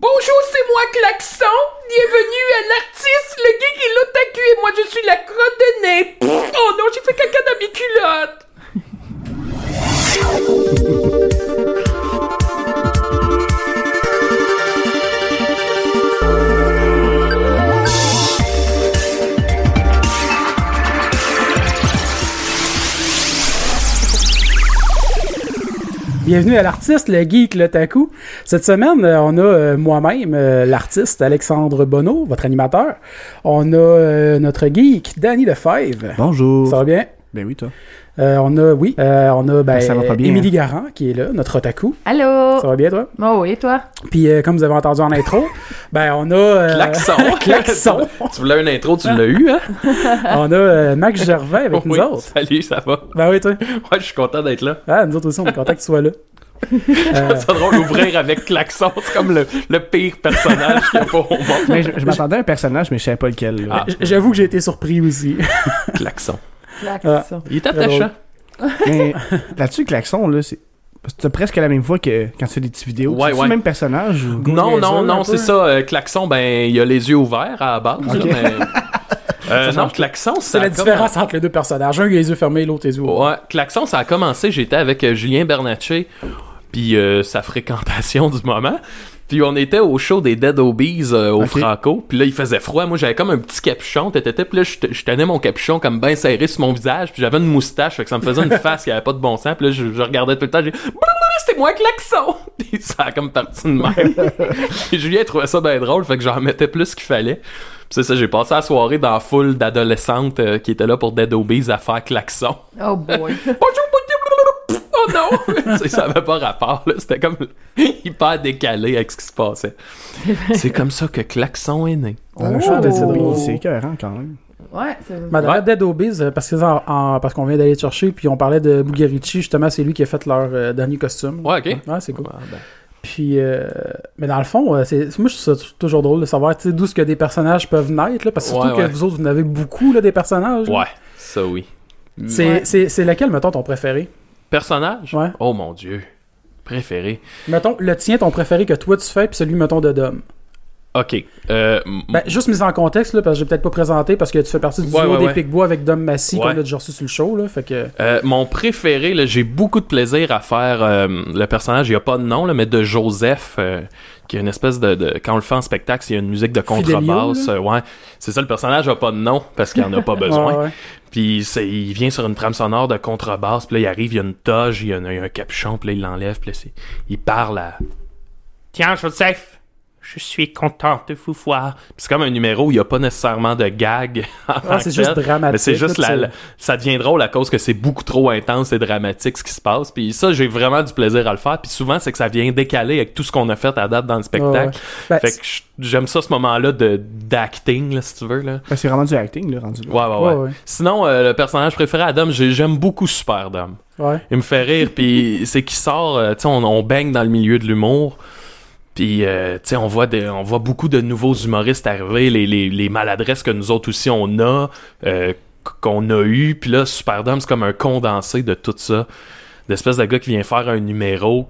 Bonjour, c'est moi Klaxon. Bienvenue à l'artiste, le geek et l'otaku. Et moi, je suis la crotte de nez. Oh non, j'ai fait caca dans mes culottes. Bienvenue à l'artiste, le geek, le taku. Cette semaine, euh, on a euh, moi-même, euh, l'artiste Alexandre Bonneau, votre animateur. On a euh, notre geek, Danny Lefebvre. Bonjour. Ça va bien? Ben oui, toi. Euh, on a, oui, euh, on a ben, ça va pas bien, Émilie Garand qui est là, notre otaku. Allô? Ça va bien, toi? Oh oui, toi? Puis, euh, comme vous avez entendu en intro, ben, on a... euh, Klaxon. Klaxon. tu voulais une intro, tu l'as eu, hein? on a euh, Max Gervais avec Oui, nous autres. Salut, ça va? Ben oui, toi. Ouais, je suis content d'être là. Ah, nous autres aussi, on est content que tu sois là. Euh, C'est drôle d'ouvrir avec Klaxon. C'est comme le, le pire personnage qu'il y a pas au monde. Mais je, je m'attendais à un personnage, mais je savais pas lequel. Ah. J'avoue que j'ai été surpris aussi. Klaxon. Klaxon. Il est attachant. Mais là-dessus, Klaxon, là, c'est. T'as presque la même voix que quand tu fais des petites vidéos. Ouais, c'est ouais. le même personnage ou... Non, non, non, c'est ça. euh, Klaxon, ben, il a les yeux ouverts à la base. Là, mais... Euh, non, Klaxon, C'est ça la a comme- différence entre les deux personnages. Un, il a les yeux fermés, l'autre, les yeux ouverts. Ouais, Klaxon, ça a commencé, j'étais avec euh, Julien Bernatchez, puis euh, sa fréquentation du moment. Puis on était au show des Dead Obies euh, au. Franco, puis là il faisait froid. Moi j'avais comme un petit capuchon, tétété, puis là je te- je tenais mon capuchon comme bien serré sur mon visage, puis j'avais une moustache, fait que ça me faisait une face qui avait pas de bon sens. Puis là je, je regardais tout le temps, j'ai c'est moi Klaxon. Puis ça a comme parti de même. Puis Julien trouvait ça bien drôle, fait que j'en mettais plus qu'il fallait. Puis c'est ça, j'ai passé la soirée dans la foule d'adolescentes euh, qui étaient là pour Dead Obies à faire Klaxon. Oh boy. Bonjour, bonjour, non! Ça avait pas rapport, là. C'était comme hyper décalé avec ce qui se passait. C'est comme ça que Klaxon est né. Show de Oh. C'est écœurant quand même. Ouais, c'est Mais dans Ouais. Dead Obies, euh, parce que en- en- parce qu'on vient d'aller le chercher, puis on parlait de Bugarici, justement, c'est lui qui a fait leur euh, dernier costume. Ouais, ok. Ouais, c'est cool. Ah, ben. Puis, euh, mais dans le fond, euh, c'est, moi, je trouve ça toujours drôle de savoir tu sais, d'où ce que des personnages peuvent naître, là, parce que surtout Ouais, que vous autres, vous en avez beaucoup, là, des personnages. là. Ouais, ça oui. C'est, Ouais. c'est, c'est lequel, mettons, ton préféré? Personnage? Ouais. Oh mon dieu. Préféré. Mettons, le tien, ton préféré que toi, tu fais, puis celui, mettons, de Dom. Ok. Euh, Ben, juste mise en contexte, là, parce que j'ai peut-être pas présenté, parce que tu fais partie du Ouais, duo ouais, des ouais. Picbois avec Dom Massy, Ouais. qu'on a déjà reçu sur le show, là, fait que... euh, mon préféré, là, j'ai beaucoup de plaisir à faire euh, le personnage, il n'y a pas de nom, là, mais de Joseph, qui est une espèce de, de- Quand on le fait en spectacle, il y a une musique de contrebasse. Ouais. C'est ça, le personnage n'a pas de nom, parce qu'il en a pas besoin. Puis il vient sur une trame sonore de contrebasse, puis là il arrive, il y a une toge, il y a, un- un capuchon, puis là il l'enlève, puis là il parle à Tiens Joseph, je suis content de vous voir. Puis c'est comme un numéro où il n'y a pas nécessairement de gag. Ah, c'est juste dramatique. Mais c'est juste là, la, ça devient drôle à cause que c'est beaucoup trop intense et dramatique ce qui se passe. Puis ça, j'ai vraiment du plaisir à le faire. Puis souvent, c'est que ça vient décaler avec tout ce qu'on a fait à date dans le Ouais, ouais. spectacle. Ben, Fait que j'aime ça ce moment-là de d'acting, si tu veux. Là. Ben, c'est vraiment du acting, là, rendu là. Ouais, ouais, ouais. Ouais, ouais. Sinon, euh, le personnage préféré à Dom, j'ai- j'aime beaucoup Super Dom. ouais. Il me fait rire, puis c'est qu'il sort, euh, tu sais, on, on baigne dans le milieu de l'humour. Puis, euh, tu sais, on voit, on voit beaucoup de nouveaux humoristes arriver, les, les, les maladresses que nous autres aussi on a, euh, qu'on a eu. Puis là, Super Dom, c'est comme un condensé de tout ça. D'espèce de gars qui vient faire un numéro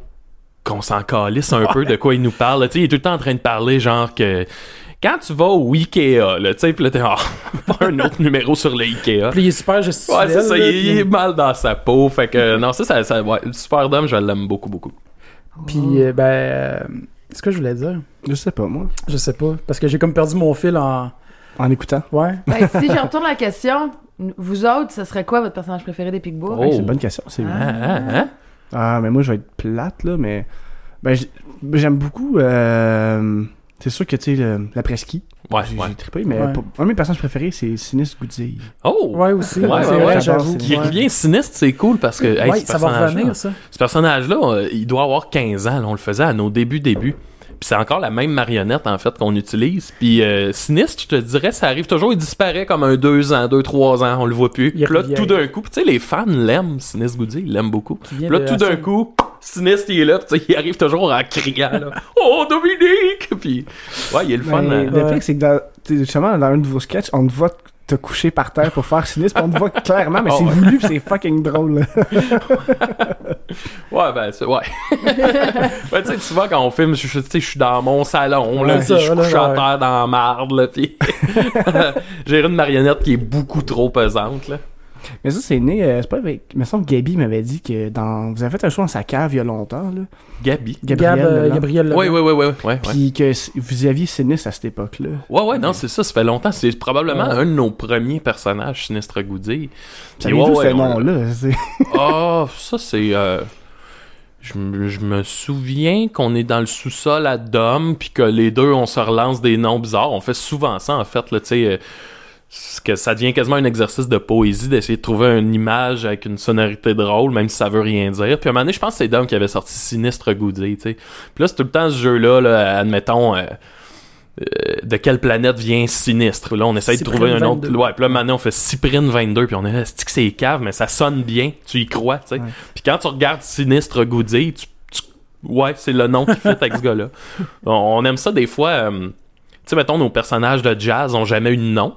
qu'on s'en calisse un peu de quoi il nous parle. Tu sais, il est tout le temps en train de parler, genre que quand tu vas au Ikea, là, tu sais, puis là, t'es, ah, pas un autre numéro sur le Ikea. Puis il est super gestuel. Ouais, c'est ça, il, là, il puis- est mal dans sa peau. Fait que, non, ça, ça, ça ouais, Super Dom, je l'aime beaucoup, beaucoup. Puis, euh, ben, euh, ce que je voulais dire, Je sais pas, moi. je sais pas, parce que j'ai comme perdu mon fil en. En écoutant. Ouais. Ben, si je retourne la question, vous autres, ce serait quoi votre personnage préféré des Picbois? Oh. Ouais, c'est une bonne question. C'est Hein, hein, hein? Ah, mais moi, je vais être plate, là, mais. Ben, j'aime beaucoup. euh, C'est sûr que, tu sais, le- la presqu'île. Ouais, J'ai ouais. trippé, mais Ouais. pour- un de mes personnages préférés, c'est Sinistre Goodille. Oh! Ouais, aussi. Ouais, Ouais, j'avoue. Qui Ouais. revient sinistre, c'est cool parce que hey, Ouais, ce ça va revenir, ça. Ce personnage-là, euh, il doit avoir 15 ans. là, on le faisait à nos débuts, débuts. Puis c'est encore la même marionnette, en fait, qu'on utilise. Puis euh, Sinistre, je te dirais, ça arrive toujours, il disparaît comme un 2 ans, 2, 3 ans, on le voit plus. Puis là, tout d'un coup, tu sais, les fans l'aiment, Sinistre Goody, ils l'aiment beaucoup. Puis là, tout d'un coup, Sinistre, il est là, puis tu il arrive toujours en criant, là. Oh, Dominique! Puis, ouais, il est le fun. Mais hein. le Ouais. c'est que dans, tu sais, justement, dans un de vos sketchs, on te voit t'as couché par terre pour faire sinistre, on te voit clairement, mais Oh, c'est ouais. voulu, c'est fucking drôle. là. Ouais, ben, c'est, ouais. ben, tu sais, souvent, quand on filme, je, je- tu sais, je suis dans mon salon, là, Ouais, ça, je couché à terre dans la marde, là, puis j'ai une marionnette qui est beaucoup trop pesante, là. Mais ça, c'est né, euh, c'est pas avec. Il me semble que Gabi m'avait dit que dans. Vous avez fait un show dans sa cave il y a longtemps, là. Gabi? Gabriel. Gab, euh. Gabriel Leblanc. Oui, oui, oui, oui, ouais, ouais. Puis que vous aviez sinistre à cette époque-là. Ouais, ouais, non, c'est ça, ça fait longtemps. C'est probablement Ouais. un de nos premiers personnages, Sinistre Goody. Ça Puis ouais, ce ouais, on- nom-là? Ah, ça, c'est. euh, Je, me- je me souviens qu'on est dans le sous-sol à Dom, puis que les deux, on se relance des noms bizarres. On fait souvent ça, en fait, là, tu sais. Que ça devient quasiment un exercice de poésie d'essayer de trouver une image avec une sonorité drôle, même si ça veut rien dire. Puis à un moment donné, je pense que c'est Dom qui avait sorti Sinistre Goody, tu sais. Puis là, c'est tout le temps ce jeu-là, là, admettons. euh, euh, de quelle planète vient Sinistre? Là, on essaye de Cyprine trouver un autre. 22. Ouais, puis là, maintenant, on fait Cyprine 22, puis on est là, c'est que c'est cave, mais ça sonne bien. Tu y crois, tu sais. Puis quand tu regardes Sinistre Goody, tu, tu- ouais, c'est le nom qui fit avec ce gars-là. On, on aime ça des fois. euh, tu sais, mettons, nos personnages de jazz ont jamais eu de nom.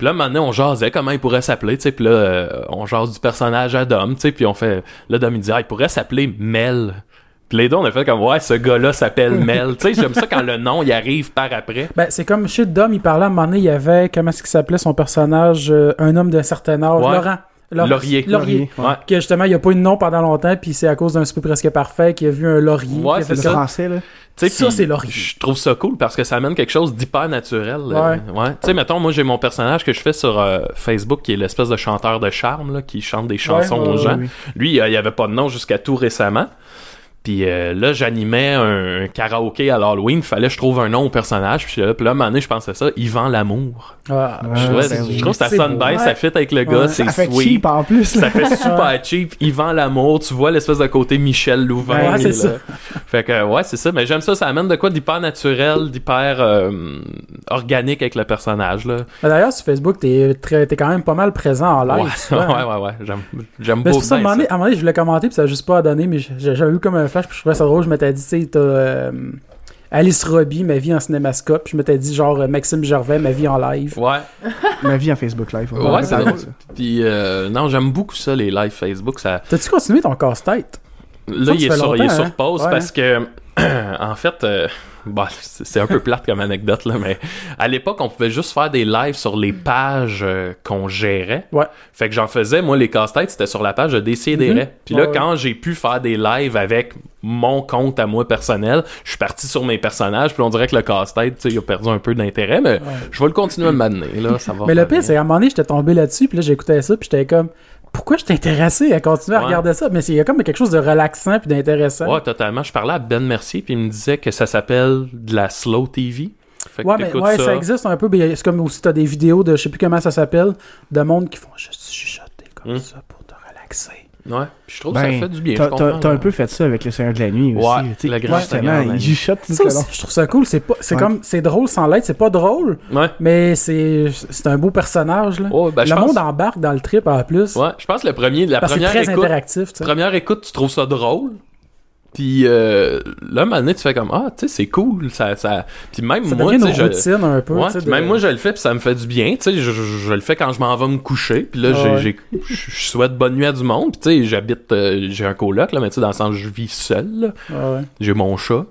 Puis là, maintenant, on jasait comment il pourrait s'appeler, tu sais. Puis là, euh, on jase du personnage à Dom, tu sais. Puis on fait... Là, Dom, il dit, ah, il pourrait s'appeler Mel. Puis les deux, on a fait comme, ouais, ce gars-là s'appelle Mel. tu sais, j'aime ça quand le nom, il arrive par après. Ben, c'est comme chez Dom, il parlait à un moment donné, il y avait, comment est-ce qu'il s'appelait son personnage, euh, un homme d'un certain âge, Ouais. Laurent. Laurier. Laurier. Ouais. Que justement, il a pas eu de nom pendant longtemps, puis c'est à cause d'un souper presque parfait qu'il a vu un laurier. Ouais, c'est Le ça. français, là. Tu sais, Ça, c'est Laurier. Je trouve ça cool parce que ça amène quelque chose d'hyper naturel. euh, ouais. Tu sais, mettons, moi, j'ai mon personnage que je fais sur euh, Facebook qui est l'espèce de chanteur de charme là, qui chante des chansons Ouais, aux ouais, gens. oui. Lui, euh, il avait pas de nom jusqu'à tout récemment. Puis euh, là, j'animais un, un karaoké à l'Halloween. Fallait que je trouve un nom au personnage. Puis là, puis là, à un moment donné, je pensais ça. Yvan Lamour. Ah, Ouais, je, trouvais- ben je trouve que ça sonne bien. Ça fit avec le gars. Ouais, c'est ça fait sweet. cheap en plus. Ça fait super cheap. Yvan Lamour, tu vois l'espèce de côté Michel Louvain. Ouais, c'est ça. Fait que ouais, c'est ça. Mais j'aime ça. Ça amène de quoi d'hyper naturel, d'hyper euh, organique avec le personnage là. D'ailleurs, sur Facebook, t'es t'es quand même pas mal présent en live. ouais, ouais, ouais. J'aime, beaucoup ça, à un, moment donné, donné, je voulais commenter, puis ça a juste pas à donner, mais j'avais eu comme un flash, puis je trouvais ça drôle. Je m'étais dit, tu sais, t'as euh, Alice Robbie, ma vie en cinémascope, puis je m'étais dit, genre, euh, Maxime Gervais, ma vie en live. Ouais, Ma vie en Facebook Live. ouais, va c'est drôle. Puis euh, non, j'aime beaucoup ça les lives Facebook. Ça, T'as-tu continué ton casse-tête? là, il est, sur, il est sur hein? pause Ouais. parce que en fait. euh, Bah, c'est un peu plate comme anecdote, là, mais à l'époque, on pouvait juste faire des lives sur les pages euh, qu'on gérait. Ouais. Fait que j'en faisais, moi, les casse-têtes, c'était sur la page de Décideret. Mhm. Puis là, Ouais, ouais. quand j'ai pu faire des lives avec mon compte à moi personnel, je suis parti sur mes personnages, puis on dirait que le casse-tête, tu sais, il a perdu un peu d'intérêt, mais je vais le continuer à m'amener, là, ça va. Mais le pire, c'est qu'à un moment donné, j'étais tombé là-dessus, puis là, j'écoutais ça, puis j'étais comme, pourquoi je intéressé à continuer à Ouais. regarder ça? Mais c'est- il y a comme quelque chose de relaxant puis d'intéressant. Ouais, totalement. Je parlais à Ben Mercier, puis il me disait que ça s'appelle de la slow TV. Fait que Ouais, mais ouais, ça. existe un peu. mais C'est comme aussi, t'as des vidéos de, je sais plus comment ça s'appelle, de monde qui font juste chuchoter comme Hmm. ça pour te relaxer. Ouais, puis je trouve que Ben, ça fait du bien. T'as un peu fait ça avec le Seigneur de la Nuit aussi. Ouais, tu sais. le grand Justement, la il chuchote tout Ça je trouve ça cool. C'est pas, c'est Ouais. comme, c'est drôle sans l'être. C'est pas drôle, Ouais. mais c'est, c'est un beau personnage, là. Ouais, ben, je le pense- monde embarque dans le trip en plus. Ouais, je pense que le premier, la Parce que c'est première très écoute, interactif, première écoute, tu trouves ça drôle. Puis euh, là, maintenant, tu fais comme ah, tu sais, c'est cool, ça, ça. Puis même Ça moi, tu sais, je- un peu. Ouais, de- même moi je le fais puis ça me fait du bien, tu sais, je, je- je le fais quand je m'en vais me coucher, puis là Ah j'ai- ouais. je souhaite bonne nuit à du monde, puis tu sais, j'habite euh, j'ai un coloc là, mais tu sais dans le sens je vis seul, là. Ouais, j'ai mon chat.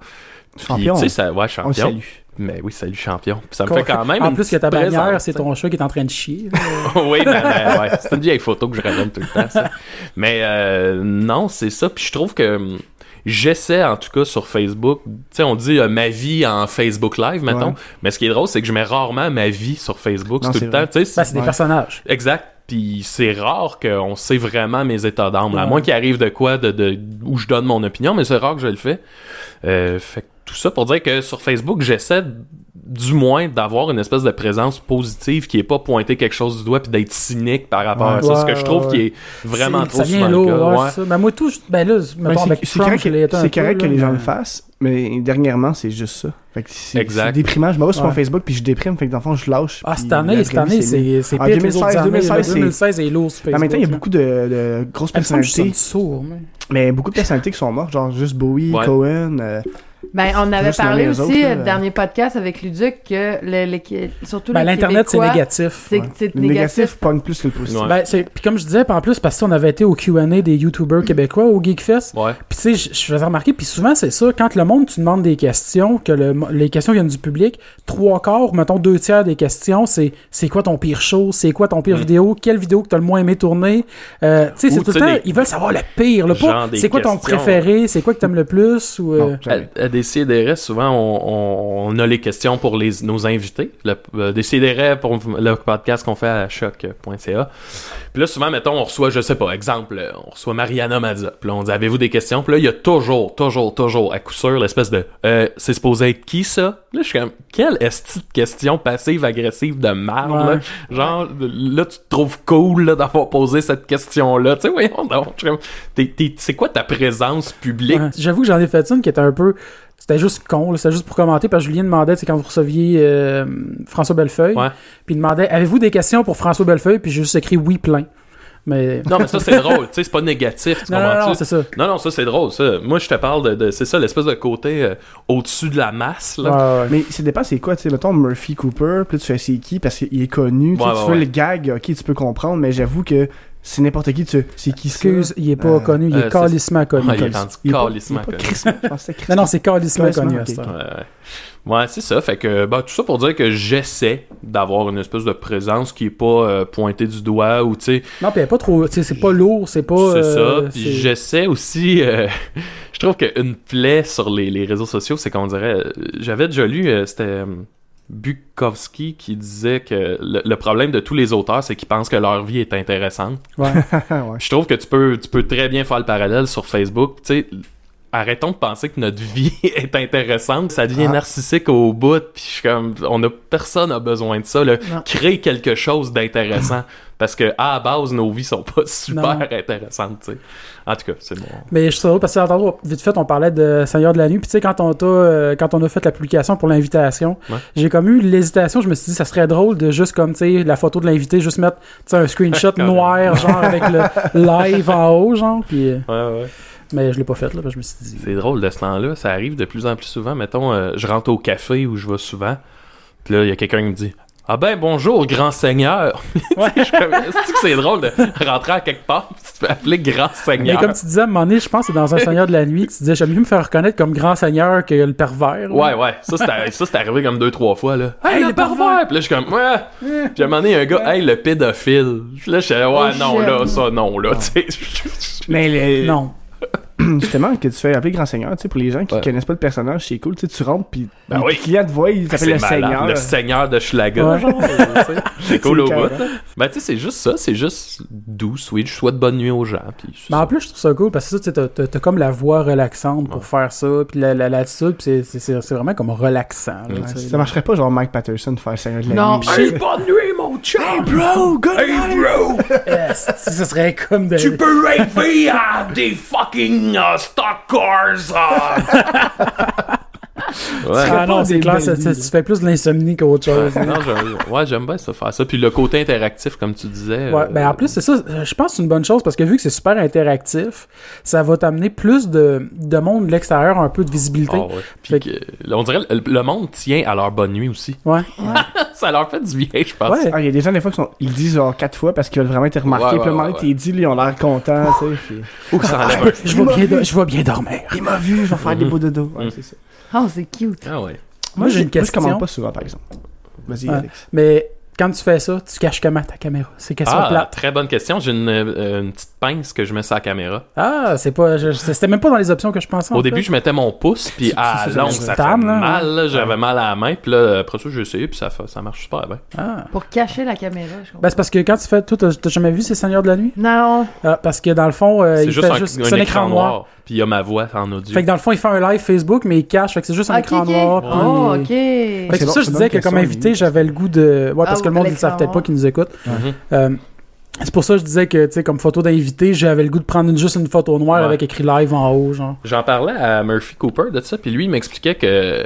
Puis, Champion. tu sais ça ouais, On champion. salue. Mais oui, salut champion. Puis ça me fait quand même En plus que ta bannière, c'est ton chat qui est en train de chier. oui, ben, ben, ouais, c'est une vieille photo que je ramène tout le temps, ça. Mais euh, non, c'est ça. Puis je trouve que j'essaie, en tout cas, sur Facebook, tu sais, on dit euh, ma vie en Facebook Live, mettons. Ouais. Mais ce qui est drôle, c'est que je mets rarement ma vie sur Facebook. Non, tout le c'est temps, tu sais. C'est- des personnages. Exact. Puis c'est rare qu'on sait vraiment mes états d'âme. À Ouais. moins qu'il arrive de quoi, de, de, où je donne mon opinion, mais c'est rare que je le fais. Euh, fait que tout ça pour dire que sur Facebook, j'essaie du moins d'avoir une espèce de présence positive qui est pas pointer quelque chose du doigt puis d'être cynique par rapport à ça. ce que Ouais, je trouve ouais, qui est vraiment trop ça vient souvent le cas. ouais, Ouais. Ben, moi, tout, je- ben là, Ben, c'est- correct, c'est que les gens le fassent, mais dernièrement, c'est juste ça. Fait que c'est Exact. déprimant. Je me vois sur mon Ouais. Facebook puis je déprime, fait que dans le fond, je lâche. Ah, cette année, cette année, c'est c'est Ah, pire que les 2016, autres années. 2016, là. c'est- 2016 est lourd sur Facebook. En même temps, il y a beaucoup de, de grosses personnalités, mais... mais beaucoup de personnalités qui sont mortes, genre juste Bowie, Ouais. Cohen, euh, Ben, on avait parlé aussi, autres, là. euh, le dernier podcast avec Luduc, que le, les- surtout Ben, l'Internet, c'est négatif. C'est Ouais. Le négatif. négatif pogne plus que le positif. Ouais. Ben, c'est- puis comme je disais, en plus, parce qu'on avait été au Q&A des YouTubers québécois au GeekFest, Ouais. Puis tu sais, je- faisais remarquer, puis souvent c'est ça, quand le monde, tu demandes des questions, que le- les questions viennent du public, trois quarts, mettons deux tiers des questions, c'est c'est quoi ton pire show, c'est quoi ton pire Mm. vidéo, quelle vidéo que t'as le moins aimé tourner. Euh, tu sais, c'est tout le temps, ils veulent savoir le pire, le pas. C'est quoi ton préféré, c'est quoi que t'aimes le plus, ou... euh, Non. À, Décideret, souvent, on, on- on a les questions pour les, nos invités. Le, euh, Décideret, pour le podcast qu'on fait à choc.ca. Puis là, souvent, mettons, on reçoit, je sais pas, exemple, euh, on reçoit Mariana Mazza. Puis là, on dit, avez-vous des questions? Puis là, il y a toujours, toujours, toujours, à coup sûr, l'espèce de, euh, c'est supposé être qui, ça? Là, je suis comme, quelle est de question passive-agressive de merde, Ouais. Genre, là, tu te trouves cool, là, d'avoir posé cette question-là. Tu sais, voyons donc. Je suis comme, t'es- t'es- c'est quoi ta présence publique? Ouais. J'avoue que j'en ai fait une qui était un peu. C'était juste con, là, c'était juste pour commenter, parce que Julien demandait, c'est quand vous receviez euh, François Bellefeuille, Ouais. puis il demandait Avez-vous des questions pour François Bellefeuille? Puis j'ai juste écrit oui, plein. Mais. Non, mais ça, c'est drôle. Tu sais, c'est pas négatif. Tu Non, non, non, c'est ça. Non, non, ça c'est drôle, ça. Moi, je te parle de, de- c'est ça, l'espèce de côté euh, au-dessus de la masse, là. Ouais, ouais. Mais ça dépend, c'est quoi, tu sais, mettons Murphy Cooper, puis tu fais c'est qui, parce qu'il est connu, tu sais, Ouais, tu ouais, fais ouais. le gag, ok, tu peux comprendre, mais j'avoue que c'est n'importe qui, tu c'est qui ça? Excuse, il est pas Euh, connu, il est euh, c'est- calissement connu. Ouais, il est rendu pas connu. Non, non, c'est calissement Calissement, connu à ok. cette heure. Ouais, ouais. Ouais, c'est ça. Fait que, bah, tout ça pour dire que j'essaie d'avoir une espèce de présence qui est pas euh, pointée du doigt ou, tu sais, Non, puis pas trop. Tu sais, c'est pas lourd, c'est pas. c'est euh, ça. Puis j'essaie aussi. euh, je trouve qu'une plaie sur les, les réseaux sociaux, c'est qu'on dirait. J'avais déjà lu, euh, c'était euh, Bukowski qui disait que le, le problème de tous les auteurs, c'est qu'ils pensent que leur vie est intéressante. Ouais. ouais. Je trouve que tu peux, tu peux très bien faire le parallèle sur Facebook. Tu sais, arrêtons de penser que notre vie est intéressante. Ça devient Ah. narcissique au bout. Puis je suis comme, on a personne a besoin de ça. Là. Créer quelque chose d'intéressant. Parce que à la base, nos vies sont pas super Non. intéressantes. En tout cas, c'est bon. Mais je suis drôle parce que tantôt, vite fait, on parlait de Seigneur de la Nuit. Puis tu sais, quand on, t'a, euh, quand on a fait la publication pour l'invitation, Ouais. j'ai comme eu l'hésitation. Je me suis dit, ça serait drôle de juste comme, tu sais, la photo de l'invité, juste mettre, un screenshot noir, genre, avec le live en haut, genre. Puis, euh, Ouais, ouais. Mais je l'ai pas fait, là, parce que je me suis dit. C'est drôle de ce temps-là. Ça arrive de plus en plus souvent. Mettons, euh, je rentre au café où je vais souvent. Puis là, il y a quelqu'un qui me dit Ah ben bonjour, grand seigneur. Ouais. Je que c'est drôle de rentrer à quelque part puis tu te fais appeler grand Mais seigneur? comme tu disais, à un moment donné, je pense que c'est dans un Seigneur de la Nuit, tu disais, j'aime mieux me faire reconnaître comme grand Seigneur que le pervers. Ouais, ouais. Ça, c'est arrivé comme deux, trois fois, là. Hey, Hey, le le pervers! pervers! Puis là, je suis comme, ouais. Puis à un moment donné, un gars, hey, le pédophile. Puis là, je suis ouais, Oh, non, là, ça, non, là, tu sais. Mais le- Non. justement, que tu fais appeler grand seigneur, tu sais, pour les gens qui Ouais. connaissent pas le personnage, c'est cool, tu sais, tu rentres, puis Ben les oui. clients te voient, ils C'est t'appellent le malade. seigneur. Le seigneur de Schlager, Ouais. C'est cool au bout. Ben, tu sais, c'est juste ça. C'est juste doux, sweet. Je souhaite bonne nuit aux gens. Puis Mais en plus, je trouve ça cool parce que ça, tu sais, t'as- t'as t'as comme la voix relaxante pour Ouais. faire ça, puis la- la- l'attitude, puis c'est- c'est c'est- c'est vraiment comme relaxant. là. Ça marcherait pas, genre Mike Patterson, de faire seigneur de la Non. nuit. Hey, bonne nuit, mon chum! Hey, bro, good Hey, bro! Ça serait comme de... tu peux rêver à des fucking uh, stock cars! uh. ouais. Ah non, c'est clair, ça- tu fais plus de l'insomnie qu'autre chose. non, j'aime- ouais, j'aime bien ça faire ça. Puis le côté interactif, comme tu disais. Ouais, euh, ben en plus, c'est ça, euh, je pense que c'est une bonne chose parce que vu que c'est super interactif, ça va t'amener plus de, de monde de l'extérieur, un peu de visibilité. ah ouais. Puis Fait que, on dirait le, le monde tient à leur bonne nuit aussi. Ouais. Ça leur fait du bien, je pense. Ouais. Ah, il y a des gens, des fois, qui sont, ils disent genre quatre fois parce qu'ils veulent vraiment être remarqués. Ouais, puis ouais, t'es dit, ils ont l'air contents, tu sais. puis- Ou que ça enlève un- Je vais bien, do- je vais bien dormir. Il m'a vu, je vais faire des Mhm. beaux dodos. Ouais, Mhm. c'est ça. Oh, c'est cute. Ah ouais. Moi, j'ai une Moi, je question. commande pas souvent, par exemple. Vas-y, Ouais. Alex. Mais quand tu fais ça, tu caches comment ta caméra? C'est question Ah, plate. très bonne question. J'ai une, euh, une petite pince que je mets sur la caméra. Ah, c'est pas. C'était même pas dans les options que je pensais. en Au fait. début, je mettais mon pouce, puis à ça, longue, c'est ça fait là, mal. là. ouais. J'avais mal à la main, puis là, après ça, j'ai essayé, puis ça, marche super bien. Ah. Pour cacher la caméra, je comprends. Ben, c'est parce que quand tu fais. Toi, t'as jamais vu ces Seigneurs de la Nuit? Non. Ah, parce que dans le fond, euh, C'est il juste fait un, juste. un C'est un écran noir, puis il y a ma voix en audio. Fait que dans le fond, il fait un live Facebook, mais il cache. Fait que c'est juste un écran noir. Oh, puis- ok. Fait que C'est bon, ça, je c'est disais que comme invité, j'avais le goût de. Ouais, parce Ah, que le monde ne le l'écran savent peut-être pas noir. qui nous écoute. Mhm. Euh, c'est pour ça que je disais que, tu sais, comme photo d'invité, j'avais le goût de prendre une- juste une photo noire Ouais. avec écrit live en haut, genre. J'en parlais à Murphy Cooper de ça, puis lui, il m'expliquait que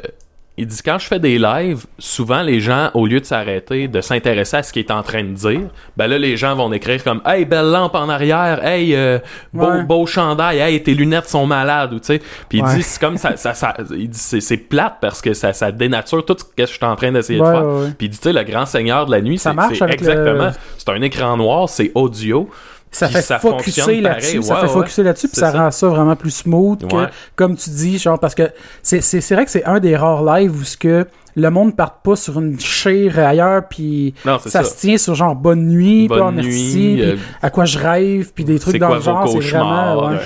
il dit quand je fais des lives, souvent les gens, au lieu de s'arrêter, de s'intéresser à ce qu'il est en train de dire, ben là les gens vont écrire comme Hey, belle lampe en arrière, hey, euh, beau, Ouais. beau chandail, hey, tes lunettes sont malades, ou tu sais. Puis il Ouais. dit c'est comme ça, ça, ça- il dit c'est, c'est plate parce que ça, ça dénature tout ce que je suis en train d'essayer Ouais, de faire. Puis il dit tu sais le grand seigneur de la nuit, Ça c'est, le- exactement, c'est un écran noir, c'est audio. Ça fait ça focuser là-dessus, ça fait ouais. focuser là-dessus, puis ça, ça. rend ça vraiment plus smooth que, Ouais. comme tu dis, genre, parce que c'est, c'est, c'est vrai que c'est un des rares lives où ce que le monde part pas sur une chire ailleurs, puis Non, c'est ça, ça. se tient sur genre bonne nuit, Bonne oh, merci, nuit, puis euh, à quoi je rêve, puis des trucs dans quoi le genre, c'est vraiment... ouais.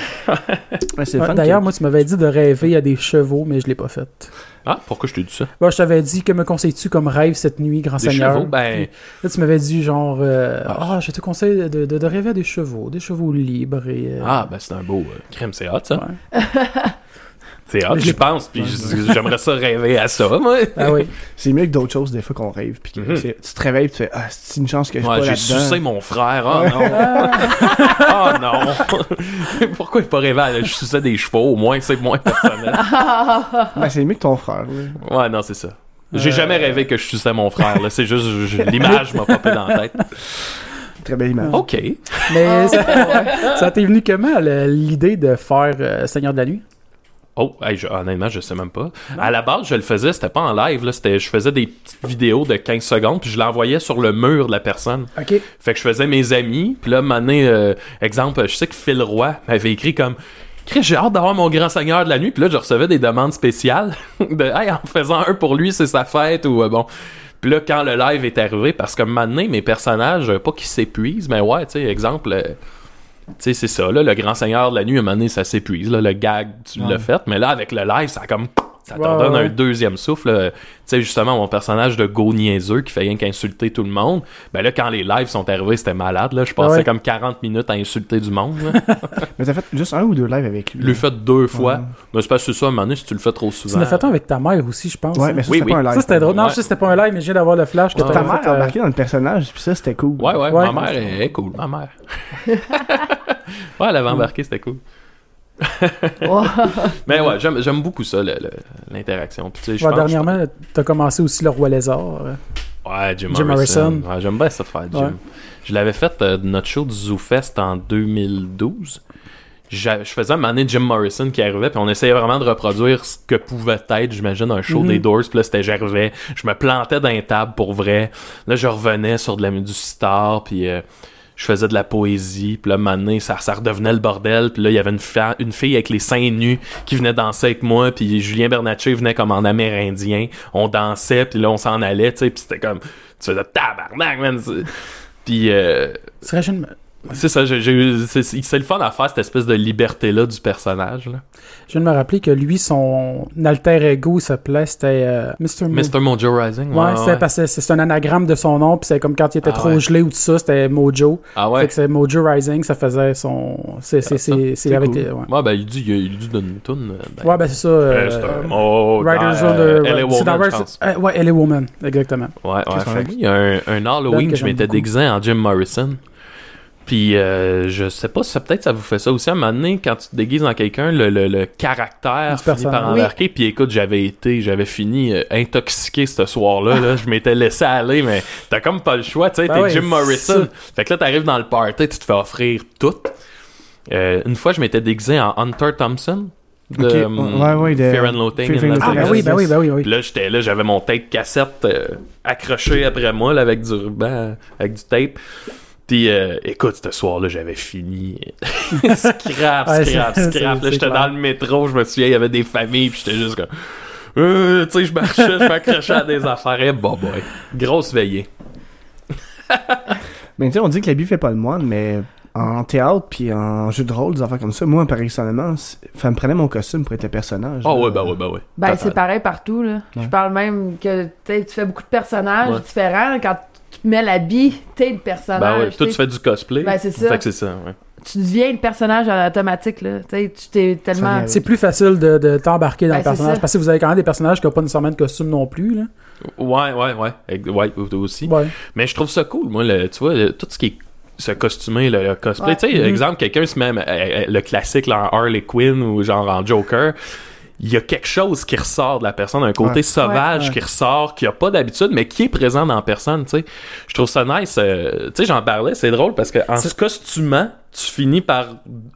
Ouais, D'ailleurs, moi, tu m'avais dit de rêver à des chevaux, mais je l'ai pas fait. Ah, pourquoi je t'ai dit ça? Bon, je t'avais dit, que me conseilles-tu comme rêve cette nuit, grand Des seigneur? chevaux, ben, Puis Là, tu m'avais dit genre, euh, Ah. ah, je te conseille de, de, de rêver à des chevaux, des chevaux libres et... euh, Ah, ben c'est un beau euh, crème, c'est hot ça. C'est hot, Je pense, puis j'aimerais ça rêver à ça, moi. Ah oui. C'est mieux que d'autres choses des fois qu'on rêve. Puis que Mhm. tu te réveilles, puis tu fais Ah, c'est une chance que je suis Ouais, pas j'ai sucé mon frère, oh Ouais. non. oh non. Pourquoi il pas rêvé à suçais des chevaux, au moins c'est moins personnel. Ben, c'est mieux que ton frère. là. Ouais, non, c'est ça. J'ai Euh, jamais rêvé que je suçais mon frère, là. C'est juste, l'image m'a popé dans la tête. Très belle image. Ok. Mais ça, ça t'est venu comment, l'idée de faire euh, Seigneur de la Nuit? Oh, hey, je- honnêtement, je sais même pas. À la base, je le faisais, c'était pas en live, là. C'était, je faisais des petites vidéos de 15 secondes, puis je l'envoyais sur le mur de la personne. OK. Fait que je faisais mes amis, puis là, un euh, exemple, je sais que Phil Roy m'avait écrit comme Chris, j'ai hâte d'avoir mon grand seigneur de la nuit, puis là, je recevais des demandes spéciales de Hey, en faisant un pour lui, c'est sa fête, ou euh, bon. Puis là, quand le live est arrivé, parce que maintenant, mes personnages, euh, pas qu'ils s'épuisent, mais ouais, tu sais, exemple, euh, sais, c'est ça, là, le grand seigneur de la nuit, à un moment donné, ça s'épuise, là, le gag, tu Ouais. l'as fait, mais là, avec le live, ça a comme. Ça te ouais. un deuxième souffle. là. Tu sais, justement, mon personnage de go niaiseux qui fait rien qu'insulter tout le monde. Ben là, quand les lives sont arrivés, c'était malade. Là. Je passais Ouais. comme 40 minutes à insulter du monde. Mais t'as fait juste un ou deux lives avec lui? Je l'ai fait deux fois. Ouais. Mais c'est parce que c'est ça, à un moment donné, si tu le fais trop Tu souvent. en as fait un avec ta mère aussi, je pense. Ouais, hein? mais ça, Oui, c'était oui. pas un live. Ça, c'était drôle. Non, Ouais. je sais, c'était pas un live, mais viens d'avoir le flash que Ta mère a euh, embarqué dans le personnage, puis ça, c'était cool. Ouais, ouais, Ouais. ma mère est cool, ma mère. ouais, elle avait embarqué, c'était cool. Mais ouais, j'aime, j'aime beaucoup ça, l'interaction. Puis, tu sais, je ouais, dernièrement, t'as commencé aussi le Roi Lézard. euh. Ouais, Jim, Jim. Ouais, j'aime bien ça faire, Jim. Ouais. Je l'avais fait euh, notre show du ZooFest en 2012. J'a- Je faisais un donné Jim Morrison qui arrivait, puis on essayait vraiment de reproduire ce que pouvait être, j'imagine, un show des Doors. Puis là, c'était j'arrivais, je me plantais dans les tables pour vrai. Là, je revenais sur de la du star, puis euh, je faisais de la poésie. Puis là, donné, ça, ça redevenait le bordel. Puis là, il y avait une, une fille avec les seins nus qui venait danser avec moi. Puis Julien Bernatchez venait comme en amérindien. On dansait, puis là, on s'en allait, tu sais. Puis c'était comme, tu faisais tabarnak, man. Puis... Euh, c'est ça, j'ai, eu- c'est, le fun à faire cette espèce de liberté-là du personnage. Là. je viens de me rappeler que lui, son alter ego, il s'appelait, c'était euh, Mr. Mo. Mr. Mojo Rising. Ouais, c'était parce que c'est c'est un anagramme de son nom, puis c'est comme quand il était Ah trop ouais. gelé ou tout ça, c'était Mojo. Ah Fait ouais. que c'est Mojo Rising, ça faisait son. C'est c'est- Ah, ça, c'est- c'est c'est avec. cool. Ouais. Ouais, ben il dit, il, il dit d'une toune. euh, Ben, Ouais, ben c'est ça. euh, c'est un mot. Riders the. euh, LA c'est dans Woman, euh, ouais, LA Woman, exactement. Ouais, ouais. Fait il y a un, un Halloween que je m'étais déguisé en Jim Morrison. Puis euh, je sais pas si peut-être ça vous fait ça aussi à un moment donné quand tu te déguises en quelqu'un le, le, le caractère finit par embarquer. Puis écoute j'avais été j'avais fini euh, intoxiqué ce soir-là là. je m'étais laissé aller mais t'as comme pas le choix tu sais. Ben t'es ouais, Jim Morrison. fait que là t'arrives dans le party tu te fais offrir tout. Euh, une fois je m'étais déguisé en Hunter Thompson de Ok, euh, ouais, ouais, de- Fear and Loathing Fear in and Las Ah, ben oui, ben oui, ben oui. oui. Puis là, j'étais là, j'avais mon tape cassette euh, accroché après moi là, avec du ruban, avec du tape. Puis euh, écoute, ce soir-là, j'avais fini. scrap, Ouais, scrap, c'est- scrap. c'est- Là, c'est j'étais dans le métro, je me souviens, il y avait des familles, puis j'étais juste comme. Euh, tu sais, je marchais, je m'accrochais à des affaires. Et bon, boy. Grosse veillée. Mais tu sais, on dit que l'habit fait pas le moine, mais en théâtre puis en jeu de rôle, des affaires comme ça, moi, personnellement, ça me prenait mon costume pour être le personnage. Oh, là. ouais, bah ouais, bah ouais. Ben, c'est pareil partout, là. Ouais. Je parle même que tu sais, tu fais beaucoup de personnages Ouais. différents. Quand tu te mets l'habit, t'es le personnage. Ben ouais, toi, tu fais du cosplay. Ben, c'est ça. Fait que c'est ça, ouais. Tu deviens le personnage automatique, là. Tu t'es tellement... C'est plus facile de, de t'embarquer dans Ben, le personnage ça. parce que vous avez quand même des personnages qui n'ont pas nécessairement de costume non plus. Là. Ouais, ouais, ouais. Ouais, toi aussi. Ouais. Mais je trouve ça cool, moi, le, tu vois, le- tout ce qui est se costumer, le, le cosplay. Ouais. Tu sais, Mhm. exemple, quelqu'un se met euh, euh, le classique là, en Harley Quinn ou genre en Joker. Il y a quelque chose qui ressort de la personne, un côté Ouais. sauvage Ouais, ouais. qui ressort, qui a pas d'habitude, mais qui est présent dans la personne, tu sais. Je trouve ça nice. euh, tu sais, j'en parlais, c'est drôle parce que en se costumant, tu finis par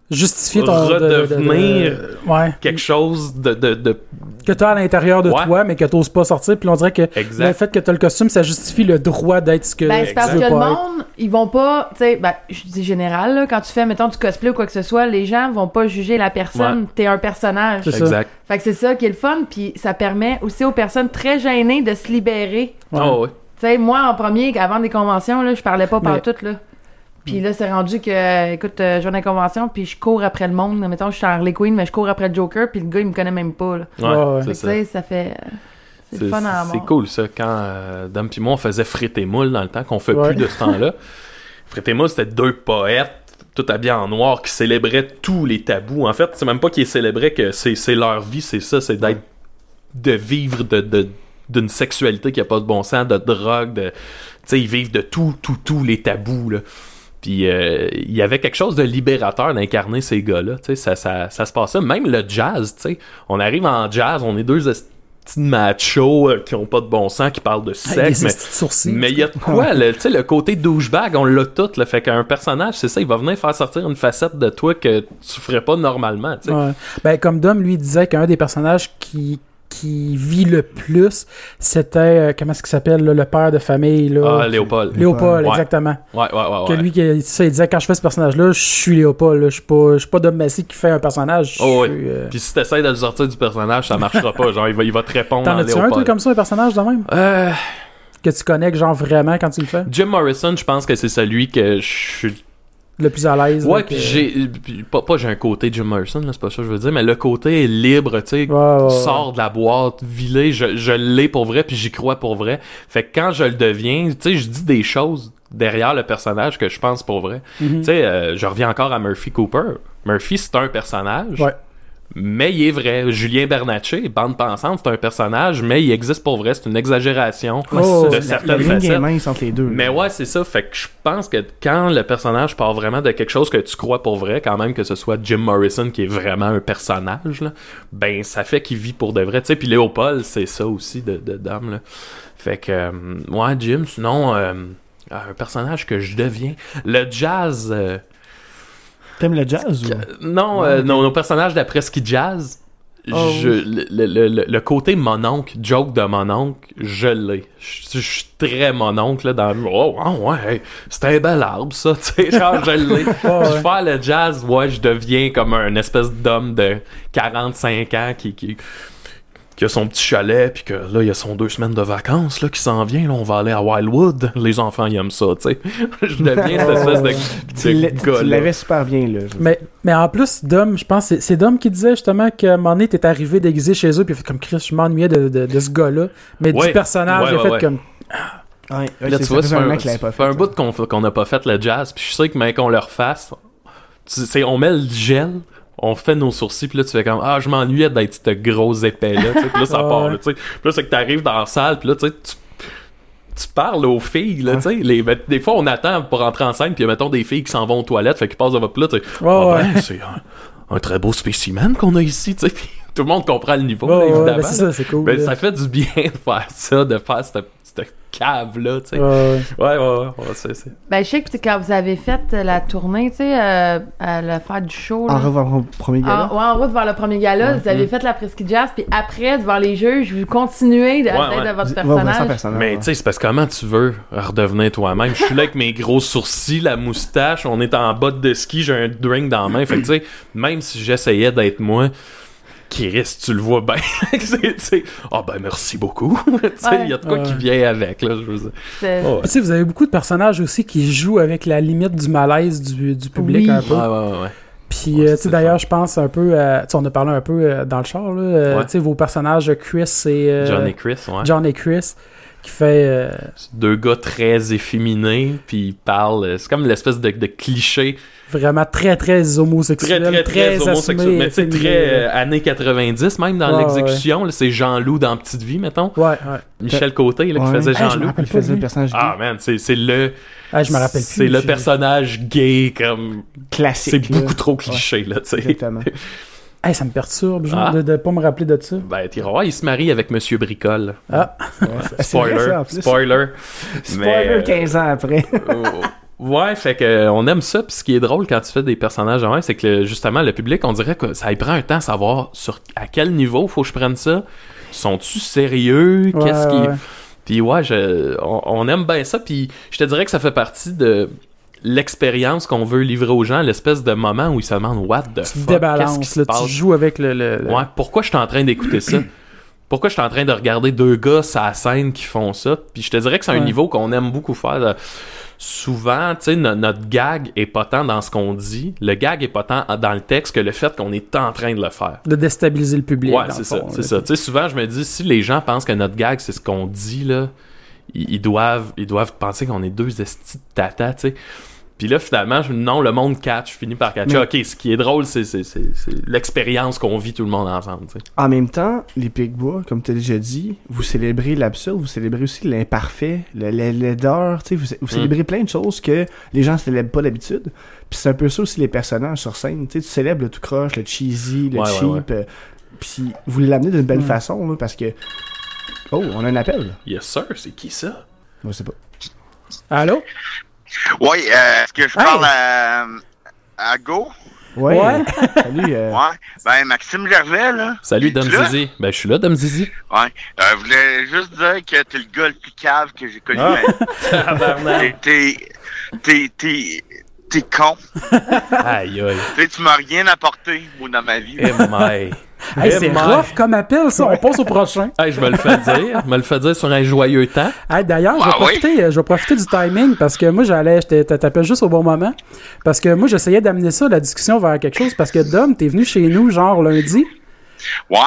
Justifier ton... de- de- de- Redevenir ouais. quelque chose de, de, de Que t'as à l'intérieur de Ouais. toi, mais que t'oses pas sortir. Puis on dirait que le fait que t'as le costume, ça justifie le droit d'être ce que Ben, c'est parce tu que le être. monde, ils vont pas, tu sais, ben, je dis général, là, quand tu fais, mettons, du cosplay ou quoi que ce soit, les gens vont pas juger la personne, t'es un personnage. C'est ça. Exact. Fait que c'est ça qui est le fun, puis ça permet aussi aux personnes très gênées de se libérer. Ouais. Oh, ouais. Tu sais, moi, en premier, avant des conventions, là, je parlais pas Mais- partout, là. Puis là, c'est rendu que, écoute, euh, je vais dans les conventions, puis je cours après le monde. Mettons, je suis Harley Quinn, mais je cours après le Joker, puis le gars, il me connaît même pas, là. Ouais, Ouais, ouais. c'est ça. tu sais, ça fait... euh, C'est fun à c'est cool ça quand euh, Dom pis moi on faisait frites et moules dans le temps qu'on fait Ouais. plus de ce temps-là. frites et moules c'était deux poètes tout habillés en noir qui célébraient tous les tabous. En fait, c'est même pas qu'ils célébraient que c'est c'est leur vie, c'est ça, c'est d'être de vivre de, de- d'une sexualité qui a pas de bon sens, de drogue, de tu sais ils vivent de tout tout tous les tabous là. Puis euh, il y avait quelque chose de libérateur d'incarner ces gars-là, tu sais, ça, ça, ça se passait. Même le jazz, tu sais, on arrive en jazz, on est deux de machos euh, qui ont pas de bon sens, qui parlent de Avec sexe, mais mais il y a de quoi, le, tu sais, le côté douchebag, on l'a tout, le fait qu'un personnage, c'est ça, il va venir faire sortir une facette de toi que tu ferais pas normalement, tu sais. Ouais. Ben, comme Dom, lui, disait qu'un des personnages qui, qui vit le plus, c'était, euh, comment est-ce qu'il s'appelle, là, le père de famille, là. Ah, Léopold. Léopold, Ouais. exactement. Ouais, ouais, ouais. Que ouais. lui, qui, ça, il disait, quand je fais ce personnage-là, je suis Léopold, là. Je suis pas, je suis pas Dom Massy qui fait un personnage. Oh, suis, euh, Puis si t'essayes de le sortir du personnage, ça marchera pas. Genre, il va, il va te répondre T'en en as-tu un, toi, comme ça, un personnage de même? Euh, Que tu connais, genre vraiment, quand tu le fais? Jim Morrison, je pense que c'est celui que je suis Le plus à l'aise. Ouais, puis j'ai. Pas, pas j'ai un côté Jim Morrison, c'est pas ça que je veux dire, mais le côté libre, tu sais, Ouais, ouais, ouais. sort de la boîte, vilé, je, je l'ai pour vrai, puis j'y crois pour vrai. Fait que quand je le deviens, tu sais, je dis des choses derrière le personnage que je pense pour vrai. Mhm. Tu sais, euh, je reviens encore à Murphy Cooper. Murphy, c'est un personnage. Ouais. Mais il est vrai. Julien Bernatchez, bande pensante, c'est un personnage, mais il existe pour vrai. C'est une exagération Oh, de certaines facettes. entre les deux. Mais ouais, c'est ça. Fait que je pense que quand le personnage part vraiment de quelque chose que tu crois pour vrai, quand même que ce soit Jim Morrison qui est vraiment un personnage, là, ben ça fait qu'il vit pour de vrai. Tu sais, puis Léopold, c'est ça aussi de, de Dame. Là. Fait que euh, ouais, Jim, sinon euh, un personnage que je deviens. Le jazz. euh, T'aimes le jazz ou... non, euh, non, nos personnages d'après ski jazz. Oh, je, le, le- le- le côté mon oncle, joke de mon oncle, je l'ai. Je je suis très mon oncle là, dans Oh, oh, ouais, c'est un bel arbre ça, tu sais, genre je l'ai. ouais. Je faire le jazz, ouais, je deviens comme un espèce d'homme de 45 ans qui, qui, qui a son petit chalet, puis que là, il y a son deux semaines de vacances là, qui s'en vient, là, on va aller à Wildwood. Les enfants, ils aiment ça, tu sais. je deviens cette espèce de, Tu de tu l'avais super bien, là. Mais, mais en plus, Dom, je pense, c'est- c'est Dom qui disait justement qu'à un moment donné, t'es arrivé déguisé chez eux, puis il a fait comme Chris, je m'ennuyais de, de, de ce gars-là. Mais Ouais. du personnage, Ouais, il a ouais, fait ouais. comme. Ouais, Là, tu vois, c'est un l'avait pas fait. un bout qu'on qu'on n'a pas fait le jazz. Puis je sais que mais qu'on le refasse, tu sais, on met le gel, on fait nos sourcils, puis là, tu fais comme Ah, je m'ennuyais d'être ce gros épais-là. tu sais. Puis là, ça part. là, tu sais. Puis là, c'est que t'arrives dans la salle, puis là, tu tu parles aux filles, là, tu sais. Les- ben, Des fois, on attend pour rentrer en scène, puis mettons des filles qui s'en vont aux toilettes, fait qu'ils passent devant, là, tu sais, Ah ouais. ben, c'est un, un très beau spécimen qu'on a ici, tu sais. Tout le monde comprend le niveau, là, ouais, évidemment. ben c'est ça, cool. Ben, ça fait du bien de faire ça, de faire cette, tu sais. Ouais, ouais. Ouais, ouais, ouais, ouais, c'est, c'est... Ben, je sais que tu sais, quand vous avez fait euh, la tournée, tu sais, euh, à la fête du show, là. En revoir au premier gala. En, ouais, en route vers le premier gala, vous avez fait la presqu'île jazz, puis après, devant les juges, vous continuez de, Ouais, de votre personnage. Mais tu sais, c'est parce que comment tu veux redevenir toi-même? Je suis là avec mes gros sourcils, la moustache, on est en botte de ski, j'ai un drink dans la main. Fait que tu sais, même si j'essayais d'être moi, Chris, tu le vois bien. Ah ben merci beaucoup. il y a de quoi Ouais. qui vient avec, là, je veux Oh, ouais. Vous avez beaucoup de personnages aussi qui jouent avec la limite du malaise du, du public Oui. un peu. Ouais, ouais, ouais, ouais. Puis, euh, d'ailleurs, je pense un peu à. Tu sais, on a parlé un peu euh, dans le char, là. euh, Ouais. Tu sais, vos personnages, Chris et. euh, John et Chris, ouais. John et Chris, qui fait. euh, C'est Deux gars très efféminés, puis ils parlent. euh, C'est comme l'espèce de, de cliché vraiment très, très très, homosexuel. très, très, homosexuel. assumé, Mais tu sais, très euh, années 90, même dans Ouais, l'exécution. C'est Jean-Loup dans Petite Vie, mettons. Ouais, ouais. Michel Côté, là, qui faisait Hey, je me Jean-Loup. rappelle Il faisait le personnage Ah, man, c'est c'est le. Ah, je me rappelle plus. C'est le personnage gay, comme. classique. C'est beaucoup trop cliché, là, tu sais. Exactement. Hey, ça me perturbe, genre, Ah. de, de pas me rappeler de ça. Ben, voir, il se marie avec Monsieur Bricole. Ah, Spoiler. ça, en spoiler. Spoiler Mais, 15 ans après. euh, ouais, fait que euh, on aime ça. Puis ce qui est drôle quand tu fais des personnages même, c'est que le- justement, le public, on dirait que ça y prend un temps à savoir sur à quel niveau faut que je prenne ça. Sont-tu sérieux? Ouais, Qu'est-ce qui. Puis ouais, je, on, on aime bien ça. Puis je te dirais que ça fait partie de l'expérience qu'on veut livrer aux gens, l'espèce de moment où ils se demandent What the tu fuck? Qu'est-ce qui débalances, se là, tu joues avec le. le- le- Ouais, pourquoi je suis en train d'écouter ça? Pourquoi je suis en train de regarder deux gars sur la scène qui font ça? Puis je te dirais que c'est un niveau qu'on aime beaucoup faire. là. Souvent, tu sais, no- notre gag est pas tant dans ce qu'on dit. Le gag est pas tant dans le texte que le fait qu'on est en train de le faire. de déstabiliser le public. Ouais, c'est ça, c'est ça. Tu sais, souvent, je me dis, si les gens pensent que notre gag, c'est ce qu'on dit, là, ils, ils doivent, ils doivent penser qu'on est deux estis de tata, tu sais. Puis là, finalement, je- non, le monde catch, je finis par catcher. Mais- Ok, ce qui est drôle, c'est c'est- c'est- c'est l'expérience qu'on vit tout le monde ensemble. En même temps, les Pigbois, comme tu as déjà dit, vous célébrez l'absurde, vous célébrez aussi l'imparfait, le- la laideur, tu sais, vous, Mm. vous célébrez plein de choses que les gens célèbrent pas d'habitude. Puis c'est un peu ça aussi les personnages sur scène, tu célèbres le tout croche, le cheesy, le Ouais, ouais, cheap, ouais. euh, puis vous l'amenez d'une belle Mm. façon, là, parce que... Oh, on a un appel. Yes, sir, c'est qui ça? Je sais pas. Allô? Oui, euh, est-ce que je Hey! parle à, à Go? Ouais. Ouais. Salut. euh, Ouais. Ben, Maxime Gervais, là. Salut, Dom? Zizi. Ben, je suis là, Dom Zizi. Ouais. Euh, je voulais juste dire que t'es le gars le plus cave que j'ai connu. Ah. mais T'es, t'es, t'es, t'es con. Aïe, aïe. Tu sais, tu m'as rien apporté, moi, dans ma vie. Eh, my. Hey, Eh, c'est rough comme appel, ça. On passe au prochain. Hey, je me le fais dire. Je me le fais dire sur un joyeux temps. Hey, D'ailleurs, je vais Ah oui? profiter, euh, je vais profiter du timing parce que moi, j'allais, je t'appelle juste au bon moment. Parce que moi, j'essayais d'amener ça, la discussion vers quelque chose. Parce que Dom, t'es venu chez nous, genre lundi. Ouais.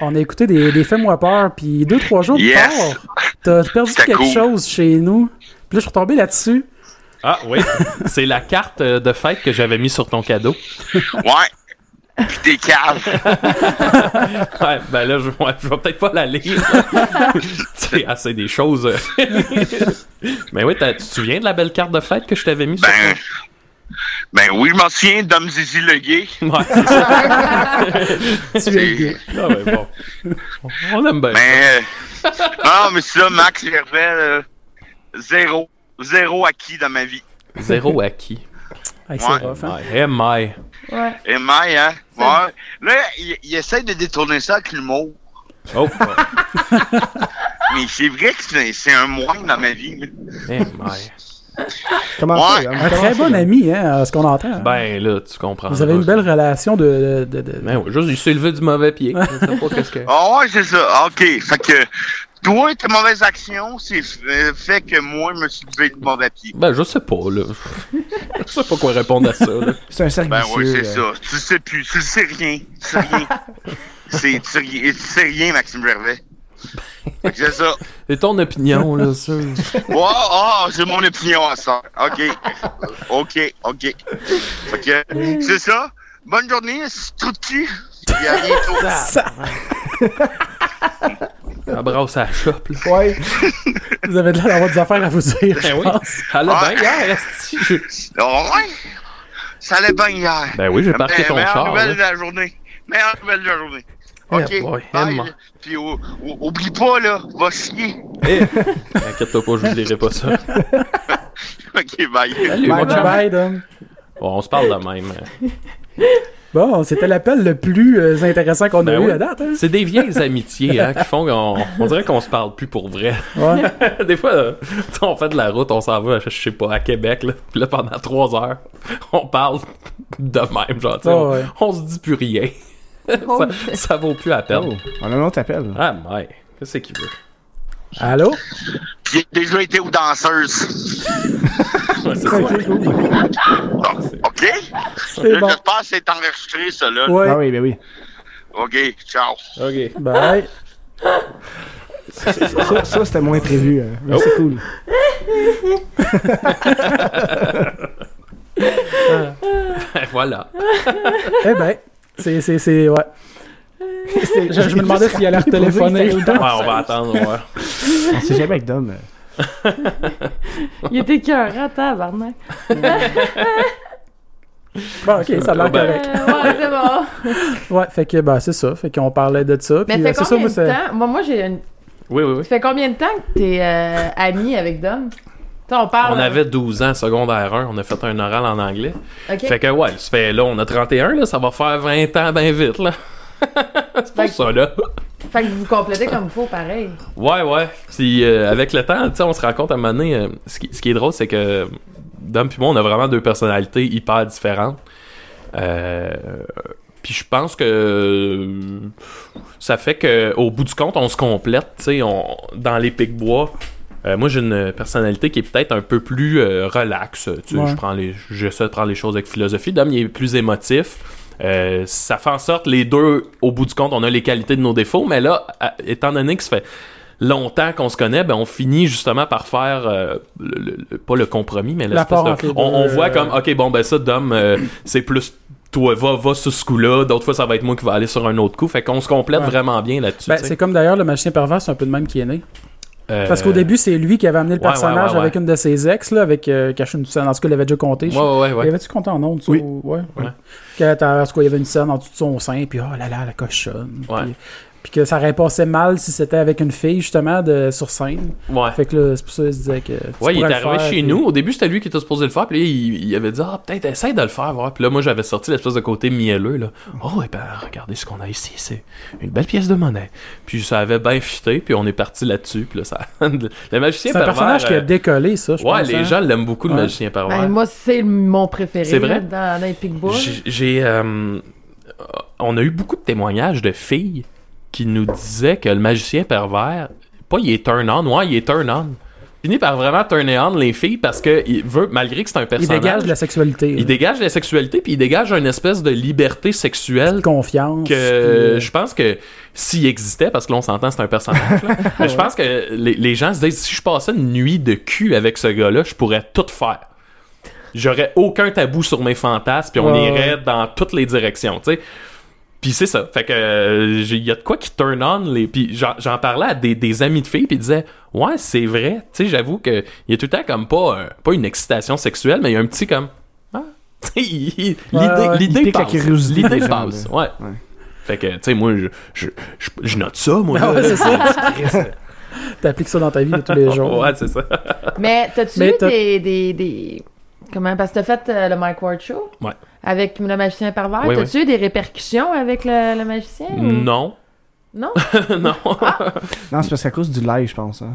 On a écouté des, des Fais-moi peur. Puis deux, trois jours plus Yes. tard, t'as perdu quelque cool. chose chez nous. Puis là, je suis retombé là-dessus. Ah, oui. C'est la carte euh, de fête que j'avais mis sur ton cadeau. Ouais. Pis t'es cave. Ouais, ben là, je, ouais, je vais peut-être pas la lire. C'est assez des choses. euh. Mais oui, tu te souviens de la belle carte de fête que je t'avais mis sur Ben. Ben oui, je m'en souviens d'Homme Zizi le gay. Ouais, c'est ça. Tu es gay. Ah, ouais, bon. On aime bien. Mais. euh, non, mais c'est là, Max Gervais, euh, zéro. Zéro acquis dans ma vie. Zéro acquis. Hey, c'est Ouais. rough, hein? Ouais, my. Ouais. Hein? Ouais. Là, il, il essaie de détourner ça avec l'humour. Oh, Mais c'est vrai que c'est c'est un moins dans ma vie. Comment Ouais. ça? hein? Un très bon ami, hein, à ce qu'on entend. Ben là, tu comprends. Vous avez une belle relation de. de, de- de- Ben ouais, juste, il s'est levé du mauvais pied. Qu'est-ce que... Ah ouais, c'est ça. OK. Fait que toi, tes mauvaises actions, c'est fait que moi, je me suis levé de mauvais pied. Ben, je sais pas, là. Je sais pas quoi répondre à ça, là. C'est un cercle Ben oui, c'est ça. Tu sais plus. Tu sais rien. Tu sais rien. c'est, tu sais rien, tu sais rien, Maxime Gervais. C'est ça. C'est ton opinion, là, ça. Ah, c'est mon opinion à ça. OK. OK, OK. Que, c'est ça. Bonne journée, c'est tout de cul. Et à bientôt. Ça- Abrasse à la chope, là. Ouais. vous avez de l'air d'avoir des affaires à vous dire, je Ben oui. pense. Elle a Ouais. bien hier, esti. Je- Oh, ouais. Ça allait bien hier. Ben oui, j'ai parqué ton meilleure char, nouvelle là. de la journée. Meilleure nouvelle de la journée. Eh OK. boy, bye. Emma. Puis ou- ou- oublie pas, là, va chier. Eh, Inquiète-toi pas, je ne dirai pas ça. OK, bye. Salut, Bye mon chum. bye, Dom. Bon, on se parle de même. Bon, c'était l'appel le plus euh, intéressant qu'on a Ben eu à date. Hein? C'est des vieilles amitiés hein, qui font qu'on on dirait qu'on se parle plus pour vrai. Ouais. des fois, euh, on fait de la route, on s'en va, je sais pas, à Québec, là. Puis là, pendant trois heures, on parle de même, genre, on, se dit plus rien. Oh, ça, ça vaut plus. Oh, on a un autre appel. Ah, mais, qu'est-ce qu'il veut? Allô? J'ai déjà été aux danseuses. Ouais, c'est cool. OK? Bon. J'espère que c'est enregistré, ça, là. Ouais. Ah oui, ben oui. OK, ciao. Ok. Bye. Ça, ça, c'était moins prévu. euh. Mais c'est cool. Voilà. Eh ben, c'est, c'est, c'est, ouais. Je, je me demandais s'il allait retéléphoner. Ouais, on va attendre, ouais. On sait jamais avec Dom. euh. Il était cœur, tabarnak. Bon, ok, ça a l'air Ben, correct. Euh, ouais, c'est bon. Ouais, fait que, bah, c'est ça. Fait qu'on parlait de ça. Mais puis, ça euh, fait c'est ça, combien moi, de c'est. temps? Moi, moi j'ai une... Oui, oui, oui. Ça fait combien de temps que t'es euh, ami avec Dom? On parle... On avait 12 ans, secondaire 1, on a fait un oral en anglais. Fait que ouais, ça fait là, on a 31, là, ça va faire 20 ans bien vite, là. C'est pour ça, là. Fait que vous vous complétez comme il faut, pareil. Ouais, ouais. Puis euh, avec le temps, tu sais, on se rend compte à un moment donné, euh, ce, qui, ce qui est drôle, c'est que Dom puis moi, on a vraiment deux personnalités hyper différentes. Euh, puis je pense que ça fait que au bout du compte, on se complète, tu sais, on, dans les pics bois. Euh, moi, j'ai une personnalité qui est peut-être un peu plus euh, relax. Tu sais, Ouais. je prends les, j'essaie de prendre les choses avec philosophie. Dom, il est plus émotif. Euh, ça fait en sorte les deux, au bout du compte, on a les qualités de nos défauts, mais là, à- étant donné que ça fait longtemps qu'on se connaît, ben on finit justement par faire euh, le- le- le- pas le compromis, mais l'espèce de, on, voit euh, comme ok bon ben ça Dom euh, c'est plus toi va va sur ce coup-là, d'autres fois ça va être moi qui va aller sur un autre coup, fait qu'on se complète Ouais. vraiment bien là-dessus. Ben, c'est comme d'ailleurs le magicien pervers, c'est un peu de même qui est né. Euh, Parce qu'au début, c'est lui qui avait amené le ouais, personnage ouais, ouais. avec une de ses ex, là, avec euh, caché une scène. En tout cas, il avait déjà compté. je- ouais ouais ouais. Il avait-tu compté en ondes, ça, Oui. ou- Ouais. Ouais. T'as- en tout cas, il y avait une scène en dessous de son sein, puis oh là là, la cochonne. Ouais. Puis, puis que ça repassait mal si c'était avec une fille, justement, de, sur scène. Ouais. Fait que là, c'est pour ça qu'il se disait que. tu Ouais, il est arrivé faire, chez puis- nous. Au début, c'était lui qui était supposé le faire. Puis là, il, il avait dit, ah, peut-être essaye de le faire, voir. Puis là, moi, j'avais sorti l'espèce de côté mielleux, là. Oh, et ben, regardez ce qu'on a ici. C'est une belle pièce de monnaie. Puis ça avait bien fité. Puis on est parti là-dessus. Puis là, ça. le magicien C'est un pervers. personnage qui a euh, décollé, ça, je Ouais, pense. les hein. gens l'aiment beaucoup, le Ouais. magicien pervers. Ben, moi, c'est mon préféré. C'est vrai? Dans, dans les Pigbois. J'ai- J'ai. euh, on a eu beaucoup de témoignages de filles qui nous disaient que le magicien pervers, pas il est turn on, ouais, il est turn on. Il finit par vraiment turner on les filles parce que il veut, malgré que c'est un Il personnage. dégage de la sexualité. il dégage la sexualité, puis il dégage une espèce de liberté sexuelle confiance. que puis, euh, je pense que s'il existait, parce que là on s'entend c'est un personnage, là, mais je pense que les, les gens se disent si je passais une nuit de cul avec ce gars-là, je pourrais tout faire. J'aurais aucun tabou sur mes fantasmes, puis on irait dans toutes les directions, tu sais. Puis c'est ça. Fait que euh, il y a de quoi qui turn on les. Puis j'en parlais à des, des amis de filles, puis ils disaient ouais c'est vrai. Tu sais j'avoue que il y a tout le temps comme pas un- pas une excitation sexuelle, mais il y a un petit comme ah. Ouais, l'idée l'idée passe. L'idée passe. Ouais. Ouais. Fait que tu sais moi je, je, je, je note ça moi. Ah ouais, c'est ça. T'appliques ça dans ta vie de tous les jours. ouais c'est ça. Mais t'as-tu Mais eu des, des... Comment? Parce que t'as fait euh, le Mike Ward Show? Ouais. Avec le magicien pervers. Oui, T'as-tu eu des répercussions avec le, le magicien? ou- Non Non? non. Non, c'est parce qu'à cause du live, je pense. Hein.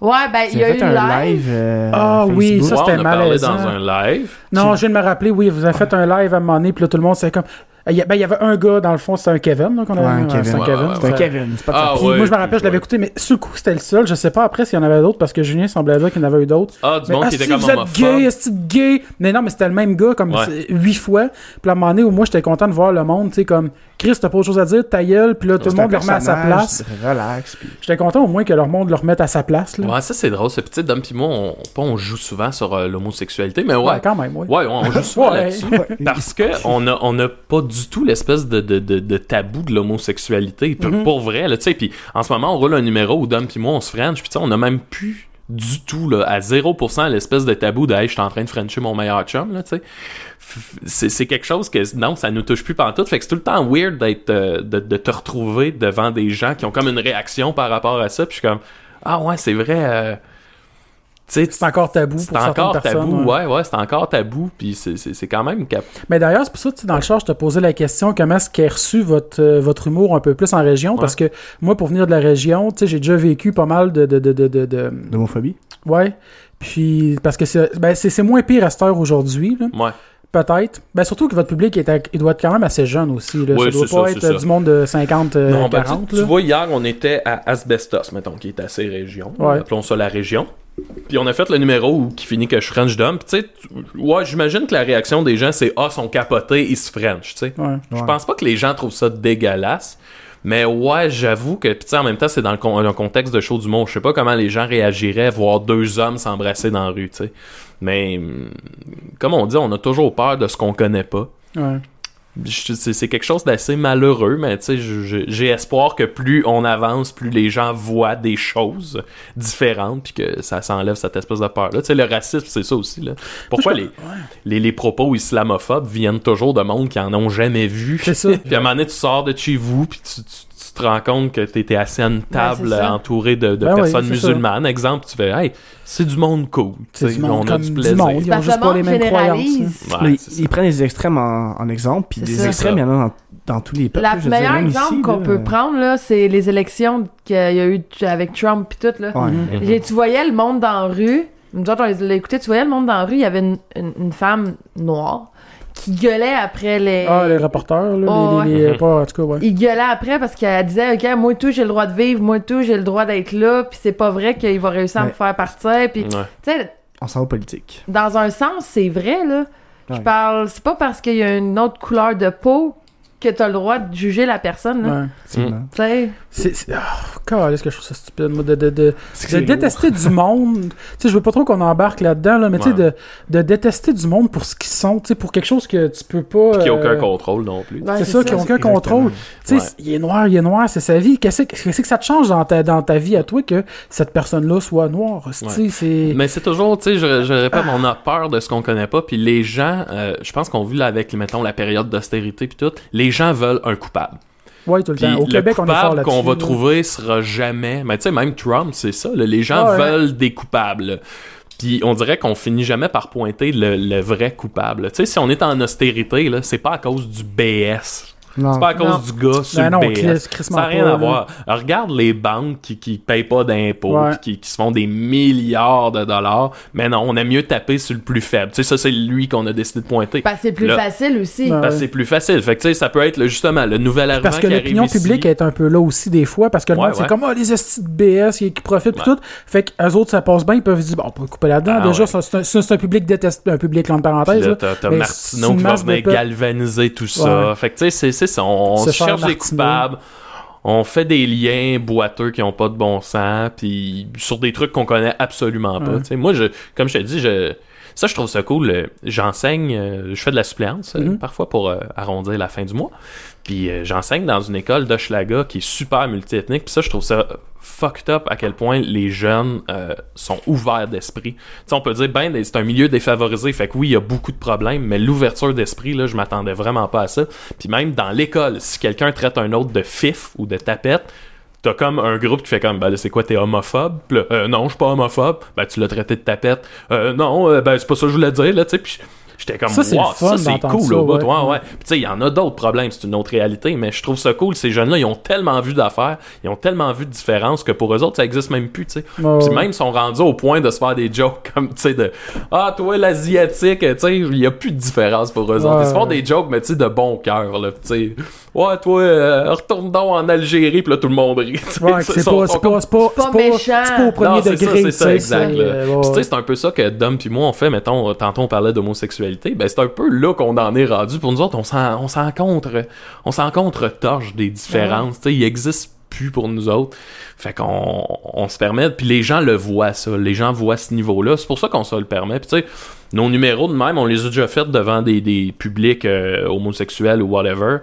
Ouais, ben, il y a eu un live. live. euh, Ah oui, ça, c'était on a parlé malaisant. dans un live. Non, je viens de me rappeler, oui, vous avez fait un live à un moment donné, puis là, tout le monde, c'est comme. Il y, a- ben, il y avait un gars, dans le fond, c'était un Kevin, qu'on avait. Ouais, un Kevin. c'était un Ouais, Kevin. ouais, C'est un c'était- Kevin, c'est pas Ah, Puis moi, je me rappelle, je l'avais ouais. écouté, mais le coup, c'était le seul. Je sais pas après s'il y en avait d'autres, parce que Julien semblait dire qu'il y en avait eu d'autres. Ah du Mais, monde ah, qui était si, comme vous êtes gay, est-ce gay? Mais non, mais c'était le même gars, comme huit fois. Puis à un moment donné, où moi, j'étais content de voir le monde, tu sais, comme, Chris, t'as pas autre chose à dire, ta gueule, puis là, tout le monde le remet à sa place. Relax. puis- J'étais content au moins que leur monde le remette à sa place, là. Ouais, ça c'est drôle. Ce petit Dom pis moi, on, pas on joue souvent sur euh, l'homosexualité, mais ouais. Ouais, quand même, ouais. Ouais, on joue souvent Ouais. là-dessus. Parce que on a, on a pas du tout l'espèce de, de, de, de tabou de l'homosexualité. P- Mhm. Pour vrai, tu sais. Puis en ce moment, on roule un numéro où Dom pis moi, on se french. Puis tu sais, on a même plus du tout, là, à 0% l'espèce de tabou de hey, je suis en train de frencher mon meilleur chum, là, tu sais. C'est quelque chose que, non, ça nous touche plus pantoute. Fait que c'est tout le temps weird d'être, euh, de, de te retrouver devant des gens qui ont comme une réaction par rapport à ça. Puis je suis comme, ah ouais, c'est vrai. euh, C'est encore tabou c'est pour certaines encore personnes. tabou, ouais. ouais, ouais, c'est encore tabou, puis c'est- c'est c'est quand même cap... Mais d'ailleurs, c'est pour ça que dans le char, je te posais la question comment est-ce qu'est reçu votre, euh, votre humour un peu plus en région? Parce que moi, pour venir de la région, tu sais, j'ai déjà vécu pas mal de. de, de, de, de, de- D'homophobie. Ouais. Puis, parce que c'est ben, c'est c'est moins pire à cette heure aujourd'hui, là. Ouais. Peut-être. Ben, surtout que votre public est à- il doit être quand même assez jeune aussi. Là. Ouais, ça doit c'est pas ça, être c'est ça. du monde de 50, euh, non, ben, 40. tu, là. tu vois, hier, on était à Asbestos, mettons, qui est assez région. Ouais. Appelons ça la région. Puis on a fait le numéro où, qui finit que je French Dump. Tu sais, ouais, j'imagine que la réaction des gens, c'est « Ah, sont capotés, ils se French », tu sais. Ouais. Je pense pas que les gens trouvent ça dégueulasse. Mais ouais, j'avoue que, sais, en même temps, c'est dans le con- contexte de show du monde. Je sais pas comment les gens réagiraient à voir deux hommes s'embrasser dans la rue, tu sais. Mais, hum, comme on dit, on a toujours peur de ce qu'on connaît pas. Ouais. C'est quelque chose d'assez malheureux, mais tu sais, j'ai espoir que plus on avance, plus les gens voient des choses différentes, puis que ça s'enlève cette espèce de peur-là. Tu sais, le racisme, c'est ça aussi. Là. Pourquoi les, les, les propos islamophobes viennent toujours de monde qui en ont jamais vu? C'est ça. Puis à un moment donné, tu sors de chez vous, puis tu te rends compte que tu étais assis à une table c'est ça. entouré de, de Ben oui, personnes ça. musulmanes. Exemple, tu fais, hey, c'est du monde cool. C'est Tu sais, du monde on a comme du du plaisir. monde. Ils ont juste le pas les mêmes croyances. Ouais, c'est ils, prennent les extrêmes en, en exemple, puis des ça. extrêmes, il y en a dans, dans tous les peuples. Dire, meilleur exemple qu'on peut prendre, là, c'est les élections qu'il y a eu avec Trump pis tout, là. Ouais. Mhm. J'ai- Tu voyais le monde dans la rue. Nous autres, on les écoutait. Tu voyais le monde dans la rue. Il y avait une, une- une femme noire qui gueulait après les. Ah, les reporters, là, Oh, les, les- pas, en tout cas, ouais. Il gueulait après parce qu'elle disait OK, moi tout, j'ai le droit de vivre. Moi tout, j'ai le droit d'être là. Puis c'est pas vrai qu'il va réussir à me faire partir. Puis, Ouais. tu sais, On s'en va politique. dans un sens, c'est vrai, là. Je parle. C'est pas parce qu'il y a une autre couleur de peau que t'as le droit de juger la personne, là. Ouais. C'est. c'est- Oh, est-ce que je trouve ça stupide, moi, de, de, de, détester du monde? Tu sais, je veux pas trop qu'on embarque là-dedans, là, mais tu sais, de, de détester du monde pour ce qu'ils sont, tu sais, pour quelque chose que tu peux pas. Puis n'y a euh, aucun contrôle non plus. Ouais, c'est ça, qui n'a aucun Exactement. contrôle. Tu sais, Ouais. il est noir, il est noir, c'est sa vie. Qu'est-ce que, qu'est-ce que ça te change dans ta, dans ta vie à toi que cette personne-là soit noire? C'est. Mais c'est toujours, tu sais, je, je répète, on a peur de ce qu'on connaît pas, puis les gens, euh, je pense qu'on vit là avec, mettons, la période d'austérité puis tout, les gens veulent un coupable. Ouais, tout le temps. Au le Québec, on est fort coupable là-dessus. qu'on va là. trouver sera jamais, mais tu sais, même Trump, c'est ça, là, les gens Ah ouais. veulent des coupables. Puis on dirait qu'on finit jamais par pointer le, le vrai coupable. Tu sais, si on est en austérité, là, c'est pas à cause du BS. Non. C'est pas à cause Non. du gars sur Ben le non, BS. Chris- Chris Ça n'a rien pas, à là. voir. Alors, regarde les banques qui, qui payent pas d'impôts, Ouais. qui, qui se font des milliards de dollars. Mais non, on aime mieux taper sur le plus faible. Tu sais, ça, c'est lui qu'on a décidé de pointer. Parce que c'est plus Là. facile aussi. Ouais. Parce que c'est plus facile. Fait que, tu sais, ça peut être le- justement le nouvel arrivant Parce que l'opinion publique est un peu là aussi des fois, parce que le Ouais, monde, c'est comme, ah, les estis de BS qui, qui profitent, pis Ouais. tout. Fait qu'eux autres, ça passe bien, ils peuvent se dire, bon, on peut couper là-dedans. Ah, Déjà, c'est un, ça, c'est un public déteste, un public, entre Puis parenthèses. là, là. t'as, t'as Martineau qui va venir galvaniser tout ça. Fait que, tu sais, c'est, On, cherche des coupables. On fait des liens boiteux qui ont pas de bon sens, puis sur des trucs qu'on connaît absolument pas. Ouais. Moi, je, comme je te dis, je, ça, je trouve ça cool. euh, J'enseigne, euh, je fais de la suppléance euh, Mhm. parfois pour arrondir la fin du mois. Puis j'enseigne dans une école d'Hochelaga qui est super multiethnique. Puis ça, je trouve ça fucked up à quel point les jeunes euh, sont ouverts d'esprit. Tu sais, on peut dire, ben, c'est un milieu défavorisé. Fait que oui, il y a beaucoup de problèmes, mais l'ouverture d'esprit, là, je m'attendais vraiment pas à ça. Puis même dans l'école, si quelqu'un traite un autre de fif ou de tapette, T'as comme un groupe qui fait comme, ben là, c'est quoi, t'es homophobe? Là, Euh, non, je suis pas homophobe. Ben, tu l'as traité de tapette. Euh, non, euh, ben, c'est pas ça que je voulais dire, là, tu sais. Puis j'étais comme, Ça, c'est wow, cool, bout, ouais. ouais, ouais. Tu sais, il y en a d'autres problèmes, c'est une autre réalité, mais je trouve ça cool. Ces jeunes-là, ils ont tellement vu d'affaires, ils ont tellement vu de différences que pour eux autres, ça existe même plus, tu sais. Puis même, ils sont rendus au point de se faire des jokes comme, tu sais, de Ah, toi, l'asiatique, tu sais, il y a plus de différence pour eux autres. Ils se font des jokes, mais tu sais, de bon cœur, là, tu sais. Ouais, toi, euh, retourne donc en Algérie, puis là, tout le monde rit. Ouais, c'est pas, comme- pas, c'est pas, pas c'est pas, méchant. c'est pas au premier non, degré. ça, c'est ça, exact. euh, ouais, tu sais, ouais. c'est un peu ça que Dom puis moi on fait, mettons, tantôt on parlait d'homosexualité, ben c'est un peu là qu'on en est rendu. Pour nous autres, on s'en, on s'en contre, on s'en contre torche des différences. Tu sais, il existe plus pour nous autres. Fait qu'on on se permet, puis les gens le voient ça, les gens voient ce niveau-là. C'est pour ça qu'on se le permet. Puis tu sais, nos numéros de même, on les a déjà faits devant des, des publics euh, homosexuels ou whatever.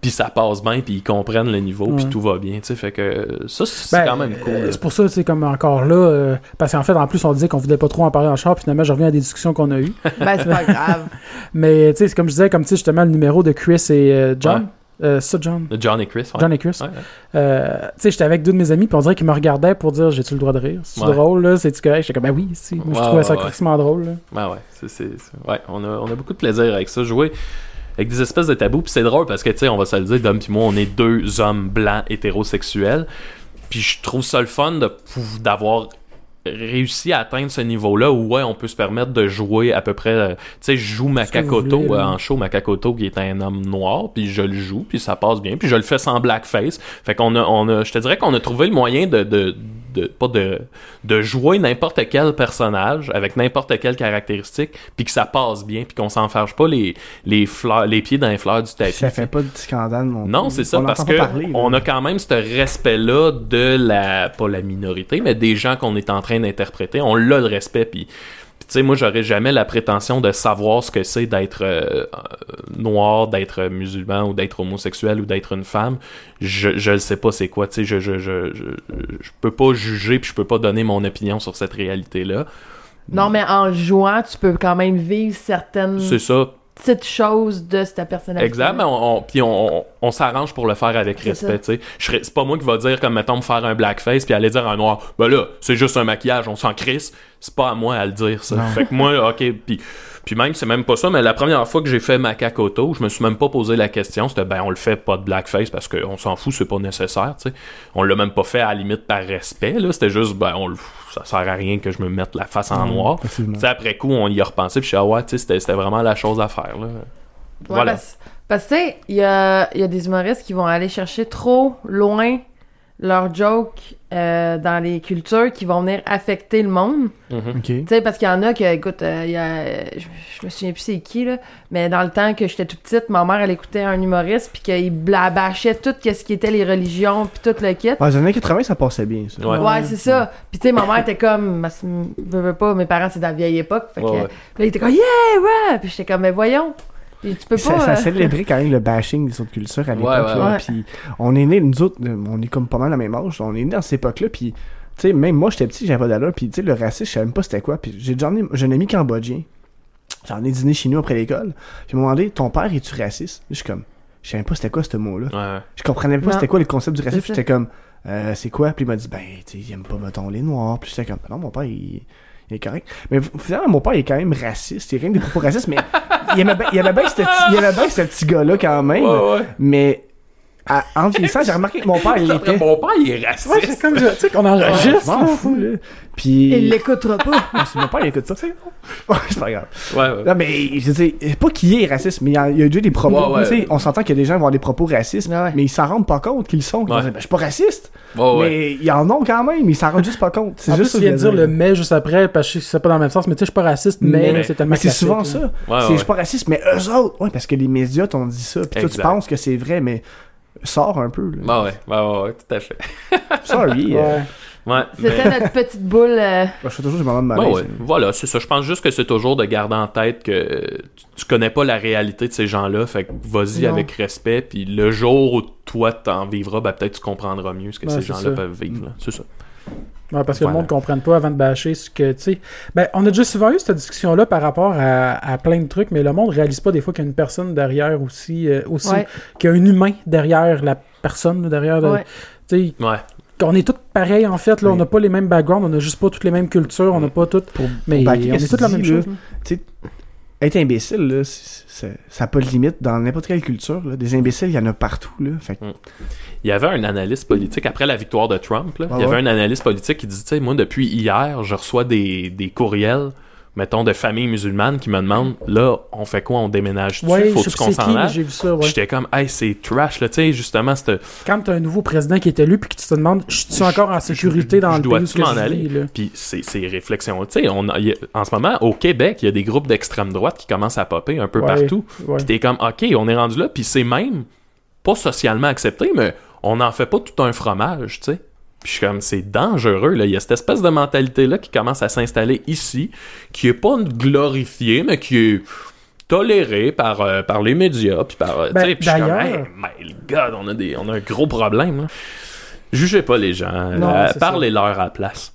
Puis ça passe bien, puis ils comprennent le niveau, puis tout va bien, tu sais. Fait que euh, ça, c'est Ben, quand même cool. euh, c'est pour ça, c'est comme encore là, euh, parce qu'en fait, en plus, on disait qu'on voulait pas trop en parler en char, puis finalement, je reviens à des discussions qu'on a eues. Ben, c'est pas grave. Mais, tu sais, c'est comme je disais, comme tu sais, justement, le numéro de Chris et euh, John. Euh, ça, John. De John et Chris, ouais. John et Chris. Ouais, ouais. Euh, tu sais, j'étais avec deux de mes amis, puis on dirait qu'ils me regardaient pour dire J'ai-tu le droit de rire? C'est Ouais. drôle, là? C'est-tu correct? J'étais comme Ben oui, si. Moi, je Ouais, trouvais ça drôle, là. Ouais, c'est- ouais, on a, on a beaucoup de plaisir avec ça. Jouer avec des espèces de tabous. Puis c'est drôle parce que, tu sais, on va se le dire, Dom puis moi, on est deux hommes blancs hétérosexuels. Puis je trouve ça le fun d'avoir réussi à atteindre ce niveau-là où, ouais, on peut se permettre de jouer à peu près. euh, tu sais, je joue Makakoto voulez, euh, en show, Makakoto qui est un homme noir, puis je le joue, puis ça passe bien, puis je le fais sans blackface. Fait qu'on a, on a, je te dirais qu'on a trouvé le moyen de, de, de pas de, de jouer n'importe quel personnage avec n'importe quelle caractéristique, puis que ça passe bien, puis qu'on s'enfarge pas les, les fleurs, les pieds dans les fleurs du tapis. Ça fait pas de scandale non Non, c'est ça, On parce que parler, là. on a quand même ce respect-là de la, pas la minorité, mais des gens qu'on est en train d'interpréter. On l'a le respect, Puis tu sais, moi, j'aurais jamais la prétention de savoir ce que c'est d'être euh, euh, noir, d'être musulman ou d'être homosexuel ou d'être une femme. Je je le sais pas c'est quoi, tu sais, je, je, je, je, je peux pas juger puis je peux pas donner mon opinion sur cette réalité-là. Non, mais en jouant, tu peux quand même vivre certaines C'est ça, petites choses de ta personnalité. Exact, mais on, on- puis on, on, on s'arrange pour le faire avec respect, C'est pas moi qui va dire, comme mettons, me faire un blackface puis aller dire à un noir, ben là, c'est juste un maquillage, on s'en crisse. C'est pas à moi à le dire, ça. Non. Fait que moi, ok, puis puis même, c'est même pas ça, mais la première fois que j'ai fait Macacoto, je me suis même pas posé la question, c'était, ben on le fait pas de blackface parce qu'on s'en fout, c'est pas nécessaire, tu sais. On l'a même pas fait à la limite par respect, là. C'était juste, ben on le- ça sert à rien que je me mette la face en noir. Sais, après coup, on y a repensé, puis je suis ah ouais, tu sais, c'était c'était vraiment la chose à faire, là. Ouais, voilà. Parce, parce que, tu sais, il y a, il y a des humoristes qui vont aller chercher trop loin leurs jokes euh, dans les cultures qui vont venir affecter le monde. Mhm. Tu sais, parce qu'il y en a que, écoute, euh, il y a, je, je me souviens plus c'est qui, là, mais dans le temps que j'étais toute petite, ma mère, elle écoutait un humoriste, puis qu'il blabachait tout ce qui était les religions, puis tout le kit. Ouais, dans les années 80, ça passait bien, ça. Ouais. Ouais, c'est ça. Puis tu sais, ma mère était comme, que, veux, veux pas, mes parents, c'est de la vieille époque. Fait que, Ouais, ouais. là, il était comme, yeah, ouais! Puis j'étais comme, mais voyons. Puis tu peux pas. Ça, ça euh, célébrait quand même le bashing des autres cultures à l'époque. ouais. Puis on est nés, nous autres, euh, on est comme pas mal à la même âge. On est nés dans cette époque-là. Puis, tu sais, même moi, j'étais petit, j'avais pas d'allure. Puis, tu sais, le racisme, je savais même pas c'était quoi. Puis, j'ai déjà emmené- j'ai un ami cambodgien. J'en ai dîné chez nous après l'école. Puis, il m'a demandé, ton père, es-tu raciste? Je suis comme, je savais même pas c'était quoi ce mot-là. Ouais. Je comprenais pas Non. c'était quoi le concept du racisme. J'étais comme, euh, c'est quoi? Puis il m'a dit, ben, tu sais, il aime pas, mettons, les noirs. Puis j'étais comme, non, mon père, il, il est correct. Mais finalement, mon père, il est quand même raciste. Il est rien des propos racistes, mais il aimait bien, il aimait bien ce petit, gars-là quand même. ouais. Mais, à- en vieillissant, j'ai remarqué que mon père, il était. Mon père, il est raciste. Ouais, c'est comme je- tu sais qu'on Je enregistre. m'en là. fous, là. Puis. Il l'écoutera pas. Ah, si mon père, il écoute ça. Ouais, c'est pas grave. Ouais, ouais. Non, mais, je sais, pas qu'il est raciste, mais il y a, il y a déjà des propos. Ouais, ouais. Tu sais, on s'entend qu'il y a des gens qui vont avoir des propos racistes, Ouais, mais ils s'en rendent pas compte qu'ils le sont. Ils dire, ben, je suis pas raciste. Ouais, ouais. Mais ils en ont quand même, ils s'en rendent juste pas compte. C'est juste plus, tu que viens de je dire le mais juste après, parce que c'est pas dans le même sens, mais tu sais, je suis pas raciste, mais, Mais- c'est tellement Mais c'est souvent ça. Ouais, c'est ouais. je suis pas raciste, mais eux autres, ouais, parce que les médias t'ont dit ça. Puis toi, tu penses que c'est vrai, mais sors un peu. Là. Bah ouais, ouais, ouais, ouais, tout à fait. Sorry. euh, Ouais. Ouais, C'était mais- notre petite boule. euh, je fais toujours du moment de malaise. ouais. Voilà, c'est ça. Je pense juste que c'est toujours de garder en tête que tu, tu connais pas la réalité de ces gens-là. Fait que vas-y avec respect. Puis le jour où toi t'en vivras, ben peut-être tu comprendras mieux ce que Ouais, ces gens-là peuvent vivre. C'est ça. Ouais, parce que Voilà. le monde ne comprenne pas avant de bâcher ce que, tu sais. Ben, on a déjà souvent eu cette discussion-là par rapport à, à plein de trucs, mais le monde réalise pas des fois qu'il y a une personne derrière aussi, euh, aussi Ouais. qu'il y a un humain derrière la personne, derrière. le- Ouais. Tu sais, Ouais. qu'on est tous pareils en fait, là, Oui. on n'a pas les mêmes backgrounds, on n'a juste pas toutes les mêmes cultures, on n'a pas toutes. Pour, Mais pour on est toutes la même chose. Être imbécile, là, ça n'a pas de limite dans n'importe quelle culture. Là. Des imbéciles, il y en a partout. Là. Fait que- Il y avait un analyste politique, après la victoire de Trump, là, Ah il y avait un analyste politique qui dit, tu sais, moi, depuis hier, je reçois des, des courriels, mettons, de familles musulmanes qui me demandent, là, on fait quoi, on déménage-tu? Ouais, Faut-tu qu'on s'en aille? J'étais comme, hey, c'est trash, là, tu sais, justement, c'était... Quand t'as un nouveau président qui est élu puis que tu te demandes, je suis encore en sécurité dans le pays dois-tu m'en aller? Puis ces, réflexions, tu sais, en ce moment, au Québec, il y a des groupes d'extrême droite qui commencent à popper un peu Ouais, partout. ouais. Puis t'es comme, OK, on est rendu là, puis c'est même pas socialement accepté, mais on n'en fait pas tout un fromage, tu sais. Puis je suis comme, c'est dangereux, là. Il y a cette espèce de mentalité-là qui commence à s'installer ici, qui est pas glorifiée, mais qui est tolérée par, euh, par les médias, puis par... euh, Ben, tu sais, puis je suis comme, d'ailleurs- hey, my God, on a, des, on a un gros problème, là. Jugez pas les gens, Non, euh, parlez-leur à la place.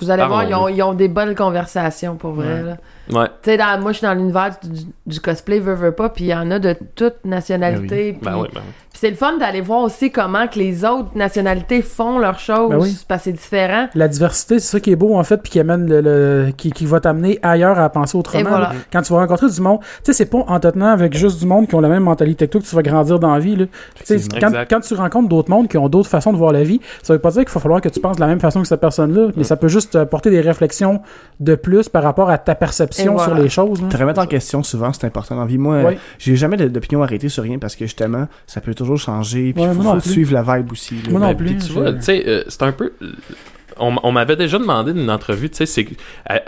Vous allez voir, ils ont, ils ont des bonnes conversations pour vrai. Ouais. là. Ouais. Tu sais, dans- moi, je suis dans l'univers du, du cosplay, veux, veux pas, puis il y en a de toute nationalité. Ben puis- oui, ben oui. puis c'est le fun d'aller voir aussi comment que les autres nationalités font leurs choses, Ben oui. parce que c'est différent. La diversité, c'est ça qui est beau en fait, puis qui amène le, le- qui, qui va t'amener ailleurs à penser autrement. Voilà. Quand tu vas rencontrer du monde, tu sais, c'est pas en te tenant avec juste du monde qui ont la même mentalité que toi que tu vas grandir dans la vie. Là. Quand, quand tu rencontres d'autres mondes qui ont d'autres façons de voir la vie, ça veut pas dire qu'il va falloir que tu penses de la même façon que cette personne-là, Mm. mais ça peut juste apporter des réflexions de plus par rapport à ta perception voilà. sur les choses. là. Te remettre en question souvent, c'est important dans la vie. Moi, Ouais. j'ai jamais d'opinion arrêtée sur rien parce que justement, ça peut toujours changer. Puis Ouais, il faut, faut suivre la vibe aussi. là. Moi non Ben, plus, puis tu vois, tu sais, euh, c'est un peu. On, on m'avait déjà demandé d'une entrevue, tu sais, c'est. euh,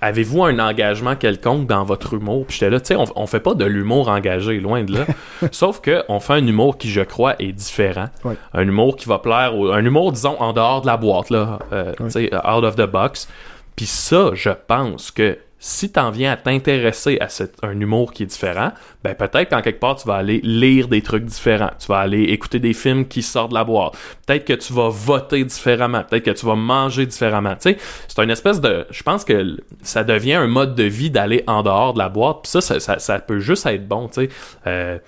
Avez-vous un engagement quelconque dans votre humour? Puis j'étais là, tu sais, on, on fait pas de l'humour engagé, loin de là. Sauf que on fait un humour qui, je crois, est différent. Ouais. Un humour qui va plaire, au- un humour, disons, en dehors de la boîte, là, euh, tu sais, out of the box. Puis ça, je pense que si t'en viens à t'intéresser à un humour qui est différent, ben peut-être qu'en quelque part tu vas aller lire des trucs différents, tu vas aller écouter des films qui sortent de la boîte, peut-être que tu vas voter différemment, peut-être que tu vas manger différemment, tu sais, c'est une espèce de, je pense que ça devient un mode de vie d'aller en dehors de la boîte, puis ça, ça, ça, ça peut juste être bon, tu sais, Euh,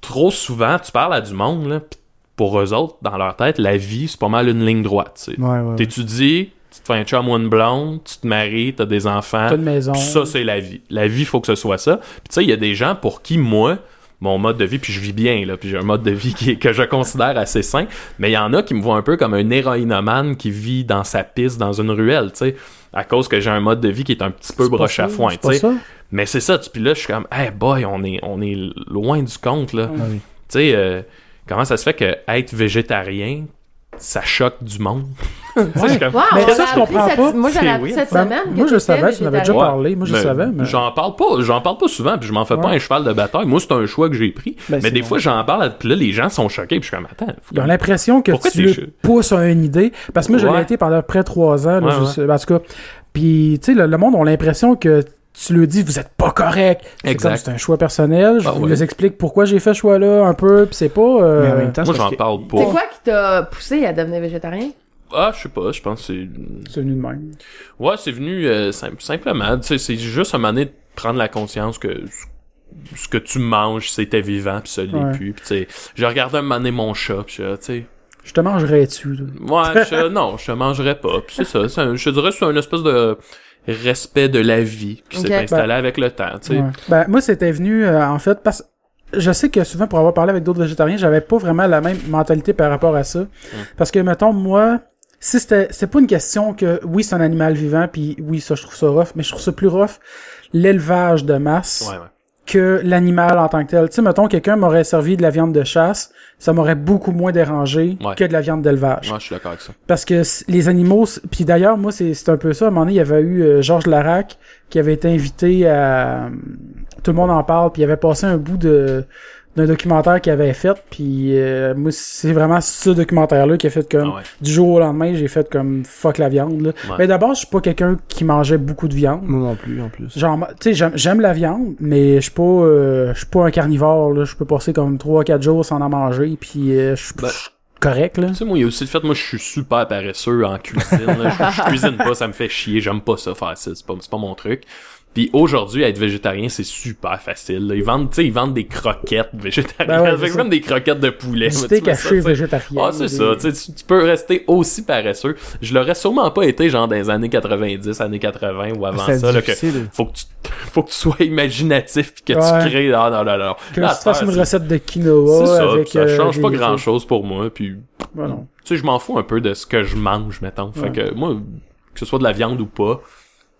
trop souvent tu parles à du monde là, pis pour eux autres dans leur tête la vie c'est pas mal une ligne droite, tu sais. Ouais, ouais. ouais. T'étudies, tu te fais un chum ou une blonde, tu te maries, t'as des enfants. T'as une maison. Ça, c'est la vie. La vie, faut que ce soit ça. Puis tu sais, il y a des gens pour qui, moi, mon mode de vie, puis je vis bien, là, puis j'ai un mode de vie qui que je considère assez sain, mais il y en a qui me voient un peu comme un héroïnomane qui vit dans sa piste, dans une ruelle, tu sais, à cause que j'ai un mode de vie qui est un petit peu broche à foin, tu sais. Mais c'est ça, puis là, je suis comme, hey boy, on est, on est loin du compte, là. Ah oui. Tu sais, euh, comment ça se fait que être végétarien, ça choque du monde? Comme, Wow, Mais ça, je comprends cette- pas. Moi, j'avais C'est appris weird. cette Ben, semaine. que moi, je savais, tu m'avais déjà parlé. Moi, je Mais savais, mais. J'en parle pas, j'en parle pas souvent, puis je m'en fais pas Ouais. un cheval de bataille. Moi, c'est un choix que j'ai pris. Ben, mais des bon. fois, j'en parle, puis là, les gens sont choqués, puis je suis comme, attends. faut Ils ont l'impression que Pourquoi tu pousses à une idée. Parce que moi, je l'ai Ouais. été pendant près de trois ans. Là, Ouais, je ouais. en tout cas. Puis, tu sais, le, le monde a l'impression que tu le dis, vous êtes pas correct. C'est C'est un choix personnel. Je Ah vous ouais. les explique pourquoi j'ai fait ce choix-là un peu. Puis c'est pas. euh, Mais en même temps, Moi, c'est j'en que- parle C'est pas. quoi qui t'a poussé à devenir végétarien? Ah, je sais pas, je pense que c'est. C'est venu de même. Ouais, c'est venu euh, sim- simplement. Tu sais, c'est juste un moment donné de prendre la conscience que ce- que tu manges, c'était vivant, puis ça l'est Ouais. plus. Puis tu sais, je regardais un moment donné mon chat, puis je- tu sais. Je te mangerais dessus. là? Ouais, je, non, je te mangerais pas. Puis c'est ça. c'est un- je te dirais que c'est une espèce de respect de la vie qui s'est installé avec le temps, tu sais. Ouais. Ben, moi, c'était venu, euh, en fait, parce je sais que souvent, pour avoir parlé avec d'autres végétariens, j'avais pas vraiment la même mentalité par rapport à ça. Parce que, mettons, moi, si c'était, c'est pas une question que, oui, c'est un animal vivant, puis oui, ça, je trouve ça rough, mais je trouve ça plus rough, l'élevage de masse, Ouais, ouais. Que l'animal en tant que tel. Tu sais, mettons, quelqu'un m'aurait servi de la viande de chasse, ça m'aurait beaucoup moins dérangé Ouais. que de la viande d'élevage. Moi, je suis d'accord avec ça. Parce que les animaux, puis d'ailleurs, moi, c'est c'est un peu ça. À un moment donné, il y avait eu euh, Georges Larac qui avait été invité à... Tout le monde en parle, puis il avait passé un bout de d'un documentaire qu'il avait fait, puis euh, moi, c'est vraiment ce documentaire-là qui a fait comme... Ah ouais. Du jour au lendemain, j'ai fait comme fuck la viande. Là. Ouais. Mais d'abord, je suis pas quelqu'un qui mangeait beaucoup de viande. Moi non plus, en plus. Genre, tu sais, j'aime- j'aime la viande, mais je suis pas, euh, je suis pas un carnivore. Là. Je peux passer comme 3-4 jours sans en manger, puis euh, je suis Ben, correct. Là. Tu sais, moi, il y a aussi le fait, moi, je suis super paresseux en cuisine. là. Je, je cuisine pas, ça me fait chier. J'aime pas ça faire ça. C'est pas, c'est pas mon truc. Puis aujourd'hui, être végétarien, c'est super facile. là. Ils vendent, tu sais, ils vendent des croquettes végétariennes. Ben ouais, ça. comme des croquettes de poulet. Du steak ça, haché végétarien. Ah, c'est des- ça. Tu, tu- peux rester aussi paresseux. Je l'aurais sûrement pas été, genre, dans les années 90, années 80 ou avant C'est ça, là, que faut que tu, faut que tu sois imaginatif pis que Ouais. tu crées, ah, non, non, non. Que Là, tu fasses une recette de quinoa c'est ça, avec. ça euh, change pas des- grand chose pour moi, puis non. tu sais, je m'en fous un peu de ce que je mange, mettons. Fait Ouais. que moi, que ce soit de la viande ou pas,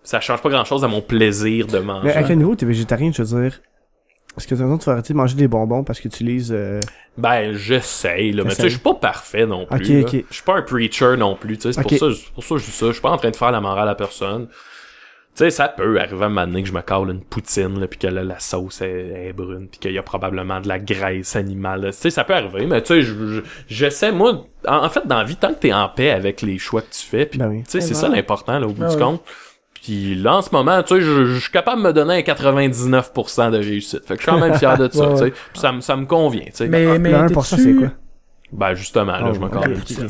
ça change pas grand chose à mon plaisir de manger. Mais à quel niveau t'es végétarien, je veux dire? Est-ce que t'as l'impression de faire arrêter de manger des bonbons parce que tu lises euh... Ben, j'essaye, là. Mais tu sais, je suis pas parfait non plus. Ok, là. ok. Je suis pas un preacher non plus, tu sais. C'est pour ça, c'est pour ça que je dis ça. Je suis pas en train de faire la morale à personne. Tu sais, ça peut arriver à un moment donné que je me cale une poutine, là, pis que là, la sauce est, est brune, pis qu'il y a probablement de la graisse animale. là. Tu sais, ça peut arriver, mais tu sais, je- je- j'essaie, moi, en, en fait, dans la vie, tant que t'es en paix avec les choix que tu fais, pis Ben oui. tu sais, c'est ça l'important, là, au bout Ah du compte. Puis là, en ce moment, tu sais, je, je suis capable de me donner un 99% de réussite. Fait que je suis quand même fier de ça, Ouais, tu sais. Puis ça, me- ça me convient, tu sais. Mais, mais le 1%, c'est quoi? Ben justement, là, Oh, je me ok, colle une ok. poutine.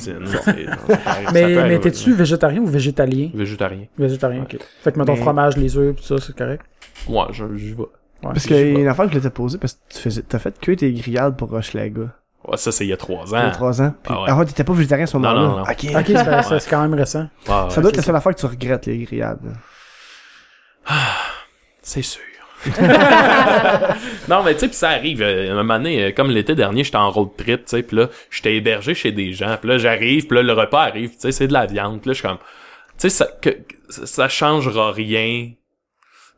Mais, mais t'es-tu végétarien ou végétalien? Végétarien. Végétarien, ok. Fait que, mettons, Mais- fromage, les œufs, pis ça, c'est correct? Ouais, je- j'y vais. Ouais. Parce qu'il y a une affaire que je voulais te poser parce que tu faisais, t'as fait cuire tes grillades pour Hochelaga. Ouais, ça, c'est il y a trois Il y a ans. trois ans. Puis, Ah ah ouais. t'étais pas végétarien à ce Non, moment-là. non, non. Ok. Ok, ça fait- ça, c'est quand même récent. Ouais, Ça doit être la seule affaire que tu regrettes, les grillades. là. C'est sûr. non, mais tu sais, pis ça arrive. euh, un moment donné, euh, comme l'été dernier, j'étais en road trip, tu sais, pis là, j'étais hébergé chez des gens, pis là, j'arrive, pis là, le repas arrive, tu sais, c'est de la viande, pis là, je suis comme, tu sais, ça, que- ça changera rien.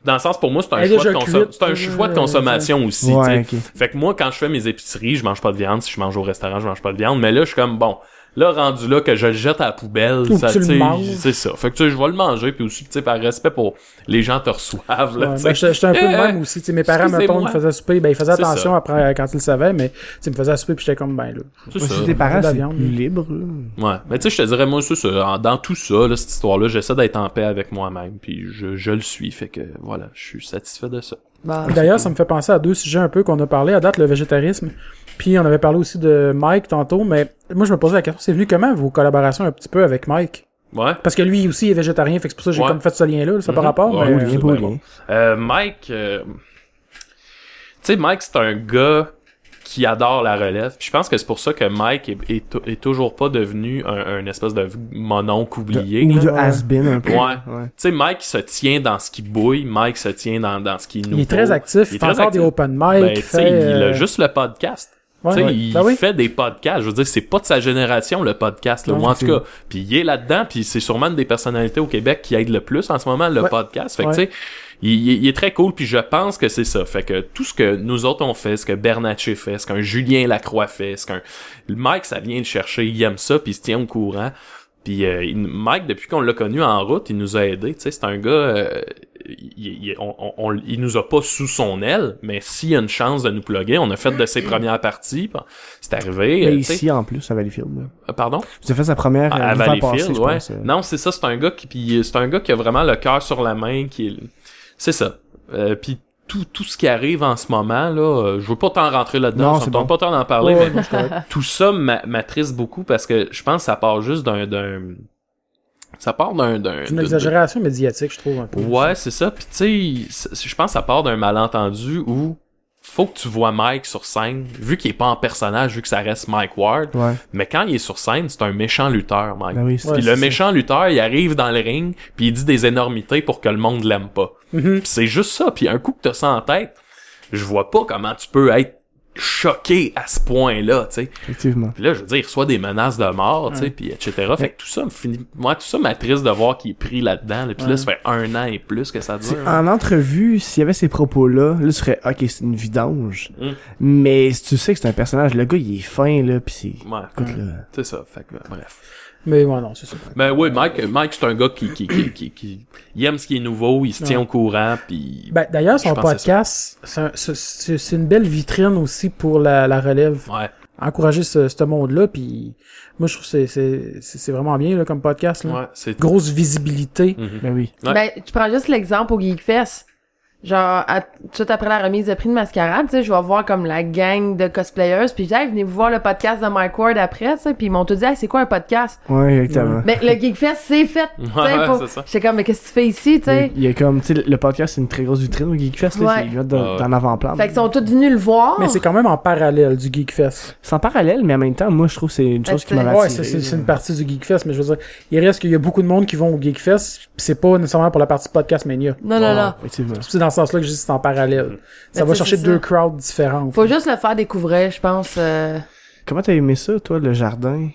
Dans le sens, pour moi, c'est un, choix de, consom- c'est un euh, choix de consommation aussi, tu sais. Ouais, ok. Fait que moi, quand je fais mes épiceries, je mange pas de viande. Si je mange au restaurant, je mange pas de viande. Mais là, je suis comme, bon, Là, rendu là que je le jette à la poubelle, Ou ça, tu le sais, c'est ça. Fait que tu sais, je vais le manger, puis aussi, tu sais, par respect pour les gens te reçoivent, là, Ouais, tu ben, sais. j'étais j'étais un peu de Euh, même aussi. Tu sais, mes parents, mettons, excusez-moi. me faisaient souper. Ben, ils faisaient attention ça. après, quand ils le savaient, mais tu sais, ils me faisaient souper, puis j'étais comme, ben là. C'est ça. si tes parents, c'est viande. plus libre. là. Ouais, mais tu sais, je te dirais, moi, c'est ça. en- Dans tout ça, là, cette histoire-là, j'essaie d'être en paix avec moi-même, puis je, je le suis. Fait que, voilà, je suis satisfait de ça. D'ailleurs, ça me fait penser à deux sujets un peu qu'on a parlé. À date, le végétarisme. Puis on avait parlé aussi de Mike tantôt, mais moi je me posais la question, c'est venu comment vos collaborations un petit peu avec Mike? Ouais. Parce que lui aussi est végétarien, fait que c'est pour ça que j'ai Ouais. comme fait ce lien-là, là, ça par Mhm. rapport, Ouais, mais... oui. Euh, Mike, euh, tu sais, Mike, c'est un gars qui adore la relève. Puis je pense que c'est pour ça que Mike est, est, tou- est toujours pas devenu un, un espèce de mononcle oublié. Ou là. de has-been un peu. Ouais. ouais. Tu sais, Mike se tient dans ce qui bouille, Mike se tient dans, dans ce qui nous il est très actif, il, est fait très encore actif. des open mic, Ben, il tu sais, fait... il a euh, juste le podcast. Ouais, ouais. il Ben oui. fait des podcasts. Je veux dire, c'est pas de sa génération, le podcast. Là, Non, ou en tout cas, puis il est là-dedans, puis c'est sûrement une des personnalités au Québec qui aide le plus en ce moment, le Ouais. podcast. Fait que, tu sais, il, est très cool, puis je pense que c'est ça. Fait que tout ce que nous autres on fait, ce que Bernatchez fait, ce qu'un Julien Lacroix fait, ce qu'un... Mike, ça vient le chercher, il aime ça, puis il se tient au courant. Puis euh, il- Mike, depuis qu'on l'a connu en route, il nous a aidés. Tu sais, c'est un gars... euh, il, il- on, on- il nous a pas sous son aile, mais s'il y a une chance de nous plugger, on a fait de ses premières parties. C'est arrivé. Mais euh, tu ici, en plus, à Valleyfield. là. Euh, Pardon? Vous avez fait sa première À, euh, à l'hiver Valleyfield, passé, ouais. pense, euh. Non, c'est ça, c'est un gars qui puis c'est un gars qui a vraiment le cœur sur la main qui est c'est ça. Euh, puis tout, tout ce qui arrive en ce moment là, euh, je veux pas t'en rentrer là-dedans, tente bon. pas tant d'en parler Ouais, mais je tout ça m'a- m'attriste beaucoup parce que je pense que ça part juste d'un ça part d'un une de- exagération médiatique, je trouve, un peu. Ouais, c'est ça. Puis tu sais, je pense que ça part d'un malentendu où faut que tu vois Mike sur scène, vu qu'il est pas en personnage, vu que ça reste Mike Ward. Ouais. Mais quand il est sur scène, c'est un méchant lutteur, Mike. Ben oui, c'est- Ouais, Puis le ça. méchant lutteur, il arrive dans le ring, puis il dit des énormités pour que le monde l'aime pas. Puis c'est juste ça. Puis un coup que t'as ça en tête, je vois pas comment tu peux être choqué à ce point-là, tu sais. effectivement. Puis là, je veux dire, il reçoit des menaces de mort, tu sais, puis etc. Fait que tout ça me finit... Moi, tout ça m'attriste de voir qu'il est pris là-dedans. là. Puis là, ça fait un an et plus que ça T'sais, dure. en entrevue, s'il y avait ces propos-là, là, tu ferais, ok, c'est une vidange. Mm. Mais si tu sais que c'est un personnage, le gars, il est fin, là, pis c'est... Ouais, c'est ça. Fait que, bref. Mais ouais, non, c'est ça. Ben oui, Mike, Mike c'est un gars qui, qui, qui, qui, qui- il aime ce qui est nouveau, il se tient Ouais. au courant, puis Ben, d'ailleurs, son podcast, c'est un- c'est c'est- c'est une belle vitrine aussi pour la, la relève. ouais. Encourager ce, ce monde-là, puis moi, je trouve que c'est- c'est vraiment bien là, comme podcast. Là. Ouais, c'est Grosse visibilité. Mhm. Ben oui. Ouais. Ben, tu prends juste l'exemple au Geekfest. Genre, à- tout après la remise de prix de mascarade, tu sais, je vais voir comme la gang de cosplayers, puis je dis, Hey, venez vous voir le podcast de Mike Ward après, tu sais, puis ils m'ont tout dit, Hey, c'est quoi un podcast? Ouais, exactement. Mais le Geekfest, c'est fait, tu sais, Ouais, pour- c'est. J'étais comme, mais qu'est-ce que tu fais ici, tu sais? Il y a comme, tu sais, le podcast, c'est une très grosse vitrine au Geekfest, là, Ouais. le mettent dans, Ah ouais. dans l'avant-plan. Fait qu'ils sont tous venus le voir. Mais c'est quand même en parallèle du Geekfest. C'est en parallèle, mais en même temps, moi, je trouve que c'est une chose qui m'a Ouais, attiré. c'est c'est- c'est là. une partie du Geekfest, mais je veux dire, il reste qu'il y a beaucoup de monde qui vont au Geekfest, pis c'est pas nécessairement pour la partie podcast Mania. Non, non, non. Ce sens-là que je dis c'est en parallèle. Ça Mais va chercher deux ça. crowds différents. Faut juste le faire découvrir, je pense. euh, Comment t'as aimé ça, toi, le jardin?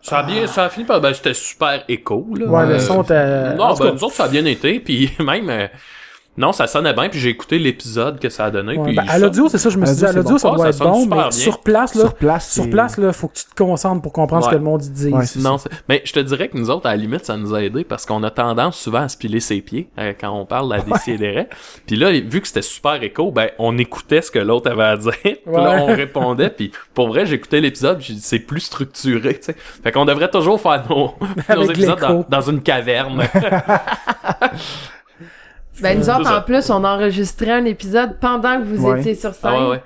Ça a bien, ça a fini par, ben, c'était super écho, là. Ouais, le son était... Non, ben, cas, nous autres, ça a bien été, puis même, euh, non, ça sonnait bien, puis j'ai écouté l'épisode que ça a donné, ouais, puis ben, à l'audio, c'est ça, je me À suis dit, à l'audio, ça bon. doit Ah, être ça sonne bon, super mais bien. sur place, là, Sur place, sur place, là, faut que tu te concentres pour comprendre ce que le monde y dit. Ouais, c'est Non, mais je te dirais que nous autres, à la limite, ça nous a aidé parce qu'on a tendance souvent à se piler ses pieds euh, quand on parle de la décideret. Puis là, vu que c'était super écho, ben on écoutait ce que l'autre avait à dire. Puis là, on répondait. Puis pour vrai, j'écoutais l'épisode, c'est plus structuré. tu sais. Fait qu'on devrait toujours faire nos, épisodes dans une caverne. Ben, nous autres, en plus, on enregistrait un épisode pendant que vous Ouais. étiez sur scène. ah ouais, ouais.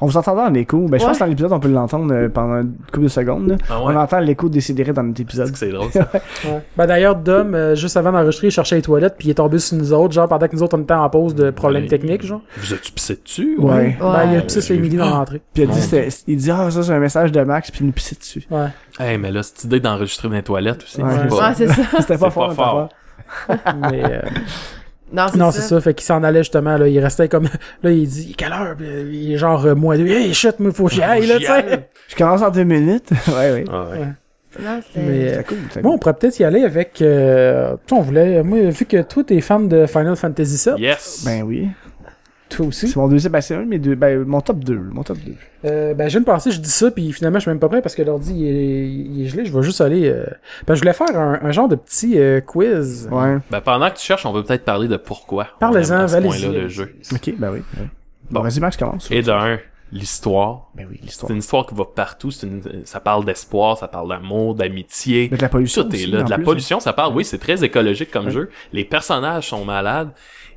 On vous entendait en écho. Ben, je Ouais. pense que dans l'épisode, on peut l'entendre euh, pendant une couple de secondes. là. Ah ouais. On entend l'écho décidéré dans notre épisode. C'est que c'est drôle, ça. Ouais. Ben d'ailleurs, Dom, euh, juste avant d'enregistrer, il cherchait les toilettes, puis il est tombé sur nous autres, genre pendant que nous autres on était en pause de problèmes Ouais. techniques, genre. Vous as-tu pissé dessus? Ouais. Ouais. Ben, il a pissé sur Emily dans l'entrée. Puis il a dit, c'était- il dit, ah, ça, c'est un message de Max, puis il nous pissait dessus. Ouais. Hey, mais là, cette idée d'enregistrer dans les toilettes aussi. Ouais. c'est pas- Ouais, c'est ça. C'était pas C'est fort, pas c'était fort. Mais, euh, Non, c'est non, ça. c'est ça. Fait qu'il s'en allait justement, là. Il restait comme, là, il dit, quelle heure? Euh, Il est genre, euh, moins deux. Hey, shit, moi, faut que j'y aille, là, tu sais. Je commence en deux minutes. ouais, ouais. Ah ouais. Non, c'est... Mais, euh, C'était cool. c'était Moi, on pourrait peut-être y aller avec, euh, tu sais, on voulait, moi, vu que toi, t'es fan de Final Fantasy VII, Yes! Ben oui. Toi aussi? C'est mon deuxième, ben c'est un de mes deux, ben mon top 2, mon top 2. Euh, ben, je viens de passer, je dis ça, puis finalement, je suis même pas prêt parce que l'ordi, il est, il est gelé. Je vais juste aller... Euh... Ben, je voulais faire un, un genre de petit euh, quiz. Ouais. Ben, pendant que tu cherches, on peut peut-être parler de pourquoi. aime à ce allez-y. point-là le jeu. Ok, ben oui. ouais. Bon, vas-y Max, commence. Et d'un, l'histoire. Ben oui, C'est l'histoire. une histoire qui va partout. C'est une- ça parle d'espoir, ça parle d'amour, d'amitié. Mais de la pollution Tout est aussi, là. De la plus, pollution, ça parle. Oui, c'est très écologique comme Ouais. jeu. Les personnages sont malades.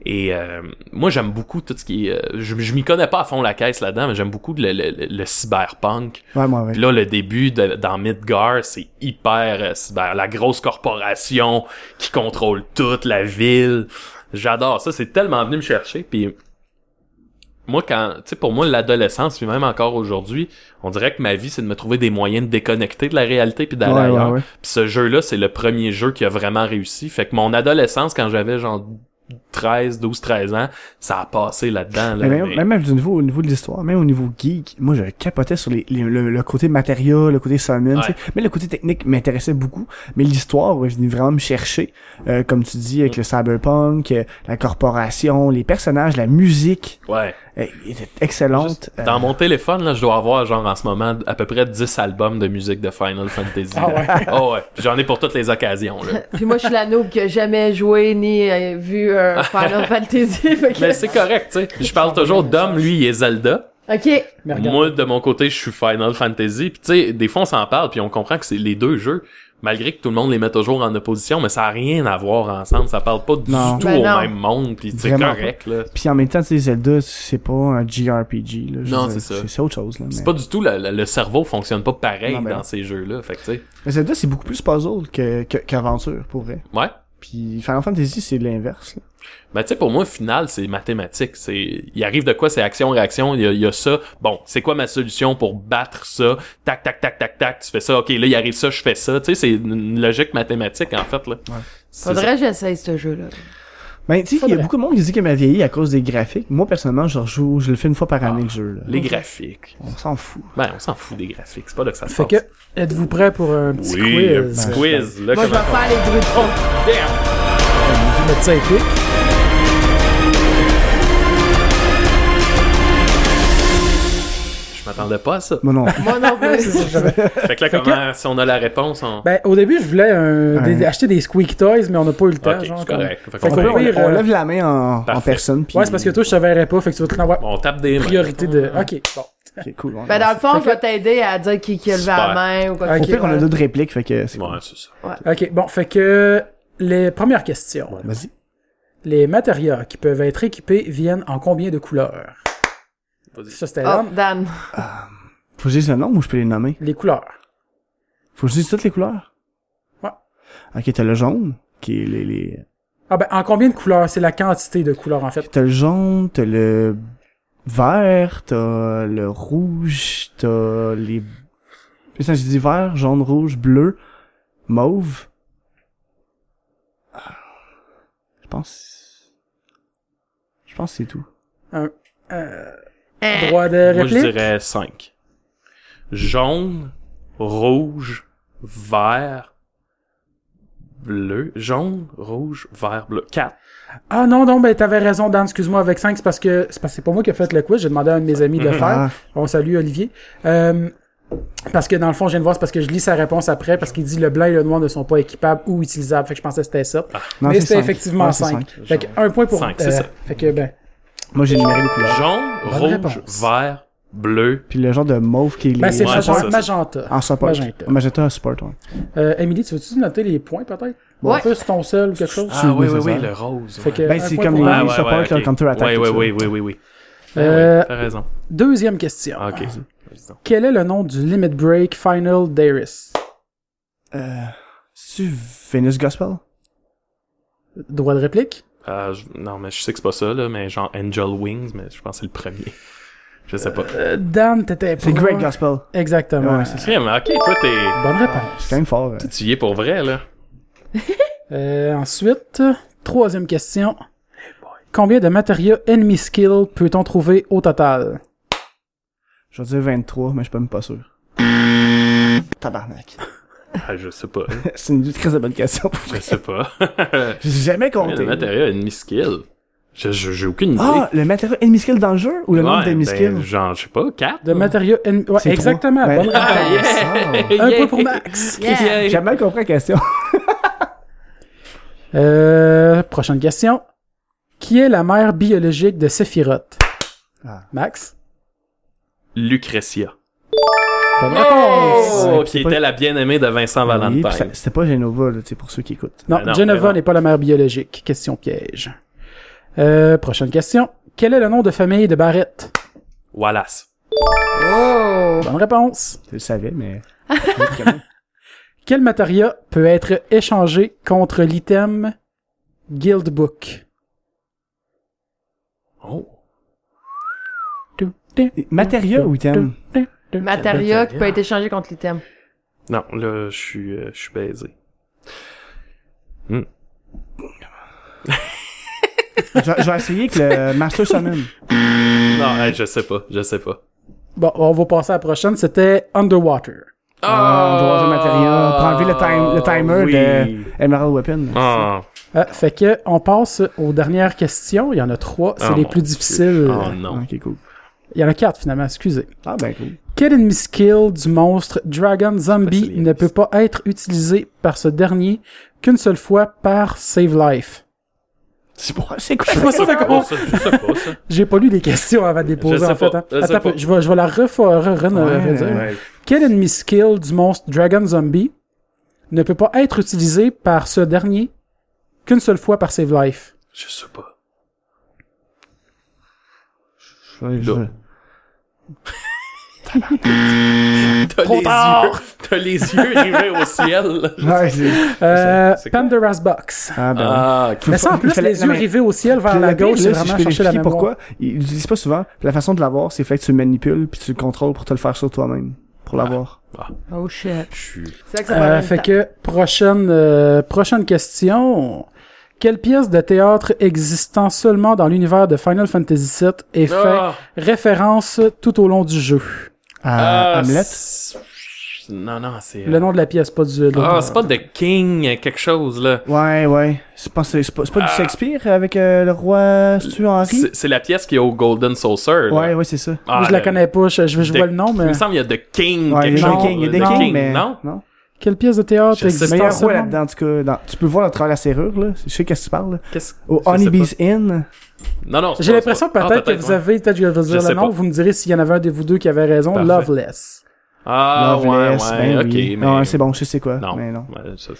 Et euh, moi, j'aime beaucoup tout ce qui est... euh, je je m'y connais pas à fond la caisse là-dedans, mais j'aime beaucoup le, le, le- le cyberpunk. Ouais, moi, ouais. Puis là, le début de, dans Midgar, c'est hyper euh, cyber. La grosse corporation qui contrôle toute la ville. J'adore ça. C'est tellement venu me chercher. Puis moi, quand, tu sais, pour moi, l'adolescence, puis même encore aujourd'hui, on dirait que ma vie, c'est de me trouver des moyens de déconnecter de la réalité puis d'aller Ouais, ouais, ailleurs. ouais. Puis ce jeu-là, c'est le premier jeu qui a vraiment réussi. Fait que mon adolescence, quand j'avais genre 13, 12, 13 ans, ça a passé là-dedans. Là, Mais même, mais- même, du niveau, au niveau de l'histoire, même au niveau geek, moi je capotais sur les, les- le, le côté matériel, le côté summon, Ouais. tu sais. mais le côté technique m'intéressait beaucoup, mais l'histoire est venue vraiment me chercher, euh, comme tu dis, avec le cyberpunk, euh, la corporation, les personnages, la musique, Ouais. Euh, était excellente. Juste Euh, Dans mon téléphone, là, je dois avoir, genre, en ce moment, à peu près 10 albums de musique de Final Fantasy. Ah ouais? Oh ouais. J'en ai pour toutes les occasions, là. Puis moi, je suis la noob qui a jamais joué ni euh, vu un Final Fantasy. que- Mais c'est correct, tu sais. Je parle toujours d'homme, lui, il est Zelda. Ok. Moi, de mon côté, je suis Final Fantasy. Puis tu sais, des fois, on s'en parle, puis on comprend que c'est les deux jeux. Malgré que tout le monde les met toujours en opposition, mais ça a rien à voir ensemble. Ça parle pas du Non. tout Ben au non. même monde, puis c'est correct, là. Puis en même temps, tu sais, Zelda, c'est pas un JRPG, là. Non, c'est ça. C'est autre chose, là. C'est pas du tout, le, le- le cerveau fonctionne pas pareil Non, ben dans non. ces jeux-là. Fait que Mais Zelda, c'est beaucoup plus puzzle que, que- qu'aventure, pour vrai. ouais. Puis Final Fantasy, c'est l'inverse, là. Ben, tu sais, pour moi, final, c'est mathématique. C'est, il arrive de quoi, c'est action-réaction. Il y a, il y a ça. Bon, c'est quoi ma solution pour battre ça? Tac, tac, tac, tac, tac. Tu fais ça. OK, là, il arrive ça, je fais ça. Tu sais, c'est une logique mathématique, en fait, là. Ça. Faudrait que j'essaye ce jeu-là. Ben, tu sais, il y a beaucoup de monde qui dit qu'il m'a vieilli à cause des graphiques. Moi, personnellement, je rejoue, je le fais une fois par année, le jeu, là. Les graphiques. On s'en fout. Ben, on s'en fout des graphiques. C'est pas là que ça se Fait passe. que, êtes-vous prêt pour un petit Oui, un quiz? petit quiz. Là, Moi, je vais faire les bruits de fond. Damn! Je vais Je m'attendais pas à ça. Moi non. Moi non plus. Fait que là, Fait comment, si on a la réponse, on... Ben, au début, je voulais un- Ouais. des- acheter des Squeak Toys, mais on n'a pas eu le temps. ok, genre, comme- correct. Fait on, peut- peut- on- pire, on euh, lève la main en, en personne. Puis... Ouais, c'est parce que toi, je te verrais pas, fait que tu vas te l'envoyer on tape des mains. priorité de. Ok, bon. Ok, cool. Ben, dans le fond, je vais t'aider à dire qui, qui a levé la main ou quoi que pire, on a d'autres répliques, fait que c'est Ouais, cool. c'est ça. Ok, bon, fait que les premières questions. Vas-y. Les matériaux qui peuvent être équipés viennent en combien de couleurs? Vas-y. Ça, c'était Oh, là. Dan. Faut que je dise le nom ou je peux les nommer? Les couleurs. Faut que je dise toutes les couleurs? Ouais. Ok, t'as le jaune, qui est les, les... Ah ben, en combien de couleurs? C'est la quantité de couleurs, en fait. T'as le jaune, t'as le vert, t'as le rouge, t'as les... Putain, j'ai dit vert, jaune, rouge, bleu, mauve. Ah. Je pense... Je pense que c'est tout. Euh, Eh. Droit de Moi, je réplique? dirais 5. Jaune, rouge, vert, bleu. Jaune, rouge, vert, bleu. 4. Ah non, non, ben t'avais raison, Dan, excuse-moi, avec 5, c'est parce que c'est parce que c'est pas moi qui ai fait le quiz, j'ai demandé à un de mes amis de le faire. Ah, On salue Olivier. Euh, parce que dans le fond, je viens de voir, c'est parce que je lis sa réponse après, parce qu'il dit le blanc et le noir ne sont pas équipables ou utilisables. Fait que je pensais que c'était ça. non, Mais c'est c'était effectivement Ouais, c'est 5. cinq. Fait que un point pour... Cinq, c'est euh, ça. Fait que, ben... Moi, j'ai numéré les couleurs. Jaune, Bonne rouge, réponse. vert, bleu. Puis le genre de mauve qui est. Ben, c'est Ouais, magenta. c'est ça. magenta. En support. Magenta. Magenta. support, ouais. Euh, Emily, tu veux-tu noter les points, peut-être? Bon, Ouais. Un peu sur ton seul ou quelque chose? Ah oui, oui, oui, le rose. Fait que, ouais. Ben, un c'est point comme pour- les- Ah, ouais, support, ouais, le counter-attack, Oui, tout oui, ça. oui, oui, oui, oui. Ah Euh, T'as raison. Deuxième question. Ah, ok. Vas-y donc. Quel est le nom du Limit Break Final Darius? Euh... C'est Venus Gospel? Droit de réplique? Euh, je- non, mais je sais que c'est pas ça, là, mais genre Angel Wings, mais je pense que c'est le premier. Je sais pas. Euh, Dan, t'étais C'est Great Gospel. Exactement. Ouais, c'est ça. Ok, toi, t'es. Bonne C'est réponse. quand même fort. euh. Tu y es pour vrai, là. Euh, ensuite, troisième question. Combien de matériaux enemy skill peut-on trouver au total? Je vais dire 23, mais je suis pas même pas sûr. Tabarnak. Ah, je sais pas. c'est une très bonne question. Je sais pas. J'ai jamais compté. de matériel ennemi skill? Je- je- J'ai aucune idée. Ah, le matériau enemy skill dans le jeu ou le nombre Ouais, d'enemy ben, skills? genre, je sais pas, 4? De matériaux... en- Ouais, exactement. Ben, Ah, réponse. yeah! Un Yeah! point pour Max. Yeah. J'ai mal compris la question. Euh, prochaine question. Qui est la mère biologique de Sephiroth? Ah. Max? Lucretia. Bonne réponse. Oh, Ouais, qui c'est était pas- la bien-aimée de Vincent Oui, Valentine. ça- C'était pas Genova, là, tu sais, pour ceux qui écoutent. Non, Ben non, non. n'est pas la mère biologique. Question piège. Euh, prochaine question. Quel est le nom de famille de Barrett? Wallace. Oh! Bonne réponse. Je le savais, mais... Quel matériau peut être échangé contre l'item Guildbook? Oh. Matériau ou item? Matériau qui peut être échangé contre l'item. Non, là, je suis, euh, je suis baisé. je, vais- je vais essayer avec le Master Summon. Non, hey, je sais pas, je sais pas. Bon, on va passer à la prochaine. C'était Underwater. Ah, on doit avoir le matériau. Pour enlever le, time, le timer oui. de Emerald Weapon. Ah, Euh, fait que on passe aux dernières questions. Il y en a trois. C'est Ah, les mon plus Dieu. difficiles. oh non. Ok, cool. Il y en a quatre finalement. Excusez. Ah, ben cool. Quel ennemi skill du monstre Dragon Zombie ne peut pas être utilisé par ce dernier qu'une seule fois par Save Life? C'est bon, c'est quoi Je sais pas ça, d'accord. J'ai pas lu les questions avant de les poser en fait. hein. je Attends, je vais, je vais la refaire. re- re- Ouais, ouais. Quel ennemi skill du monstre Dragon Zombie ne peut pas être utilisé par ce dernier qu'une seule fois par Save Life? Je sais pas. Je- je- Trop les tard. yeux, t'as les yeux rivés au ciel. Ouais, c'est... Euh? Pandora's Box. Ah, ben Ah. Mais ça, en plus, fallait- les yeux mais- rivés au ciel vers la gauche, c'est si vraiment je peux chercher la mémoire. pourquoi, ils l'utilisent pas souvent. Puis la façon de l'avoir, c'est fait que tu le manipules puis tu le contrôles pour te le faire sur toi-même. Pour l'avoir. Oh shit. Je suis... C'est ça que ça Euh, fait que, prochaine, euh, prochaine question. Quelle pièce de théâtre existant seulement dans l'univers de Final Fantasy VII est fait Ah, référence tout au long du jeu? À ah, Hamlet? c'est- Non, non, c'est... Le nom de la pièce, pas du... de Ah, l'auteur. c'est pas The King, euh, quelque chose, là. Ouais, ouais. C'est pas, c'est, c'est pas, c'est pas du Ah. Shakespeare avec euh, le roi Stu Henry? C'est c'est la pièce qui est au Golden Saucer, là. Ouais, ouais, c'est ça. Ah, Moi, je la le- connais pas, je, je, je The- vois le nom, Il mais... me semble qu'il y a The King, Ouais, il quelque y a non, des chose. King, il y a The King, King, mais... non? Quelle pièce de théâtre Je là-dedans, en tout cas. dans- Tu peux voir à travers la serrure, là. Je sais qu'est-ce que tu parles. Au Honeybee's Inn. Non, non, c'est J'ai l'impression peut-être Ah, que vous ouais. avez, peut-être que je vais Je dire le nom, pas. vous me direz s'il y en avait un de vous deux qui avait raison. Parfait. Loveless. Ah, ouais, ouais, ben ok, oui. mais... Non, c'est bon, je sais quoi. Non. Mais non. Ouais, ça,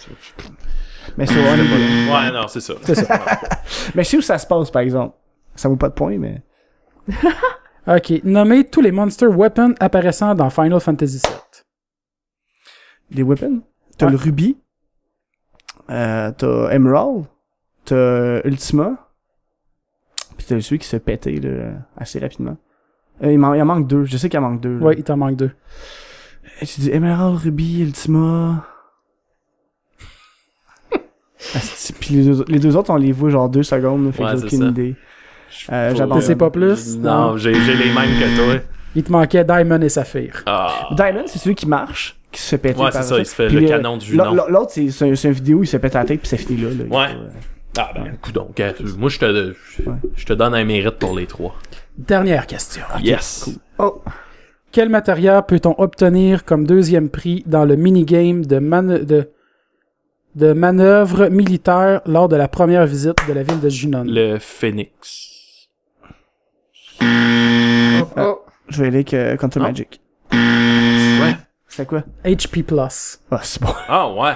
Mais c'est Honeybee's. Ouais, non, c'est ça. C'est ça. Mais je sais où ça se passe, par exemple. Ça vaut pas de points, mais... Ok, nommez tous les monster weapons apparaissant dans Final Fantasy VII. Des weapons. T'as Ouais. le rubis. Euh, t'as Emerald. T'as Ultima. Puis t'as celui qui se pétait, là, assez rapidement. Euh, il, en manque deux. Je sais qu'il en manque deux. là. Ouais, il t'en manque deux. Et tu dis Emerald, Ruby, Ultima. Puis les deux, les deux autres, on les voit genre deux secondes, là, fait Ouais, que j'ai c'est aucune ça. idée. Euh, j'abandonne. Pas plus? Non, j'ai j'ai les mêmes que toi. Il te manquait Diamond et Saphir. Ah. Diamond, c'est celui qui marche, qui se fait péter. Ouais, c'est ça, il se fait Puis, le euh, canon du l'autre- nom. L'autre, c'est c'est un- c'est une vidéo, il se pète la tête, puis ça finit là. Ouais. euh, Ah, ben, écoute donc. Moi, je te, je te donne un mérite pour les trois. Dernière question. Yes. Oh! Quel matériel peut-on obtenir comme deuxième prix dans le minigame de, man de, de manœuvre militaire lors de la première visite de la ville de Junon? Le Phoenix. Oh. Je vais aller avec euh, Counter Non. Magic. Ouais. C'est quoi? HP+. Plus. Ah, c'est bon. Ah, ouais.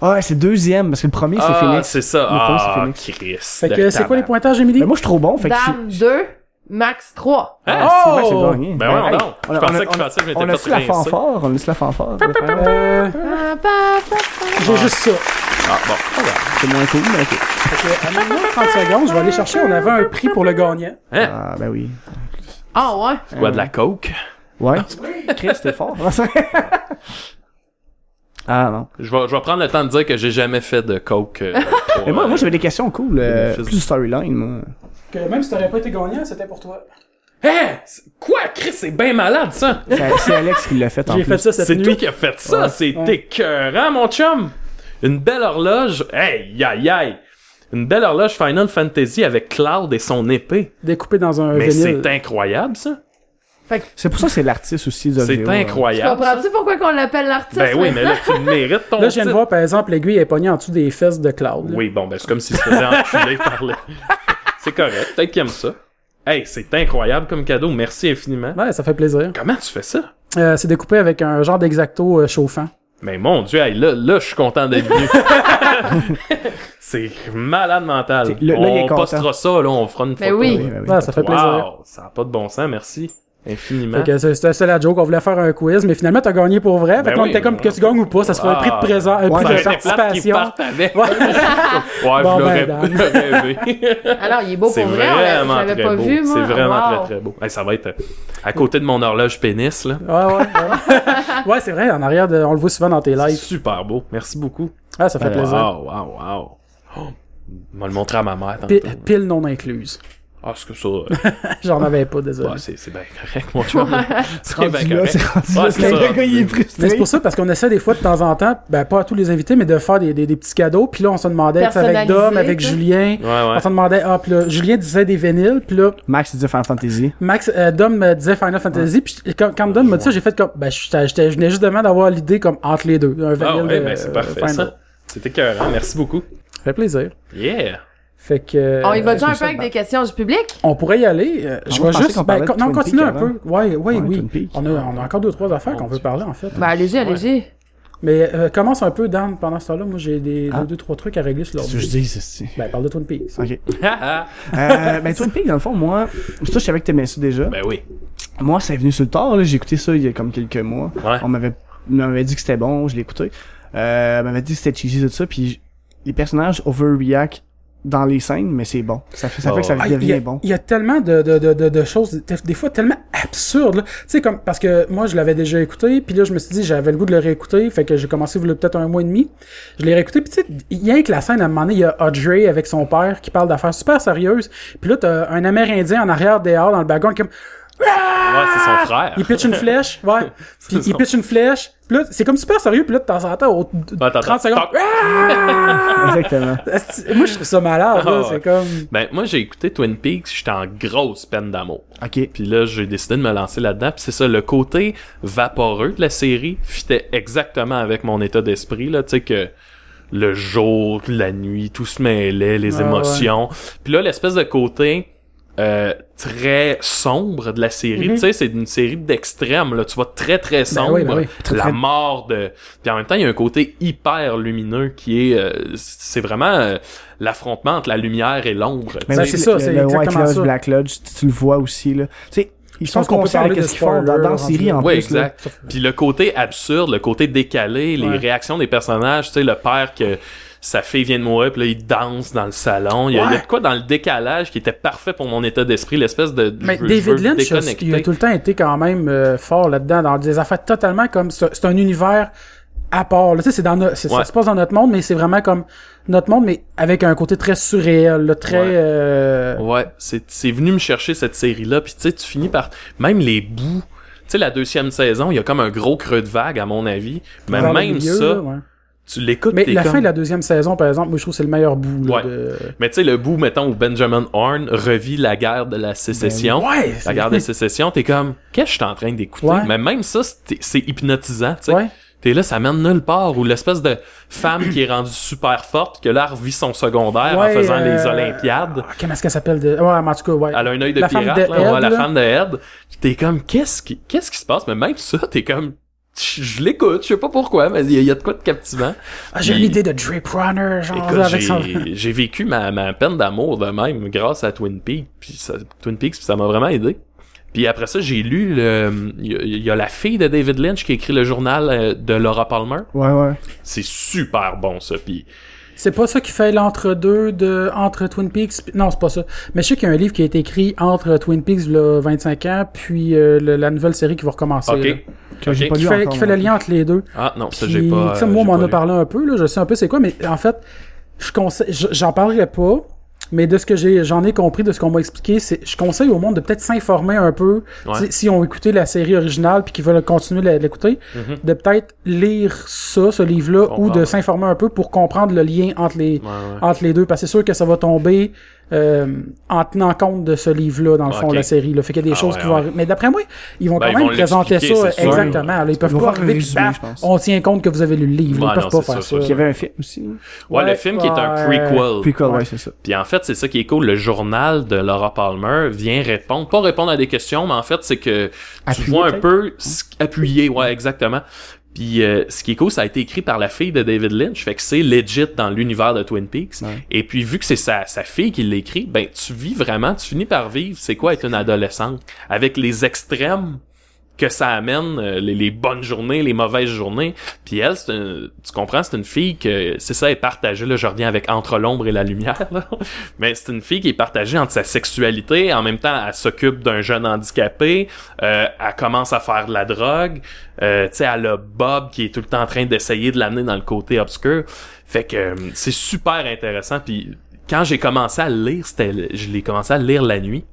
Ah, ouais, c'est deuxième, parce que le premier, c'est ah, Phoenix. c'est ça. Le premier, c'est Ah, Phoenix. Fait que c'est quoi les pointages, Emily? Mais moi, je suis trop bon, fait que Dame je- 2, max 3. Hein? Ah, c'est vrai que c'est Oh! gagné. Ben ouais, hey, non. on Je a- pensais que je pensais que je m'étais On a fait su la fanfare, on su la fanfare. Euh. J'ai juste ça. Ah, bon. C'est moins cool, mais ok. Fait que, amène-moi 30 secondes, je vais aller chercher. On avait un prix pour le gagnant. Hein? Ah, ben oui. Ah ouais. C'est quoi, de la coke? Ouais. Chris, t'es fort. ah, non. Je vais, je vais prendre le temps de dire que j'ai jamais fait de coke. euh, pour, Mais moi, euh, moi j'avais des questions cool. euh, Fils- plus de storyline, moi. Que même si t'aurais pas été gagnant, c'était pour toi. Hein? C'est- Quoi, Chris? C'est bien malade, ça! C'est c'est Alex qui l'a fait en J'ai plus. fait ça cette C'est nuit. toi qui as fait ça, Ouais. c'est Ouais. écœurant, mon chum! Une belle horloge, hey, aïe, aïe! Une belle horloge Final Fantasy avec Cloud et son épée. Découpé dans un Mais vinyle. c'est incroyable, ça. C'est pour ça que c'est l'artiste aussi de C'est hein. Tu incroyable. comprends-tu pourquoi qu'on l'appelle l'artiste? Ben oui, mais là, tu mérites ton Là, je viens de titre. voir, par exemple, l'aiguille est pognée en dessous des fesses de Cloud. là. Oui, bon, ben c'est comme s'il se faisait enculer par le... C'est correct, peut-être qu'il aime ça. Hey, c'est incroyable comme cadeau, merci infiniment. Ouais, ça fait plaisir. Comment tu fais ça? Euh, c'est découpé avec un genre d'exacto euh, chauffant. Mais mon dieu, hey, là, là, je suis content d'être venu. c'est malade mental. C'est- là, là, il est on content. postera ça, là, on fera une Ben photo. oui. Oui, oui, ça fait plaisir. Wow, ça n'a pas de bon sens, merci. Infiniment. Fait c'était ça la joke, on voulait faire un quiz, mais finalement t'as gagné pour vrai. Fait Ben que on oui, était comme ben que tu gagnes ou pas, ça sera un prix de Ah. présent, un Ouais, prix de qu'ils participation. avec. Ouais. Ouais, Bon, je l'aurais ben, rêvé. Alors, il est beau C'est pour vrai, on vraiment l'avais très pas beau. vu, moi. C'est vraiment Wow. très très beau. Hey, ça va être euh, à côté de mon horloge pénis là. Ouais, ouais, ouais. ouais, c'est vrai, en arrière, de- on le voit souvent dans tes lives. super beau. Merci beaucoup. Ah, ça fait plaisir. Wow, wow, wow. Oh, on va le montrer à ma mère Pile non incluse. Ah, c'est que ça. euh, J'en avais pas, désolé. ouais, c'est c'est bien correct, mon chum. C'est bien là, correct. c'est rendu Ouais, là, c'est c'est ça. le gars, il est Mais frustré. c'est pour ça, parce qu'on essaie des fois de temps en temps, ben pas à tous les invités, mais de faire des, des, des petits cadeaux. Puis là, on se demandait, avec Dom, avec. Julien. Ouais, ouais. On se demandait, ah, puis là, Julien disait des vinyles, puis là, Max, il dit Final Fantasy. Max, euh, Dom me disait Final Fantasy, puis quand, quand Dom m'a dit ça, j'ai fait comme, ben, je venais justement d'avoir l'idée comme entre les deux. Un Ah ouais, de, ben c'est euh, parfait. C'était écœurant. Merci beaucoup. Ça fait plaisir. Yeah. Fait que. On y va euh, déjà un peu avec des questions du public? On pourrait y aller. euh, je On vais juste. qu'on Ben, non, continue un peu. Ouais, oui, Ouais, oui. On a, on a encore deux, trois affaires qu'on veut Dieu. parler, en fait. Ben, allez-y, allez-y. Mais euh, commence un peu, Dan, pendant ce temps-là. Moi, j'ai des Ah. deux, deux, trois trucs à régler sur Qu'est-ce que je l'ordi. dis, c'est Ben, parle de Twin Peaks. Ok. Euh, ben, Twin Peaks, dans le fond, moi, je savais que t'aimais ça déjà. ben oui. Moi, ça est venu sur le tard, là. J'ai écouté ça il y a comme quelques mois. Ouais. On m'avait, on m'avait dit que c'était bon, je l'ai écouté. Euh, on m'avait dit que c'était cheesy, tout ça, puis les personnages overreact dans les scènes, mais c'est bon. Ça fait, ça fait que ça Ah, a- devient bon. Il y a tellement de, de, de, de, choses, des- fois tellement absurdes. Tu sais, comme, parce que moi, je l'avais déjà écouté, puis là, je me suis dit, j'avais le goût de le réécouter, fait que j'ai commencé peut-être un mois et demi. Je l'ai réécouté, puis tu sais, il y a que la scène, à un moment donné, il y a Audrey avec son père qui parle d'affaires super sérieuses, puis là, t'as un Amérindien en arrière dehors dans le background qui est comme, Ouais, c'est son frère. il pitch une flèche, ouais, puis il son- pitch une flèche, puis là, c'est comme super sérieux, puis là, de temps en temps, au Ouais, attends, 30 secondes, attends. Exactement. Moi, je trouve ça malade, là, Ah, ouais. c'est comme... Ben, moi, j'ai écouté Twin Peaks, j'étais en grosse peine d'amour. Ok. Puis là, j'ai décidé de me lancer là-dedans. Puis c'est ça, le côté vaporeux de la série fitait exactement avec mon état d'esprit, là, tu sais, que le jour, la nuit, tout se mêlait, les Ah, émotions. Puis là, l'espèce de côté euh, très sombre de la série, Mhm. tu sais, c'est une série d'extrêmes, là, tu vois, très très sombre. oui, ben oui. Très, la très- mort de... Puis en même temps, il y a un côté hyper lumineux qui est... euh, c'est vraiment euh, l'affrontement entre la lumière et l'ombre. Mais Ben, c'est ça, c'est le White Lodge. Black Lodge, tu, tu le vois aussi, là. Tu sais, ils sont conscients de ce qu'ils font dans, dans la série, en Oui, plus, là. exact. Puis le côté absurde, le côté décalé, les Ouais. réactions des personnages, tu sais, le père que sa fille vient de mourir, puis là, il danse dans le salon. Il y, a, il y a de quoi dans le décalage qui était parfait pour mon état d'esprit, l'espèce de... Mais David Lynch, il a tout le temps été quand même euh, fort là-dedans, dans des affaires totalement comme... C'est un univers à part. là. Tu sais, c'est dans no- c'est- Ouais. ça se passe dans notre monde, mais c'est vraiment comme notre monde, mais avec un côté très surréel, là, très... Ouais. euh, Ouais, c'est c'est venu me chercher cette série-là, puis tu sais, tu finis par... Même les bouts... Tu sais, la deuxième saison, il y a comme un gros creux de vague, à mon avis. Mais vers le même milieu, ça, là, ouais. Tu l'écoutes, Mais la comme... fin de la deuxième saison, par exemple, moi, je trouve que c'est le meilleur bout. Là, Ouais. de... Mais tu sais, le bout, mettons, où Benjamin Horn revit la guerre de la sécession. Ben Ouais! la guerre de sécession, t'es comme, qu'est-ce que je suis en train d'écouter? Ouais. Mais même ça, c'est hypnotisant, tu sais. Ouais. T'es là, ça mène nulle part, ou l'espèce de femme qui est rendue super forte, que là, revit son secondaire Ouais, en faisant euh, les Olympiades. Ah, Comment est-ce qu'elle s'appelle? De... Ouais, mais en tout cas, ouais. Elle a un œil de La femme pirate, de là, ouais, Ed, la femme de Ed. T'es comme, qu'est-ce qui, qu'est-ce qui se passe? Mais même ça, t'es comme, je l'écoute, je sais pas pourquoi, mais il y, a- il y a de quoi de captivant. Ah, J'ai l'idée de Drake Runner, genre, Écoute, avec son... j'ai j'ai vécu ma, ma peine d'amour de même grâce à Twin Peaks, puis ça, Twin Peaks, puis ça m'a vraiment aidé. Puis après ça, j'ai lu le, il y, a- il y a la fille de David Lynch qui a écrit le journal euh, de Laura Palmer. Ouais, ouais. C'est super bon ça. Puis C'est pas ça qui fait l'entre-deux de entre Twin Peaks. Non, c'est pas ça. Mais je sais qu'il y a un livre qui a été écrit entre Twin Peaks là, 25 ans, puis euh, le- la nouvelle série qui va recommencer. là. ok, Que j'ai Ok. pas Qui lu fait, encore, qui fait le moi. lien entre les deux. ah non, ça Puis, j'ai pas. tu sais, euh, moi, on m'en a parlé un peu, là, je sais un peu c'est quoi, mais en fait, je conseille, je- j'en parlerai pas. Mais de ce que j'ai, j'en ai compris, de ce qu'on m'a expliqué, c'est, je conseille au monde de peut-être s'informer un peu, Ouais. si on écouté la série originale puis qu'ils veulent continuer à l'écouter, Mhm. de peut-être lire ça, ce livre-là, ou de ouais. s'informer un peu pour comprendre le lien entre les, ouais. entre les deux, parce que c'est sûr que ça va tomber euh, en tenant compte de ce livre-là, dans le fond, Ok. la série. Là. Fait qu'il y a des Ah choses ouais, qui vont ouais. arriver. Mais d'après moi, ils vont Ben, quand ils même vont présenter ça exactement. Là, ils peuvent Ils pas arriver résumé, pense. on tient compte que vous avez lu le livre. Ouais, ils peuvent non, pas faire ça. Il y avait un film aussi. hein. Ouais, le Ouais, film qui est un prequel. Prequel, ouais, c'est ça. Puis en fait, c'est ça qui est cool. Le journal de Laura Palmer vient répondre, pas répondre à des questions, mais en fait, c'est que tu Appuyer, vois un peu appuyer, ouais, exactement. Puis euh, ce qui est cool, ça a été écrit par la fille de David Lynch, fait que c'est legit dans l'univers de Twin Peaks. Ouais. Et puis vu que c'est sa, sa fille qui l'écrit, ben tu vis vraiment, tu finis par vivre, c'est quoi être une adolescente? Avec les extrêmes que ça amène, euh, les, bonnes journées, les mauvaises journées. Puis elle, c'est tu comprends, c'est une fille que, c'est ça, elle est partagée, là, je reviens avec Entre l'ombre et la lumière, mais c'est une fille qui est partagée entre sa sexualité, en même temps, elle s'occupe d'un jeune handicapé, euh, elle commence à faire de la drogue, euh, tu sais, elle a Bob qui est tout le temps en train d'essayer de l'amener dans le côté obscur. Fait que euh, c'est super intéressant, puis quand j'ai commencé à lire, c'était, je l'ai commencé à lire la nuit.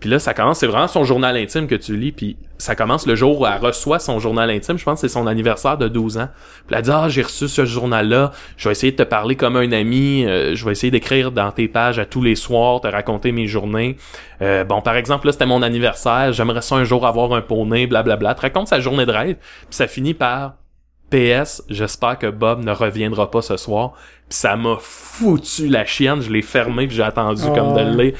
Puis là, ça commence, c'est vraiment son journal intime que tu lis, puis ça commence le jour où elle reçoit son journal intime, je pense que c'est son anniversaire de 12 ans. Puis elle dit « Ah, j'ai reçu ce journal-là, je vais essayer de te parler comme un ami, euh, je vais essayer d'écrire dans tes pages à tous les soirs, te raconter mes journées. Euh, bon, par exemple, là, c'était mon anniversaire, j'aimerais ça un jour avoir un poney, blablabla. » Tu racontes sa journée de rêve, puis ça finit par « PS, j'espère que Bob ne reviendra pas ce soir. » Puis ça m'a foutu la chienne, je l'ai fermé, puis j'ai attendu Oh. comme de le lire.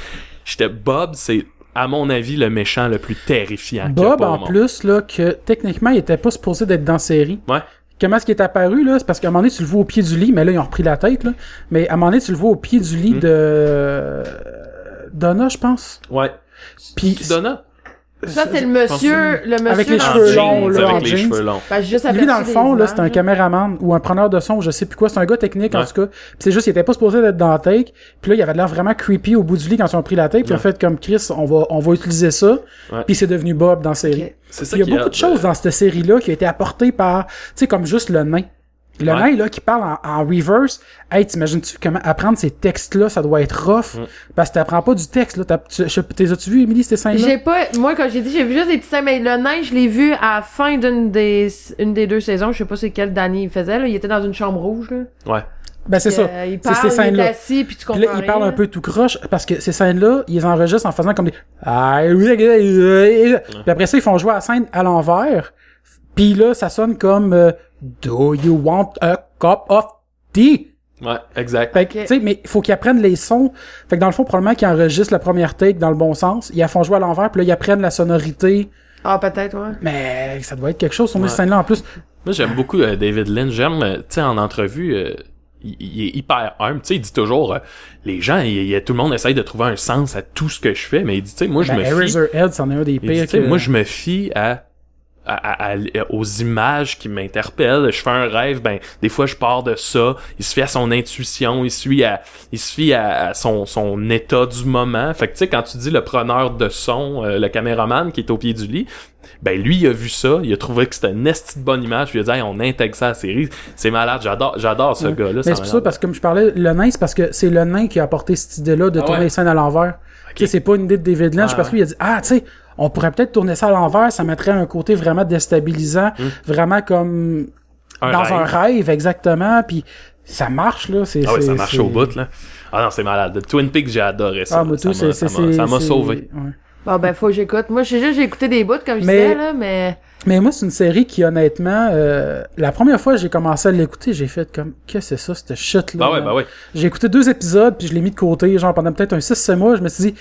J'étais Bob, c'est à mon avis le méchant le plus terrifiant. Bob, en plus, là, que techniquement, il était pas supposé d'être dans la série. Ouais. Comment est-ce qu'il est apparu, là? C'est parce qu'à un moment donné, tu le vois au pied du lit, mais là, ils ont repris la tête, là. Mais à un moment donné, tu le vois au pied du lit Hmm. de... euh, Donna, je pense. Ouais. Puis... Donna? Ça, c'est le monsieur, le monsieur. Avec les cheveux le longs, là, avec les cheveux longs. J'ai juste Lui, dans le fond, là, c'est un caméraman ou un preneur de son, je sais plus quoi. C'est un gars technique, en tout cas. Puis c'est juste, il était pas supposé d'être dans la take. Puis là, il avait l'air vraiment creepy au bout du lit quand ils ont pris la take. Puis en fait, comme Chris, on va, on va utiliser ça. Ouais. Puis c'est devenu Bob dans la série. Ok. C'est ça Il y a beaucoup de choses dans cette série-là qui a été apportées par, tu sais, comme juste le nain. Le Ouais. nain, là, qui parle en, en reverse. Hey, t'imagines-tu comment apprendre ces textes-là, ça doit être rough. Mm. Parce que t'apprends pas du texte, là. T'as- tu- T'es as-tu vu, Émilie, ces scènes-là? J'ai pas, moi, quand j'ai dit, j'ai vu juste des petits seins, mais le nain, je l'ai vu à la fin d'une des, une des deux saisons. Je sais pas c'est quelle Danny il faisait, là. Il était dans une chambre rouge, là. Ouais. Ben, c'est Puis, ça. euh, il C'est parle, ces il est scènes-là. assis, puis tu Puis comprends là, il parle rien. un peu tout croche parce que ces scènes-là, ils enregistrent en faisant comme des. Ah, oui, Puis après ça, ils font jouer la scène à l'envers. Puis là, ça sonne comme euh, Do you want a cup of tea? Ouais, exact. Fait que, tu sais, mais il faut qu'ils apprennent les sons. Fait que dans le fond, probablement qu'ils enregistrent la première take dans le bon sens. Ils la font jouer à l'envers, puis là, ils apprennent la sonorité. Ah, peut-être, ouais. Mais ça doit être quelque chose sur Ouais. ces scènes-là en plus. Moi, j'aime beaucoup euh, David Lynch. J'aime, euh, tu sais, en entrevue, euh, il, il est hyper humble. Tu sais, il dit toujours, euh, les gens, il, il- tout le monde essaye de trouver un sens à tout ce que je fais, mais il dit, tu sais, moi, je Ben, me fie... C'en est un des Il dit, pires. tu sais, que- moi, je me fie à, à, à- à- aux images qui m'interpellent. Je fais un rêve, ben, des fois, je pars de ça. Il se fie à son intuition, il se fie à, il se fie à, à son, son état du moment. Fait que, tu sais, quand tu dis le preneur de son, euh, le caméraman qui est au pied du lit, ben, lui, il a vu ça, il a trouvé que c'était une esti de bonne image, puis il a dit, Hey, on intègre ça à la série. C'est malade, j'adore, j'adore ce Ouais. gars-là. Mais c'est pour ça, parce que comme je parlais, le nain, c'est parce que c'est le nain qui a apporté cette idée-là de Ah tourner ouais? les scènes à l'envers. C'est pas une idée de David Lynch, Ouais, parce que lui, il a dit, ah, tu sais, on pourrait peut-être tourner ça à l'envers, ça mettrait un côté vraiment déstabilisant, vraiment comme Un dans rêve. un rêve, exactement, puis ça marche, là. C'est, Ah ouais, ça marche au bout, là. Ah non, c'est malade. The Twin Peaks, j'ai adoré ça. Ah, moi, là. tout, ça m'a- c'est, ça c'est, m'a- ça m'a c'est- sauvé. ouais. Bon, ben, faut que j'écoute. Moi, je sais juste, j'ai écouté des bouts, comme je Mais- disais, là, mais. Mais moi, c'est une série qui, honnêtement, euh, la première fois que j'ai commencé à l'écouter, j'ai fait comme, qu'est-ce que c'est ça, cette shit-là? Bah ouais, bah ouais. J'ai écouté deux épisodes, puis je l'ai mis de côté, genre pendant peut-être un 6-7 mois, je me suis dit,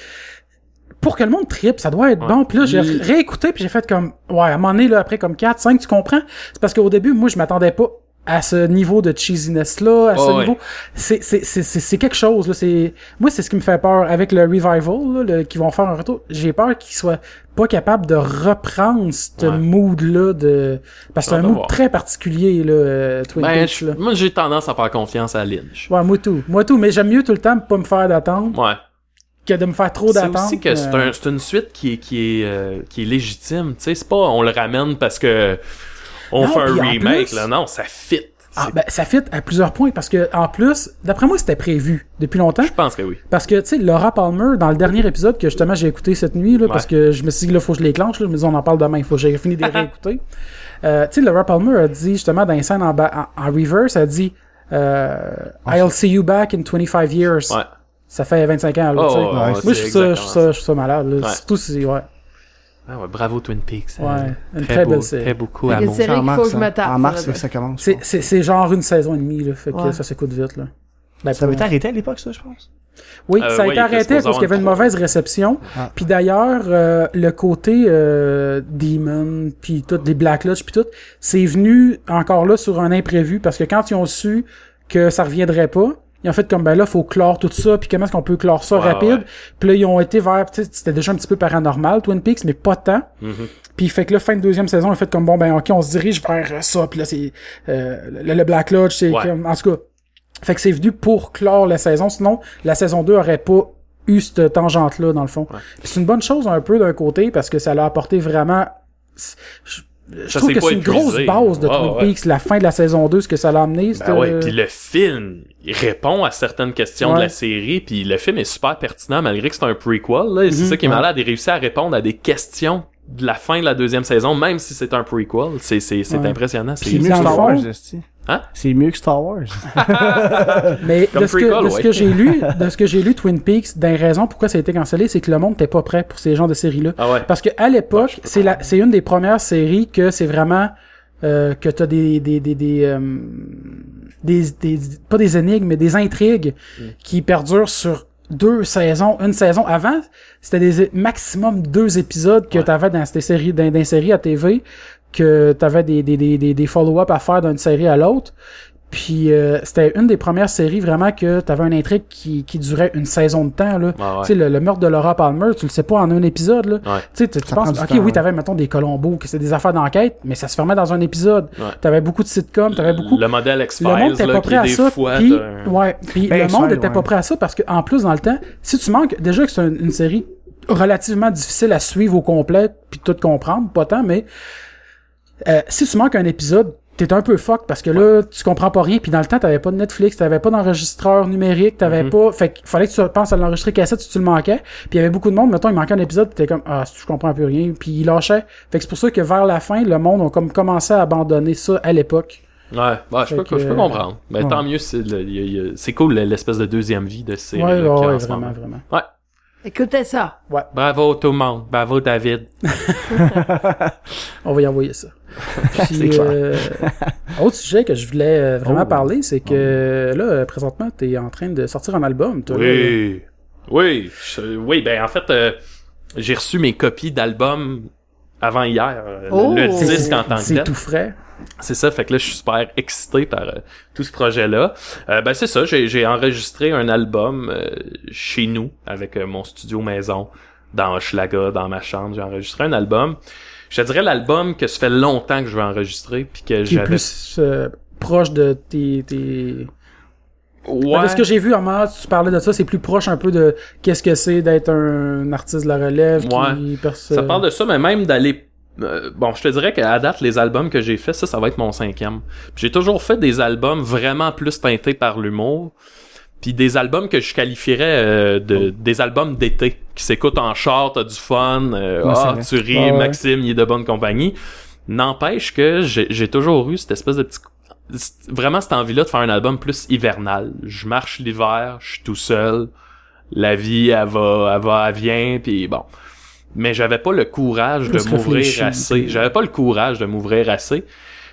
pour que le monde tripe, ça doit être Ouais. bon. Puis là, j'ai réécouté, puis j'ai fait comme, ouais, à un moment donné, là, après comme 4, 5, tu comprends? C'est parce qu'au début, moi, je m'attendais pas à ce niveau de cheesiness-là, à ce Ouais, niveau. C'est, c'est, c'est, c'est, c'est quelque chose, là. C'est, moi, c'est ce qui me fait peur avec le revival, là, qui vont faire un retour. J'ai peur qu'ils soient pas capables de reprendre ce Ouais. mood-là de, parce que c'est un mood voir. très particulier, là, euh, Twin Ben, Peaks, là. moi, j'ai tendance à faire confiance à Lynch. Ouais, moi tout. Moi tout, mais j'aime mieux tout le temps pas me faire d'attente Ouais. que de me faire trop C'est d'attente. aussi que c'est euh, un, c'est une suite qui est, qui est, euh, qui est légitime. Tu sais, c'est pas on le ramène parce que on Non, fait un remake, plus- là. Non, ça fit. Ah, ben, ça fit à plusieurs points parce que, en plus, d'après moi, c'était prévu depuis longtemps. Je pense que oui. Parce que, tu sais, Laura Palmer, dans le dernier épisode que justement j'ai écouté cette nuit, là, parce que je me suis dit, là, faut que je l'éclenche, là, dis, on en parle demain, il faut que j'ai fini de les réécouter. Euh, tu sais, Laura Palmer a dit, justement, dans une scène en, ba- en, en reverse, elle a dit, euh, I'll see you back in 25 years. Ouais. Ça fait 25 ans, là, Oh, ouais, Moi, je trouve ça, je ça, je ça malade, là. Surtout si, ouais. Ah ouais, bravo Twin Peaks. Ouais, Euh, une très beau- belle série. Très beaucoup série qu'il faut mars, que je me hein. tape, En ça, mars, là. ça commence. C'est, c'est, c'est genre une saison et demie, là. Fait que Ouais. ça s'écoute vite, là. Ben, Ça avait été arrêté à l'époque, ça, je pense? Oui, Euh, ça a ouais, été arrêté parce qu'il y avait une mauvaise réception. Ah. Puis d'ailleurs, euh, le côté euh, Demon, puis tout, les Black Lodge, puis tout, c'est venu encore là sur un imprévu parce que quand ils ont su que ça reviendrait pas, ils ont fait comme ben là, faut clore tout ça, puis comment est-ce qu'on peut clore ça Ouais, rapide? Puis là, ils ont été vers, tu sais, c'était déjà un petit peu paranormal, Twin Peaks, mais pas tant. Mhm. Puis fait que là, fin de deuxième saison, ils ont fait comme bon ben ok, on se dirige vers ça, puis là c'est euh, le, le Black Lodge, c'est Ouais. comme en tout cas. Fait que c'est venu pour clore la saison, sinon la saison 2 aurait pas eu cette tangente là dans le fond. Ouais. C'est une bonne chose un peu d'un côté parce que ça l'a apporté vraiment je, je trouve que c'est une grosse base de Twin ouais. Peaks, la fin de la saison 2, ce que ça l'a amené, Ben ouais, puis le film, il répond à certaines questions de la série, puis le film est super pertinent malgré que c'est un prequel. Là, et c'est Mhm, ça qui est ouais. malade, il réussit à répondre à des questions de la fin de la deuxième saison, même si c'est un prequel. C'est c'est c'est Ouais. impressionnant. C'est mieux que Star Wars. Hein? C'est mieux que Star Wars. Mais de ce, que, prequel, de ce ouais. que j'ai lu, de ce que j'ai lu Twin Peaks, d'une raison pourquoi ça a été cancellé, c'est que le monde n'était pas prêt pour ces genres de séries-là. ah ouais. Parce que à l'époque, peux c'est la, c'est une des premières séries que c'est vraiment euh, que t'as des des des des, euh, des des pas des énigmes mais des intrigues Mm. qui perdurent sur deux saisons, une saison. Avant, c'était des maximum deux épisodes que Ouais. t'avais dans ces séries, dans, dans séries à TV, que t'avais des des des des, des follow-up à faire d'une série à l'autre. Puis euh, c'était une des premières séries vraiment que t'avais une intrigue qui, qui durait une saison de temps là. Ah ouais. Tu sais le, le meurtre de Laura Palmer, tu le sais pas en un épisode là. Ouais. Tu sais, tu tu penses, ok, temps, oui, ouais. t'avais, mettons, des Colombos, que c'est des affaires d'enquête, mais ça se fermait dans un épisode. Ouais. T'avais beaucoup de sitcoms, t'avais beaucoup. Le modèle Le X-Files, monde était là, pas prêt à des ça. fois... Puis, un- ouais, puis Ben, le monde était pas prêt à ça parce que, en plus, dans le temps, si tu manques, déjà que c'est un- une série relativement difficile à suivre au complet, puis tout comprendre, pas tant, mais euh, si tu manques un épisode, t'es un peu fuck parce que là, tu comprends pas rien. Puis dans le temps, t'avais pas de Netflix, t'avais pas d'enregistreur numérique, t'avais Mhm. pas. Fait qu'il fallait que tu penses à l'enregistrer cassette si tu le manquais. Puis il y avait beaucoup de monde, mettons, il manquait un épisode, pis t'es comme ah, je comprends plus rien. Puis il lâchait. Fait que c'est pour ça que vers la fin, le monde a comme commencé à abandonner ça à l'époque. Ouais, ouais, je, peux, que, je peux comprendre. Mais ouais. tant mieux, c'est cool l'espèce de deuxième vie de ces Ouais, ouais, ouais, en ce vraiment, moment. vraiment. Ouais. Écoutez ça. Bravo tout le monde. Bravo David. On va y envoyer ça. Puis, clair. euh, autre sujet que je voulais euh, vraiment Oh. parler, c'est que là, euh, présentement, t'es en train de sortir un album, toi. là. Oui. Oui. je- oui, ben en fait, euh, j'ai reçu mes copies d'albums avant hier. Oh. le disque en tant que C'est tout frais. C'est ça, fait que là, je suis super excité par euh, tout ce projet-là. Euh, ben, c'est ça, j'ai, enregistré un album euh, chez nous, avec euh, mon studio maison, dans Hochelaga, dans ma chambre. J'ai enregistré un album. Je te dirais l'album que ça fait longtemps que je veux enregistrer, puis que Qui est plus euh, proche de tes... tes... Ouais. De ce que j'ai vu, en moment, tu parlais de ça, c'est plus proche un peu de qu'est-ce que c'est d'être un artiste de la relève Ouais. qui perce... Ça parle de ça, mais même d'aller. euh, bon, je te dirais qu'à date, les albums que j'ai fait, ça, ça va être mon cinquième. J'ai toujours fait des albums vraiment plus teintés par l'humour. Puis des albums que je qualifierais euh, de des albums d'été qui s'écoutent en char, t'as du fun, euh, Ouais, ah, tu ris, Ouais. Maxime, il est de bonne compagnie. N'empêche que j'ai toujours eu cette espèce de petit vraiment cette envie-là de faire un album plus hivernal. Je marche l'hiver, je suis tout seul, la vie elle va, elle va, elle vient, puis bon. Mais j'avais pas le courage de m'ouvrir assez. J'avais pas le courage de m'ouvrir assez.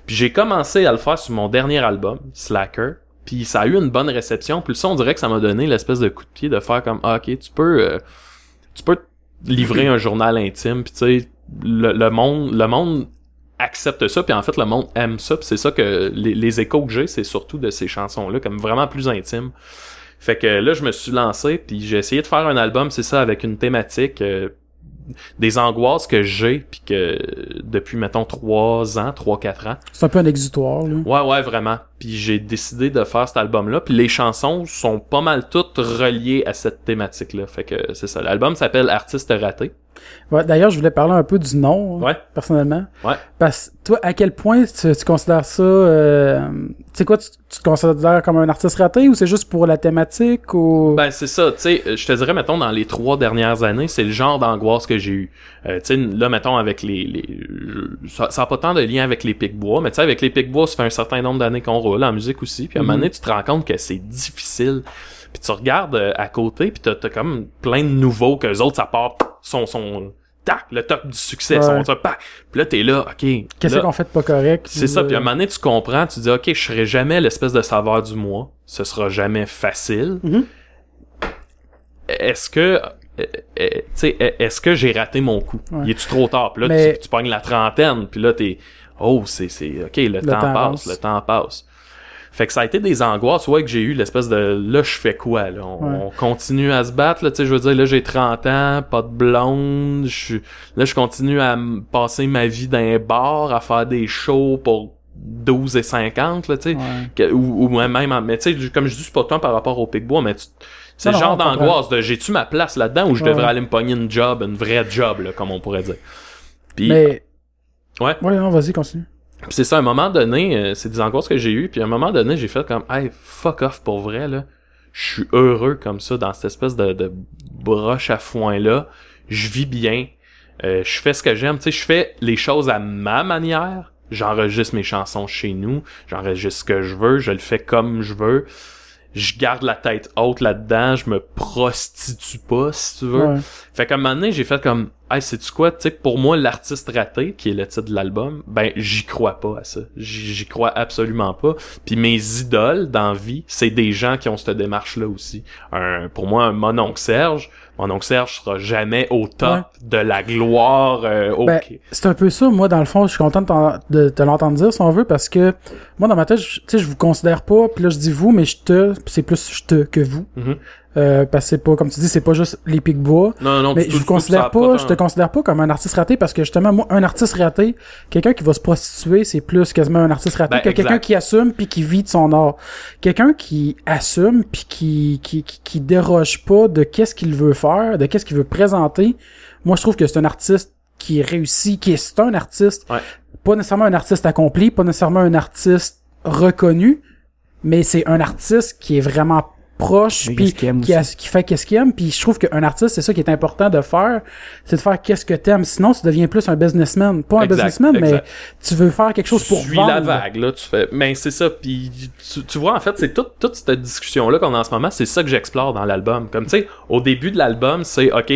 Puis j'ai commencé à le faire sur mon dernier album, Slacker. Puis ça a eu une bonne réception. Puis ça, on dirait que ça m'a donné l'espèce de coup de pied de faire comme ah, ok, tu peux, euh, tu peux livrer un journal intime. Puis tu sais, le, le monde, le monde accepte ça. Puis en fait, le monde aime ça. Puis c'est ça que les, les échos que j'ai, c'est surtout de ces chansons-là, comme vraiment plus intimes. Fait que là, je me suis lancé, puis j'ai essayé de faire un album, c'est ça, avec une thématique, euh, des angoisses que j'ai, puis que depuis, mettons, trois ans, trois, quatre ans. C'est un peu un exutoire, là. Ouais, ouais, vraiment. Puis j'ai décidé de faire cet album-là. Puis les chansons sont pas mal toutes reliées à cette thématique-là. Fait que c'est ça. L'album s'appelle Artiste raté. Ouais, D'ailleurs, je voulais parler un peu du nom, Ouais. personnellement. Ouais. Parce que toi, à quel point tu, tu considères ça... Euh, tu sais quoi, tu, tu te considères comme un artiste raté ou c'est juste pour la thématique ou... Ben c'est ça, tu sais, euh, je te dirais, mettons, dans les trois dernières années, c'est le genre d'angoisse que j'ai eu. Euh, tu sais, là, mettons, avec les... les ça n'a pas tant de lien avec les pics-bois, mais tu sais, avec les pics-bois, ça fait un certain nombre d'années qu'on en musique aussi, puis à un moment donné, tu te rends compte que c'est difficile. Puis tu regardes euh, à côté, puis t'as, t'as comme plein de nouveaux que les autres, ça part, sont... sont tac, le top du succès, Ouais. sont pac. Puis là, t'es là, OK. Qu'est-ce qu'on fait de pas correct? c'est ça, puis à un euh, moment donné, tu comprends, tu dis, OK, je serai jamais l'espèce de saveur du mois. Ce sera jamais facile. Mhm. Est-ce que, euh, euh, tu sais, euh, est-ce que j'ai raté mon coup? Ouais. Il est-tu trop tard? Puis là, Mais- tu, tu pognes la trentaine, puis là, t'es, oh, c'est, c'est, OK, le, temps, temps passe, avance. le temps passe. Fait que ça a été des angoisses, ouais, que j'ai eu l'espèce de, là, je fais quoi, là? On, Ouais. on continue à se battre, là, tu sais, je veux dire, là, j'ai 30 ans, pas de blonde, je là, je continue à passer ma vie dans un bar, à faire des shows pour 12 et 50, là, tu sais. Ouais. Ou, ou même, en- mais tu sais, comme je dis, c'est pas tant par rapport au Picbois, mais tu- c'est le genre d'angoisse de j'ai-tu ma place là-dedans ou je Ouais. devrais aller me pogner une job, une vraie job, là, comme on pourrait dire? Puis, Mais... Ouais. Ouais, non, vas-y, continue. C'est ça, à un moment donné, euh, c'est des angoisses que j'ai eues, puis à un moment donné, j'ai fait comme, hey, fuck off pour vrai, là. Je suis heureux comme ça, dans cette espèce de, de broche à foin-là. Je vis bien. Euh, je fais ce que j'aime, tu sais, je fais les choses à ma manière. J'enregistre mes chansons chez nous. J'enregistre ce que je veux. Je le fais comme je veux. Je garde la tête haute là-dedans. Je me prostitue pas, si tu veux. Ouais. Fait qu'à un moment donné, j'ai fait comme, hey, sais-tu quoi, tu sais, pour moi, l'artiste raté, qui est le titre de l'album, ben, j'y crois pas à ça. J'y crois absolument pas. Puis mes idoles dans vie, c'est des gens qui ont cette démarche-là aussi. Un, pour moi, un mononcle Serge, mononcle Serge sera jamais au top Ouais. de la gloire, euh, ok. Ben, c'est un peu ça. Moi, dans le fond, je suis content de, te l'entendre dire, si on veut, parce que moi, dans ma tête, je- tu sais, je vous considère pas, puis là, je dis vous, mais je te, c'est plus je te que vous. Mhm. Euh, parce que c'est pas, comme tu dis, c'est pas juste les pics bois. non, non, Mais tout, je tout, considère pas, je te considère pas comme un artiste raté parce que justement, moi, un artiste raté, quelqu'un qui va se prostituer, c'est plus quasiment un artiste raté Ben, que quelqu'un qui assume puis qui vit de son art. Quelqu'un qui assume puis qui, qui, qui, qui déroge pas de qu'est-ce qu'il veut faire, de qu'est-ce qu'il veut présenter. Moi, je trouve que c'est un artiste qui réussit, qui est, c'est un artiste, Ouais. pas nécessairement un artiste accompli, pas nécessairement un artiste reconnu, mais c'est un artiste qui est vraiment proche puis qui, qui fait qu'est-ce qu'il aime. Puis je trouve qu'un artiste c'est ça qui est important de faire c'est de faire qu'est-ce que t'aimes. Sinon tu deviens plus un businessman. Pas un Exact, businessman mais tu veux faire quelque chose tu pour suis vendre. la vague là tu fais mais c'est ça puis tu, tu vois en fait c'est toute toute cette discussion là qu'on a en ce moment c'est ça que j'explore dans l'album. Comme tu sais au début de l'album c'est ok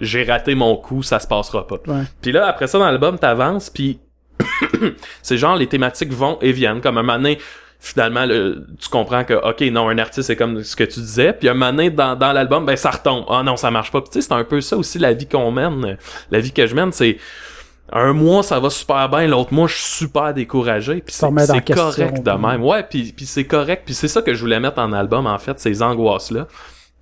j'ai raté mon coup ça se passera pas. Puis là après ça dans l'album t'avances puis c'est genre les thématiques vont et viennent. Comme un moment donné, finalement le- tu comprends que ok non un artiste c'est comme ce que tu disais puis un moment donné, dans, dans l'album ben ça retombe. Ah non ça marche pas. Puis tu sais c'est un peu ça aussi la vie qu'on mène la vie que je mène c'est un mois ça va super bien l'autre mois je suis super découragé puis c'est question, correct de même. Ouais puis puis c'est correct puis c'est ça que je voulais mettre en album en fait ces angoisses là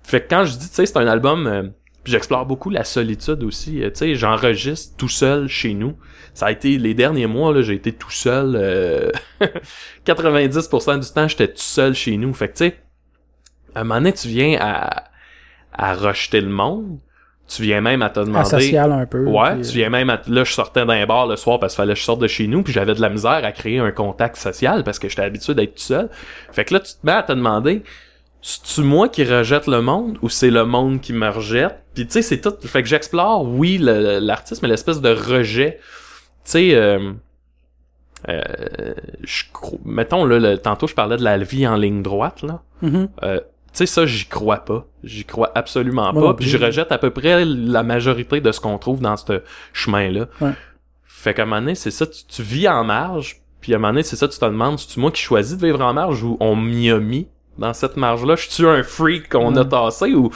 fait que quand je dis tu sais c'est un album euh, puis j'explore beaucoup la solitude aussi. Euh, tu sais j'enregistre tout seul chez nous. Ça a été les derniers mois là j'ai été tout seul euh, 90% du temps j'étais tout seul chez nous. Fait que tu sais à un moment donné tu viens à à rejeter le monde. Tu viens même à te demander asocial un peu Ouais, puis, euh, tu viens même à... Là, je sortais d'un bar le soir parce qu'il fallait que je sorte de chez nous, puis j'avais de la misère à créer un contact social parce que j'étais habitué d'être tout seul. Fait que là, tu te mets à te demander, c'est-tu moi qui rejette le monde ou c'est le monde qui me rejette? Puis tu sais, c'est tout... Fait que j'explore, oui, le- l'artiste, mais l'espèce de rejet. Tu sais... Euh... euh, je mettons là le, tantôt je parlais de la vie en ligne droite là mhm. euh, tu sais, ça, j'y crois pas. J'y crois absolument pas. Puis je rejette à peu près la majorité de ce qu'on trouve dans ce chemin-là. Ouais. Fait qu'à un moment donné, c'est ça, tu, tu vis en marge. Puis à un moment donné, c'est ça, tu te demandes, c'est-tu moi qui choisis de vivre en marge ou on m'y a mis? Dans cette marge-là? Je suis un freak qu'on a tassé ou...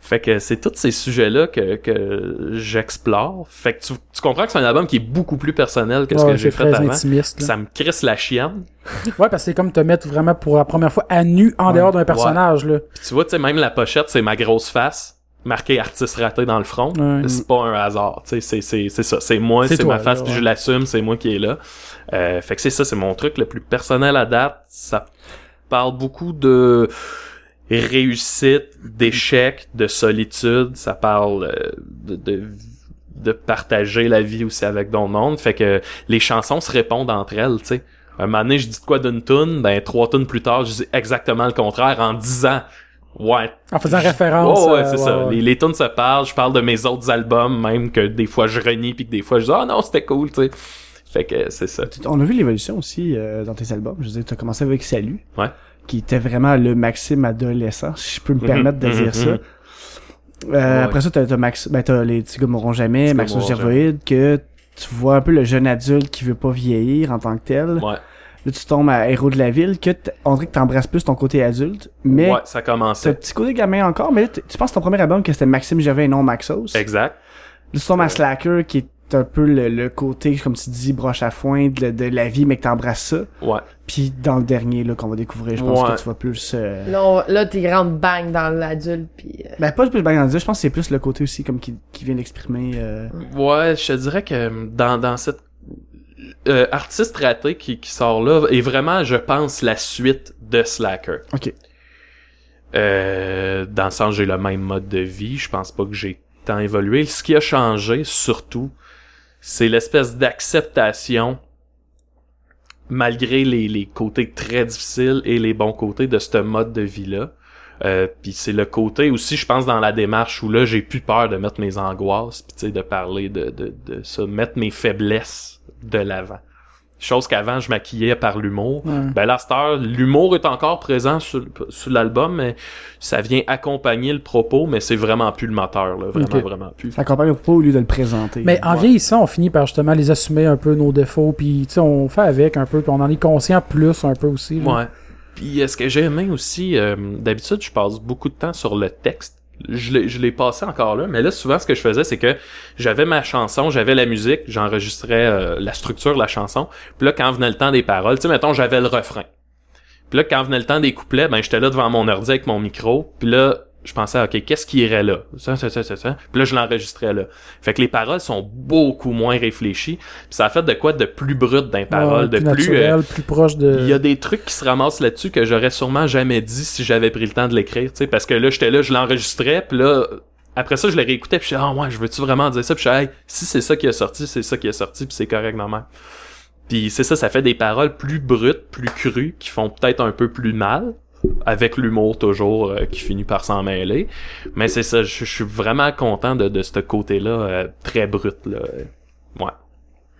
Fait que c'est tous ces sujets-là que, que j'explore. Fait que tu, tu comprends que c'est un album qui est beaucoup plus personnel que ce que j'ai fait avant. intimiste. Ça me crisse la chienne. ouais parce que c'est comme te mettre vraiment pour la première fois à nu en Ouais. dehors d'un personnage là Puis tu vois, tu sais, même la pochette, c'est ma grosse face. marqué artiste raté dans le front. C'est pas un hasard, c'est, c'est, c'est ça. C'est moi, C'est ma face, là, puis je l'assume, c'est moi qui est là. Euh, fait que c'est ça, c'est mon truc le plus personnel à date. Ça parle beaucoup de réussite, d'échec, de solitude. Ça parle euh, de, de, de partager la vie aussi avec d'autres mondes. Fait que les chansons se répondent entre elles, tu sais. Un moment donné, je dis de quoi d'une tune, ben trois tunes plus tard, je dis exactement le contraire en disant ouais, En faisant référence. Oh, ouais, euh, c'est ça. ouais. Les, les tunes se parlent. Je parle de mes autres albums, même que des fois je renie puis que des fois je dis ah non c'était cool, tu sais. Fait que c'est ça. On a vu l'évolution aussi euh, dans tes albums. Je veux dire, t'as commencé avec Salut. Ouais. Qui était vraiment le Maxime adolescent, si je peux me permettre de Mhm, dire mhm, ça. mhm. Euh, Ouais. Après ça, t'as, t'as Max, ben, t'as les petits gars mourront jamais, mourront Gervoïde, que tu vois un peu le jeune adulte qui veut pas vieillir en tant que tel. Ouais. Là, tu tombes à Héros de la ville, que on dirait que t'embrasses plus ton côté adulte, mais Ouais, ça t'as un commençait. petit côté gamin encore, mais là, tu penses ton premier album que c'était Maxime Gervais et non Maxos? Exact. Là, tu tombes à Slacker, qui est un peu le, le côté, comme tu dis, broche à foin de, de la vie, mais que t'embrasses ça. Ouais. Puis dans le dernier là qu'on va découvrir, je pense Ouais. que tu vas plus euh... Là, là t'es grande bang dans l'adulte, pis... euh, ben pas plus bang je pense que c'est plus le côté aussi comme qui, qui vient d'exprimer euh... Ouais, je te dirais que dans, dans cette euh, artiste raté qui, qui sort là est vraiment, je pense, la suite de Slacker. OK. Euh, dans le sens j'ai le même mode de vie, je pense pas que j'ai tant évolué. Ce qui a changé surtout, c'est l'espèce d'acceptation malgré les, les côtés très difficiles et les bons côtés de ce mode de vie-là. Euh, puis c'est le côté aussi, je pense, dans la démarche où là, j'ai plus peur de mettre mes angoisses, puis tu sais, de parler de, de, de ça, mettre mes faiblesses de l'avant. Chose qu'avant, je maquillais par l'humour. Ouais. Ben là, à cette heure, l'humour est encore présent sur, sur l'album, mais ça vient accompagner le propos, mais c'est vraiment plus le moteur, là. Vraiment, vraiment plus. Ça accompagne pas au lieu de le présenter. Mais en Ouais. vieillissant, on finit par justement les assumer un peu nos défauts, puis tu sais, on fait avec un peu, puis on en est conscient plus un peu aussi. là. Ouais. Puis euh, ce que j'ai aimé aussi, euh, d'habitude, je passe beaucoup de temps sur le texte. Je l'ai, passé encore là, mais là, souvent, ce que je faisais, c'est que j'avais ma chanson, j'avais la musique, j'enregistrais euh, la structure de la chanson. Puis là, quand venait le temps des paroles, tu sais, mettons, j'avais le refrain. Puis là, quand venait le temps des couplets, ben, j'étais là devant mon ordi avec mon micro. Puis là, je pensais, OK, qu'est-ce qui irait là? Ça, ça, ça, ça, ça. Puis là, je l'enregistrais là. Fait que les paroles sont beaucoup moins réfléchies. Puis ça a fait de quoi de plus brut paroles, Ouais, de plus euh, plus proche de. il y a des trucs qui se ramassent là-dessus que j'aurais sûrement jamais dit si j'avais pris le temps de l'écrire, tu sais, parce que là, j'étais là, je l'enregistrais, puis là, après ça, je le réécoutais, puis je suis ah ouais, je veux-tu vraiment dire ça, puis je suis hey, si c'est ça qui est sorti, c'est ça qui est sorti, puis c'est correct normal. Puis c'est ça, ça fait des paroles plus brutes, plus crues, qui font peut-être un peu plus mal, avec l'humour toujours euh, qui finit par s'en mêler. Mais c'est ça, je je suis vraiment content de, de ce côté-là euh, très brut, là. Ouais.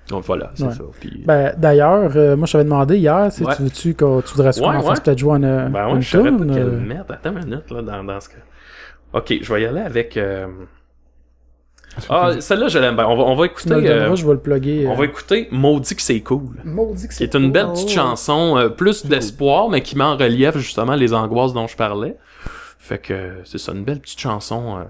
Donc voilà, c'est Ouais. ça. Puis... Ben, d'ailleurs, euh, moi, je t'avais demandé hier, si Ouais. tu veux-tu qu'on tu voudrais qu'on Ouais, fasse peut-être jouer une, Ben une je savais pas quelle euh, merde. Attends une minute, là, dans, dans ce cas. Ok, je vais y aller avec... euh, Ah, celle-là, je l'aime bien. On va, on va me écouter... euh, donneras, je vais le plugger. On va écouter Maudit que c'est cool. Maudit que Qui est une belle petite chanson, euh, plus d'espoir, mais qui met en relief justement les angoisses dont je parlais. Fait que euh, c'est ça, une belle petite chanson. euh.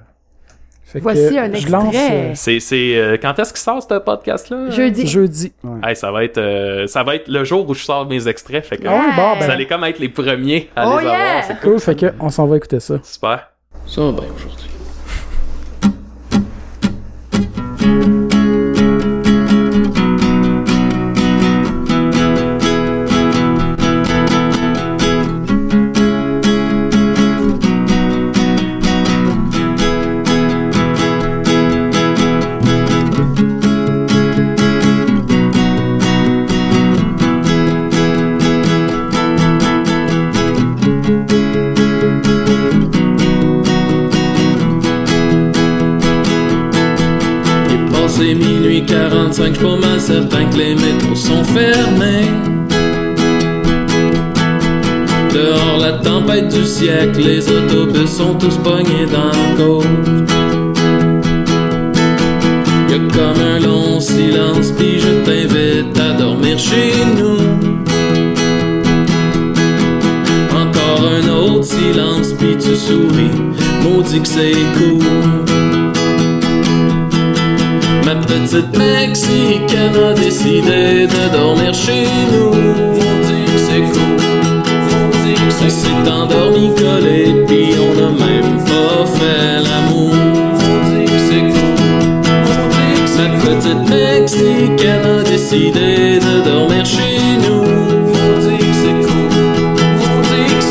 Fait que Voici un je lance, extrait. C'est, c'est, euh, quand est-ce qu'il sort ce podcast-là? euh, Jeudi. jeudi. Hey, ça va être, euh, ça va être le jour où je sors mes extraits. Fait que Ah ouais, bon, vous ben, allez comme être les premiers à Oh les yeah! avoir. C'est cool. cool, fait que on s'en va écouter ça. Super. Ça va bien aujourd'hui. Du siècle, les autobus sont tous pognés dans la côte. Y'a comme un long silence, puis je t'invite à dormir chez nous. Encore un autre silence, puis tu souris, maudit que c'est cool. Ma petite Mexicaine a décidé de dormir chez nous. s'est endormi collé, puis on a même pas fait l'amour. On dit que c'est cool, Notre petite Mexicaine a décidé de dormir chez nous. On dit que c'est cool,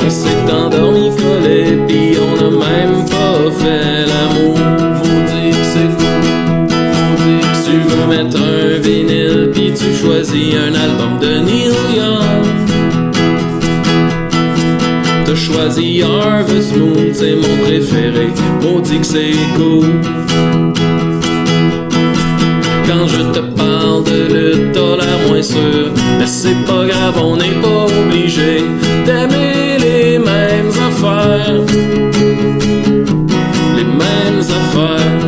On s'est endormi collé, puis on a même pas fait l'amour. On dit que c'est cool, Tu veux mettre un vinyle, puis tu choisis un album de Nino. Choisi Harvest Moon, c'est mon préféré. Maudit que c'est cool. Quand je te parle de lutte, t'as moins sûr. Mais c'est pas grave, on n'est pas obligé d'aimer les mêmes affaires. Les mêmes affaires.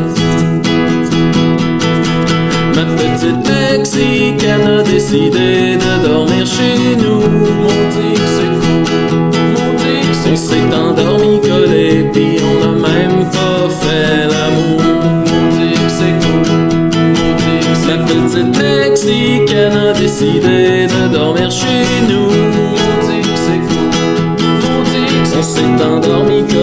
Ma petite Mexicaine a décidé de dormir chez nous. S'est endormi collé, pis on a même pas fait l'amour. Maudit que c'est cool. Maudit que c'est La petite Mexicaine a décidé de dormir chez nous. Maudit que c'est cool. Que On s'est endormi collé,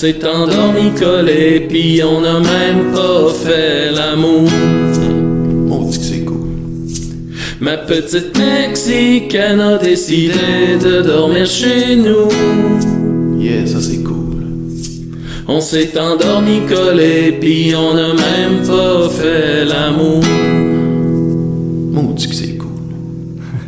s'est endormi collé, puis on a même pas fait l'amour. On dit que c'est cool. Ma petite Mexicaine a décidé de dormir chez nous. Yeah, ça c'est cool. On s'est endormi collé, puis on a même pas fait l'amour. Maudit que c'est cool.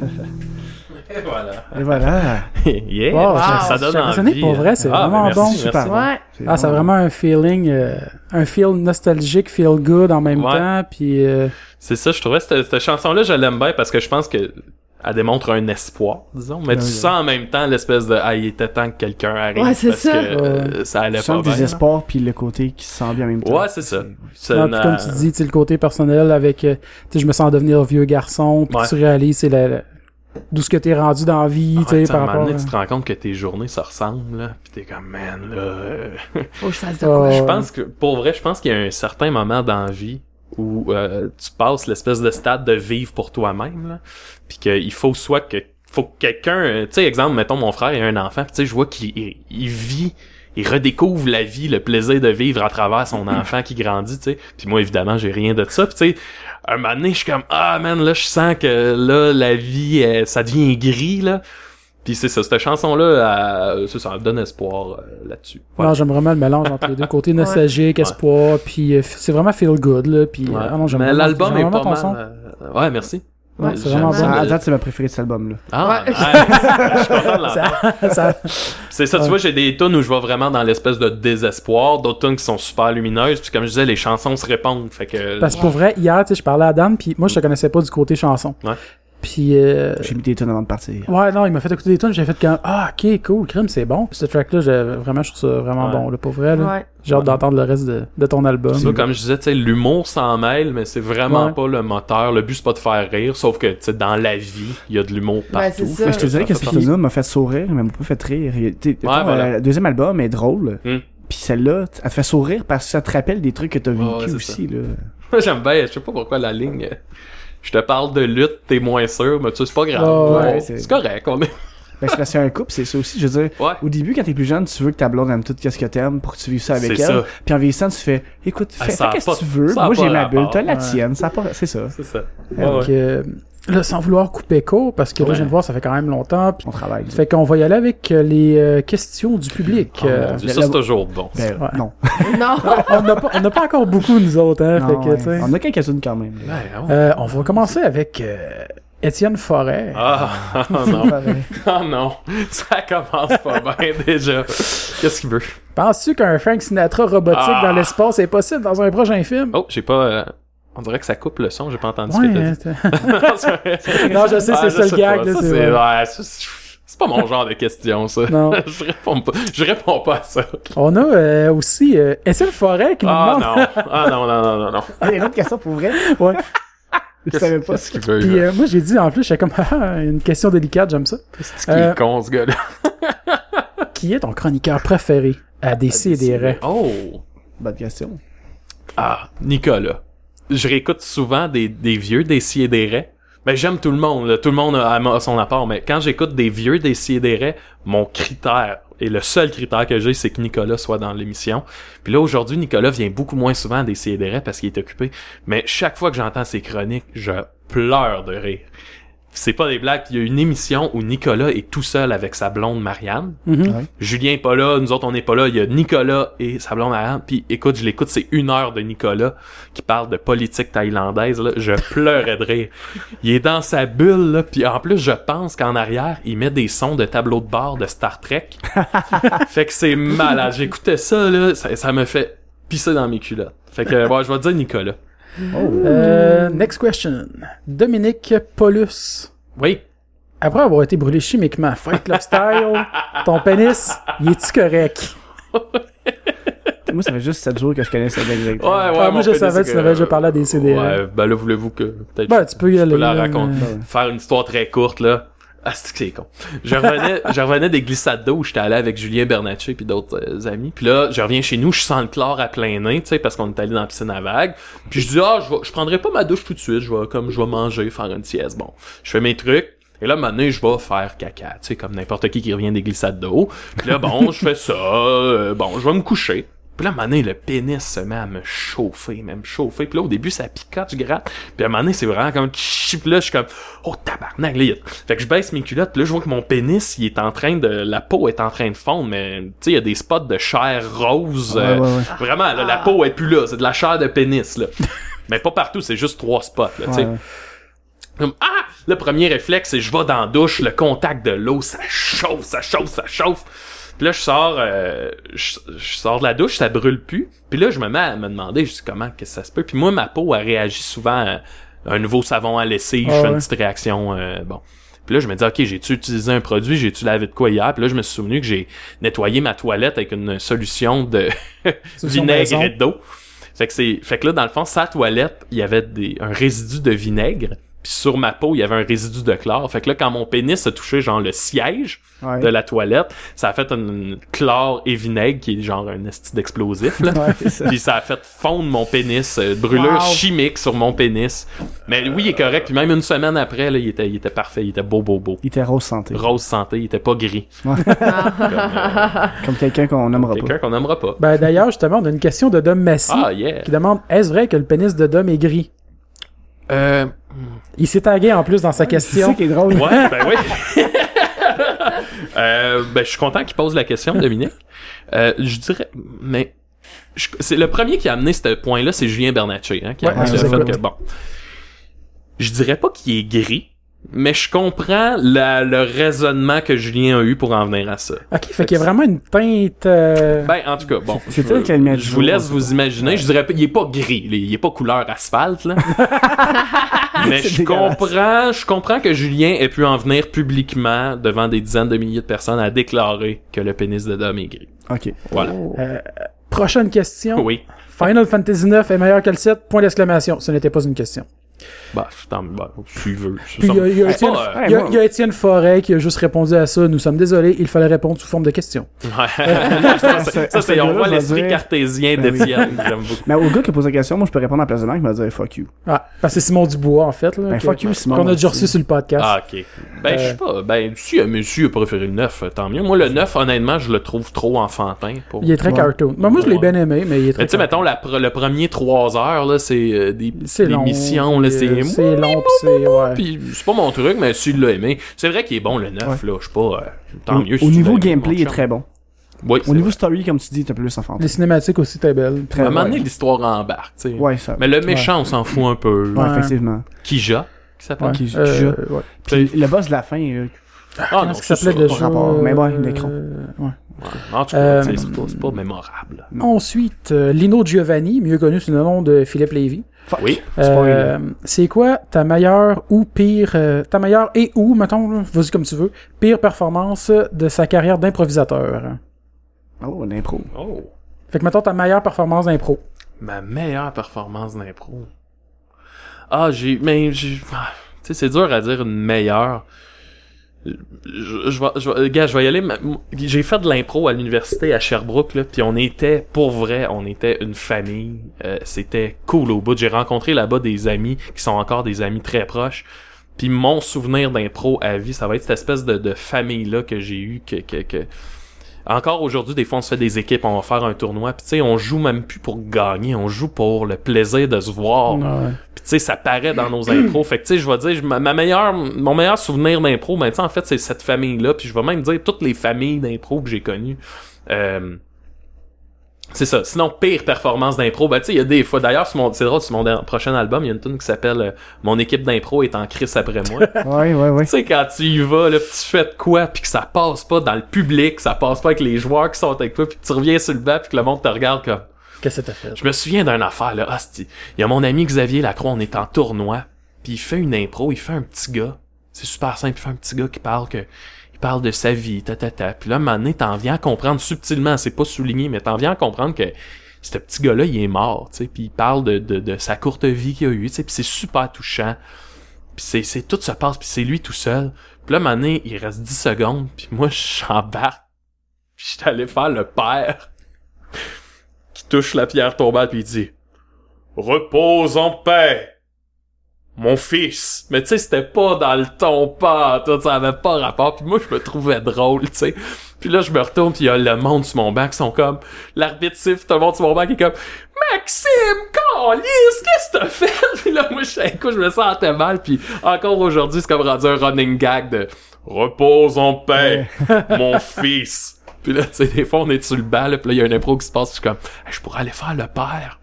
Et voilà. Et voilà. yeah. Wow, ça, je- ça je donne envie. pour vrai, c'est Ah, vraiment bon. merci, Super. Ouais. C'est Ah, c'est vraiment un feeling, euh, un feel nostalgique, feel good en même Ouais. temps, puis euh, C'est ça, je trouvais cette, cette chanson-là, je l'aime bien parce que je pense que elle démontre un espoir, disons. Mais Ouais, tu ouais. sens en même temps l'espèce de ah, il était temps que quelqu'un arrive Ouais, c'est parce ça. que euh, ça allait Tu pas sens le bien. désespoir puis le côté qui se sent bien en même temps. Ouais, c'est ça. C'est ah, une, comme euh, tu dis, tu sais, le côté personnel avec, euh, tu sais, je me sens devenir vieux garçon, puis Ouais. tu réalises c'est la, la- d'où ce que t'es rendu dans la vie, ah, tu sais, par rapport. à- tu te rends compte que tes journées se ressemblent, là, pis t'es comme, man, là... euh, Faut que je fasse de quoi? Je pense que, pour vrai, je pense qu'il y a un certain moment dans la vie où euh, tu passes l'espèce de stade de vivre pour toi-même, là, puis qu'il faut soit que faut que quelqu'un, tu sais, exemple, mettons mon frère a un enfant, puis tu sais, je vois qu'il il- il vit, il redécouvre la vie, le plaisir de vivre à travers son enfant qui grandit, tu sais. Puis moi, évidemment, j'ai rien de ça, puis tu sais, un moment donné, je suis comme ah man, là, je sens que là, la vie, euh, ça devient gris là. Puis c'est ça, cette chanson-là, euh, ça, ça me donne espoir euh, là-dessus. Voilà. Non, j'aime vraiment le mélange entre les deux côtés nostalgique, Ouais. espoir, puis euh, c'est vraiment feel good là, puis Ouais. euh, non, j'aime Mais vraiment- l'album j'aime est vraiment pas ton son. mal. euh, ouais, merci. Ouais, c'est vraiment ça. bon. À date, c'est ma préférée de cet album-là. Ah, Ouais. ouais, je suis content de l'entendre. Ça- ça- C'est ça, tu Ouais. vois, j'ai des tunes où je vois vraiment dans l'espèce de désespoir, d'autres tunes qui sont super lumineuses, puis comme je disais, les chansons se répondent, fait que... Parce que pour vrai, hier, tu sais, je parlais à Dan, puis moi, je te connaissais pas du côté chanson. Puis, euh, J'ai mis des tonnes avant de partir. ouais, non, il m'a fait écouter des tunes, j'ai fait comme, ah, ok, cool, crime, c'est bon. Puis ce track-là, j'ai- vraiment, je trouve ça vraiment Ouais. bon, là, pour vrai, là. Ouais. J'ai hâte d'entendre le reste de, de ton album. Vois, comme je disais, tu sais, l'humour s'en mêle, mais c'est vraiment Ouais. pas le moteur. Le but, c'est pas de faire rire, sauf que, tu sais, dans la vie, il y a de l'humour partout. c'est ça. Mais je te dirais que partie. tune-là m'a fait sourire, mais m'a pas fait rire. T'sais, voilà. euh, Le deuxième album est drôle. Hmm. Puis celle-là, elle te fait sourire parce que ça te rappelle des trucs que t'as vécu aussi, là. Moi, j'aime bien, je sais pas pourquoi la ligne... Je te parle de lutte, t'es moins sûr, mais tu sais, c'est pas grave. Ouais, ouais, Ouais, c'est- c'est correct, on est... Ben, c'est parce que c'est un couple, c'est ça aussi. Je veux dire, Ouais. au début, quand t'es plus jeune, tu veux que ta blonde aime tout ce que t'aimes pour que tu vives ça avec elle. C'est ça. Puis en vieillissant, tu fais, écoute, Ah, fais, ça fais a qu'est-ce que tu veux. Moi, j'ai ma bulle, t'as la tienne. Ça a pas, c'est ça. C'est ça. Donc, ouais. euh, là, sans vouloir couper court, parce que là, je viens de voir, ça fait quand même longtemps. Puis, On travaille. fait qu'on va y aller avec euh, les euh, questions du public. Oh, Euh, mon Dieu, la- ça, la- c'est toujours bon. Ben, Ouais. non. Non. on n'a pas, on n'a pas encore beaucoup, nous autres, hein. Non, fait que, ouais. tu sais. On a quelques-unes quand même. Ouais. Euh, on va commencer avec euh, Étienne Forêt. Ah, ah, non. Ah non, ça commence pas bien déjà. Qu'est-ce qu'il veut? Penses-tu qu'un Frank Sinatra robotique Ah. dans l'espace est possible dans un prochain film? Oh, j'ai pas... euh, On dirait que ça coupe le son, j'ai pas entendu ce que t'as dit. non, je sais, Ah, c'est ça je le gag. pas, là, ça, c'est c'est vrai. ouais, ça, c'est c'est pas mon genre de question, ça. Non. je réponds pas. Je réponds pas à ça. On a euh, aussi euh, Étienne Forêt qui nous Ah demande... non. Ah non, non, non, non, non. Ah, il y a une autre question pour vrai? Ouais. Je savais pas. Qu'est-ce qu'il veut? Puis euh, moi, j'ai dit, en plus, j'étais comme, ah, une question délicate, j'aime ça. C'est qui euh, est con, ce gars-là? Qui est ton chroniqueur préféré? À DC et des? Oh! Bonne question. Ah, Nicolas. Je réécoute souvent des, vieux des et des raies. Ben, j'aime tout le monde, là. tout le monde a, son apport, mais quand j'écoute des vieux des et des mon critère, et le seul critère que j'ai, c'est que Nicolas soit dans l'émission. Puis là, aujourd'hui, Nicolas vient beaucoup moins souvent des et des parce qu'il est occupé. Mais chaque fois que j'entends ses chroniques, je pleure de rire. C'est pas des blagues. Il y a une émission où Nicolas est tout seul avec sa blonde Marianne. Mhm. Julien est pas là, nous autres on n'est pas là, il y a Nicolas et sa blonde Marianne, puis écoute, je l'écoute, c'est une heure de Nicolas qui parle de politique thaïlandaise, là, je pleurais de rire. Il est dans sa bulle, là, puis en plus je pense qu'en arrière, il met des sons de tableau de bord de Star Trek. fait que c'est malade, j'écoutais ça, là, ça, ça me fait pisser dans mes culottes. Fait que, ouais, je vais te dire Nicolas. Euh, next question. Dominique Paulus. Oui. Après avoir été brûlé chimiquement, Fight Club Style, ton pénis, il est-tu correct? Moi, ça fait juste 7 jours que je connais cette exact. Ouais, ouais, Ah, moi, je savais, c'est tu que- avais déjà parlé à des CDR. Ouais, ben là, voulez-vous que, peut-être, Ben, tu peux y je aller. peux la raconter. faire une histoire très courte là. Ah, c'est que c'est con. Je revenais, je revenais des glissades d'eau, j'étais allé avec Julien Bernatchez puis d'autres euh, amis. Puis là, je reviens chez nous, je sens le chlore à plein nez, tu sais, parce qu'on est allé dans la piscine à vagues. Puis je dis ah, je, vais- je prendrai pas ma douche tout de suite, je vais comme je vais manger, faire une sieste. Bon, je fais mes trucs. Et là, maintenant, je vais faire caca, tu sais, comme n'importe qui qui revient des glissades d'eau. Puis là, bon, je fais ça, euh, bon, je vais me coucher. Puis là, à un moment donné, le pénis se met à me chauffer, même chauffer. Puis là, au début, ça picote, je gratte. Puis à un moment donné, c'est vraiment comme... Puis là, je suis comme... Oh, tabarnak, là, il y a- Fait que je baisse mes culottes. Puis là, je vois que mon pénis, il est en train de... La peau est en train de fondre, mais... Tu sais, il y a des spots de chair rose. Ouais, euh, ouais, ouais. Vraiment, là, la peau est plus là. C'est de la chair de pénis, là. mais pas partout, c'est juste trois spots, là, tu sais. Ah! Le premier réflexe, c'est je vais dans la douche, le contact de l'eau, ça chauffe, ça chauffe, ça chauffe. Puis là, je sors, euh, je, je sors de la douche, ça brûle plus. Puis là, je me mets à me demander, je dis comment, qu'est-ce que ça se peut. Puis moi, ma peau, elle réagit souvent à un nouveau savon à lessive, Ah je fais une petite réaction, euh, bon. Puis là, je me dis, OK, j'ai-tu utilisé un produit, j'ai-tu lavé de quoi hier? Puis là, je me suis souvenu que j'ai nettoyé ma toilette avec une solution de vinaigre et d'eau. Fait que c'est, fait que là, dans le fond, sa toilette, il y avait des, un résidu de vinaigre. Puis sur ma peau, il y avait un résidu de chlore. Fait que là, quand mon pénis a touché, genre, le siège Ouais. de la toilette, ça a fait une chlore et vinaigre qui est genre un esti d'explosif, là. Ouais, c'est ça. Puis ça a fait fondre mon pénis, euh, brûlure Wow. chimique sur mon pénis. Mais oui, il est correct. Puis même une semaine après, là, il était, il était parfait. Il était beau, beau, beau. Il était rose santé. Rose santé, il était pas gris. Comme quelqu'un qu'on nommera pas. Quelqu'un qu'on n'aimera pas. Ben, d'ailleurs, justement, on a une question de Dom Massy Ah, yeah. qui demande Est-ce vrai que le pénis de Dom est gris? Euh, Il s'est tagué en plus dans sa C'est question. ça qui est drôle. Ouais, ben oui. euh, ben, je suis content qu'il pose la question, Dominique. Euh, je dirais, mais c'est le premier qui a amené ce point-là, c'est Julien Bernatchez, hein, qui a, Ouais, je fait que bon. je dirais pas qu'il est gris, mais je comprends la- le raisonnement que Julien a eu pour en venir à ça. Ok, fait qu'il y a vraiment une teinte. euh, Ben, en tout cas, bon. C'est lumière du Je vous laisse ça. vous imaginer. Je dirais il est pas gris, il est- pas couleur asphalte, là. Mais je comprends, je comprends que Julien ait pu en venir publiquement devant des dizaines de milliers de personnes à déclarer que le pénis de Dom est gris. Ok. Voilà. euh, prochaine question. Oui. Final Fantasy 9 est meilleur que le 7? Point d'exclamation. Ce n'était pas une question. Bah, tant bah, tu veux. Puis il y a, Étienne, euh, Forêt qui a juste répondu à ça. Nous sommes désolés, il fallait répondre sous forme de question. Ouais. ça, c'est- ça, c'est, on voit l'esprit cartésien Ben d'Étienne. J'aime beaucoup. Mais au gars qui a posé la question, moi, je peux répondre à la place de Marc, il m'a dit fuck you. Ah, parce que c'est Simon Dubois, en fait. Là, Ben, fuck you, Simon. Qu'on a déjà reçu sur le podcast. Ah, ok. Ben, je sais pas. Ben, si un monsieur a préféré le 9, tant mieux. Moi, le 9, honnêtement, je le trouve trop enfantin. Pour... Il est très Ouais. cartoon. Ben, moi, je l'ai bien aimé, mais il est très Mais tu sais, mettons, le premier 3 heures, là, c'est euh, des C'est des missions, là, c'est... euh, C'est long, pis c'est... Ouais. Puis c'est pas mon truc, mais s'il l'a aimé. C'est vrai qu'il est bon, le 9, là. Je sais pas... euh, tant mieux. si Au niveau gameplay, il est très bon. Oui, Au niveau vrai. story, comme tu dis, t'as plus enfantin. Les cinématiques aussi, t'es belle. Très À un moment donné, l'histoire embarque, tu sais. Ouais, ça. Mais le méchant, on s'en fout un peu. Ouais, Ouais. effectivement. Kija, qui s'appelle? Ouais. Qui- qui Euh, joue. ouais. Puis le boss de la fin, là, Ah non, qu'il c'est s'appelait ça. déjà? Mais ouais, euh, l'écran. ouais. En tout cas, Euh, tu sais, c'est pas, pas mémorable. Ensuite, euh, Lino Giovanni, mieux connu sous le nom de Philippe Lévy. fuck. Oui. Euh, c'est quoi ta meilleure ou pire, euh, ta meilleure et ou, mettons, vas-y comme tu veux, pire performance de sa carrière d'improvisateur? Oh, l'impro. Oh. Fait que mettons ta meilleure performance d'impro. Ma meilleure performance d'impro. Ah, j'ai. Mais j'ai. ah, Tu sais, c'est dur à dire une meilleure. Je, je je gars, je vais y aller. J'ai fait de l'impro à l'université à Sherbrooke, là, puis on était, pour vrai, on était une famille. Euh, C'était cool au bout. J'ai rencontré là-bas des amis qui sont encore des amis très proches. Puis mon souvenir d'impro à vie, ça va être cette espèce de, famille-là que j'ai eu, que, que, que... Encore aujourd'hui, des fois, on se fait des équipes, on va faire un tournoi, puis tu sais, on joue même plus pour gagner, on joue pour le plaisir de se voir. Ouais. Puis tu sais, ça paraît dans nos impros. Fait que tu sais, je vais dire, ma, ma meilleure, mon meilleur souvenir d'impro, ben tu sais, en fait, c'est cette famille-là. Puis je vais même dire toutes les familles d'impro que j'ai connues. Euh, c'est ça. Sinon, pire performance d'impro, ben tu sais, il y a des fois. D'ailleurs, sur mon- c'est drôle, sur mon der- prochain album, il y a une tune qui s'appelle euh, Mon équipe d'impro est en crise après moi. Ouais, ouais, ouais. Tu sais, quand tu y vas, là, pis tu fais de quoi, puis que ça passe pas dans le public, ça passe pas avec les joueurs qui sont avec toi, puis que tu reviens sur le banc, puis que le monde te regarde comme... Qu'est-ce que t'as fait? Je me souviens d'une affaire, là, hostie. Il y a mon ami Xavier Lacroix, on est en tournoi, puis il fait une impro, il fait un petit gars. C'est super simple, il fait un petit gars qui parle que... Parle de sa vie, ta ta ta. Puis là, donné, t'en viens à comprendre subtilement, c'est pas souligné, mais t'en viens à comprendre que ce petit gars-là, il est mort, tu sais, puis il parle de, de, sa courte vie qu'il a eue, tu sais, puis c'est super touchant. Puis c'est, c'est tout se passe, puis c'est lui tout seul. Puis là, donné, il reste 10 secondes, puis moi, j'embarque. Puis j'étais allé faire le père qui touche la pierre tombale, puis il dit « Repose en paix, mon fils. » Mais tu sais, c'était pas dans le ton pas, tout ça avait pas rapport. Puis moi, je me trouvais drôle, tu sais. Puis là, je me retourne, puis il y a le monde sur mon banc qui sont comme... L'arbitre siffle, tout le monde sur mon banc qui est comme... Maxime, Carlis, qu'est-ce que t'as fait? Puis là, moi, je, écoute, je me sentais mal. Puis encore aujourd'hui, c'est comme rendu un running gag de repose en paix, mon fils. Puis là, tu sais, des fois, on est sur le banc, là, puis là, il y a un impro qui se passe, je suis comme, Hey, je pourrais aller faire le père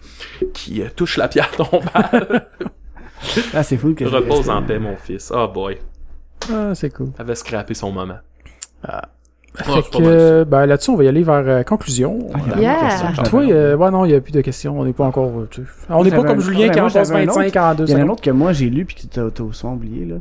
qui euh, touche la pierre tombale. Ah, c'est fou que repose resté- en paix, mon fils. Oh boy. Ah, c'est cool. Avait scrappé son moment. Fait c'est pas mal que, ben, là-dessus, on va y aller vers euh, conclusion. Ah, il y a Yeah. Toi, euh, ouais, non, il n'y a plus de questions. On n'est pas encore. euh, tu. On n'est pas comme un- Julien ouais, qui en moi, passe j'avais un 25 en deux Il y en a un autre que moi j'ai lu puis qui t'as souvent oublié là.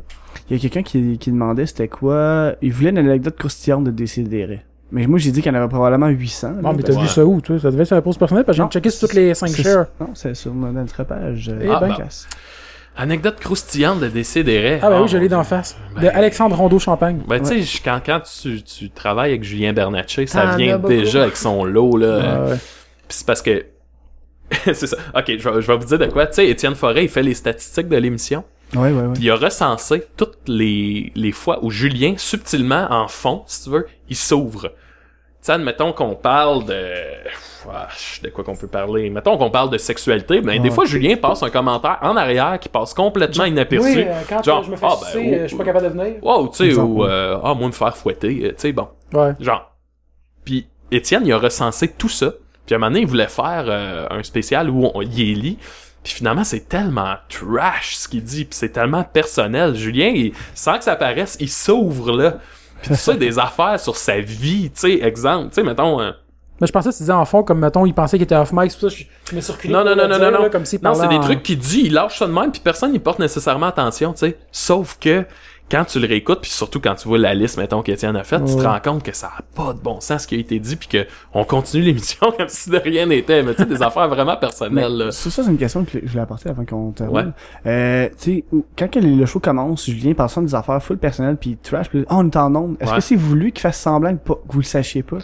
Il y a quelqu'un qui, qui demandait c'était quoi? Il voulait une anecdote croustillante de Décideret. Mais moi j'ai dit qu'il y en avait probablement 800. là, Bon, mais t'as Ouais. vu ça où, toi? Ça devait être sur la pause personnelle, parce que j'ai Non, checké sur toutes les 5 c'est- shares. Non, c'est sur notre page. euh, Eh ben. Anecdote croustillante de Décideret. Ah, ben Oh, oui, je l'ai d'en face. Ben- De Alexandre Rondeau-Champagne. Ben, tu sais, quand, quand tu, tu travailles avec Julien Bernatchez, ça vient déjà avec son lot, là. Ouais, ouais. Pis c'est parce que... c'est ça. Ok, je vais, je vais vous dire de quoi. Tu sais, Étienne Forêt, il fait les statistiques de l'émission. Ouais, ouais, ouais. Puis il a recensé toutes les, les fois où Julien, subtilement, en fond, si tu veux, il s'ouvre. Sais, admettons qu'on parle de... Ah, de quoi qu'on peut parler? Mettons qu'on parle de sexualité. Ben, des Ouais. fois, Julien passe un commentaire en arrière qui passe complètement inaperçu. Oui, euh, quand Genre, je me fais ah, ben, euh, je suis pas capable de venir. Wow, tu sais, ou... euh, ah, moi, me faire fouetter. euh, Tu sais, bon. Ouais. Genre. Puis Étienne, il a recensé tout ça. Puis à un moment donné, il voulait faire euh, un spécial où on, est lit. Puis finalement, c'est tellement trash ce qu'il dit, puis c'est tellement personnel. Julien, il- sans que ça paraisse, il s'ouvre là. Puis tu sais, des affaires sur sa vie, tu sais, exemple, tu sais, mettons... euh, Mais je pensais que tu disais en fond, comme mettons, il pensait qu'il était off mic, c'est pour ça que je, je me suis reculé. Non, non, non, non, dire, non, là. Comme s'il Non, c'est des en- trucs qu'il dit, il lâche ça de même, puis personne n'y porte nécessairement attention, tu sais. Sauf que quand tu le réécoutes, puis surtout quand tu vois la liste, mettons, qu'Étienne a faite, tu te rends compte que ça a pas de bon sens ce qui a été dit, puis que on continue l'émission comme si de rien n'était. Mais tu sais, des affaires vraiment personnelles, là. Ça, ça, c'est une question que je voulais apporter avant qu'on termine. Ouais. Euh, tu sais, quand que le show commence, Julien passe des affaires full personnelles puis trash, puis oh, on est en onde. Est-ce Ouais. que c'est voulu qu'il fasse semblant que, pas- que vous le sachiez pas?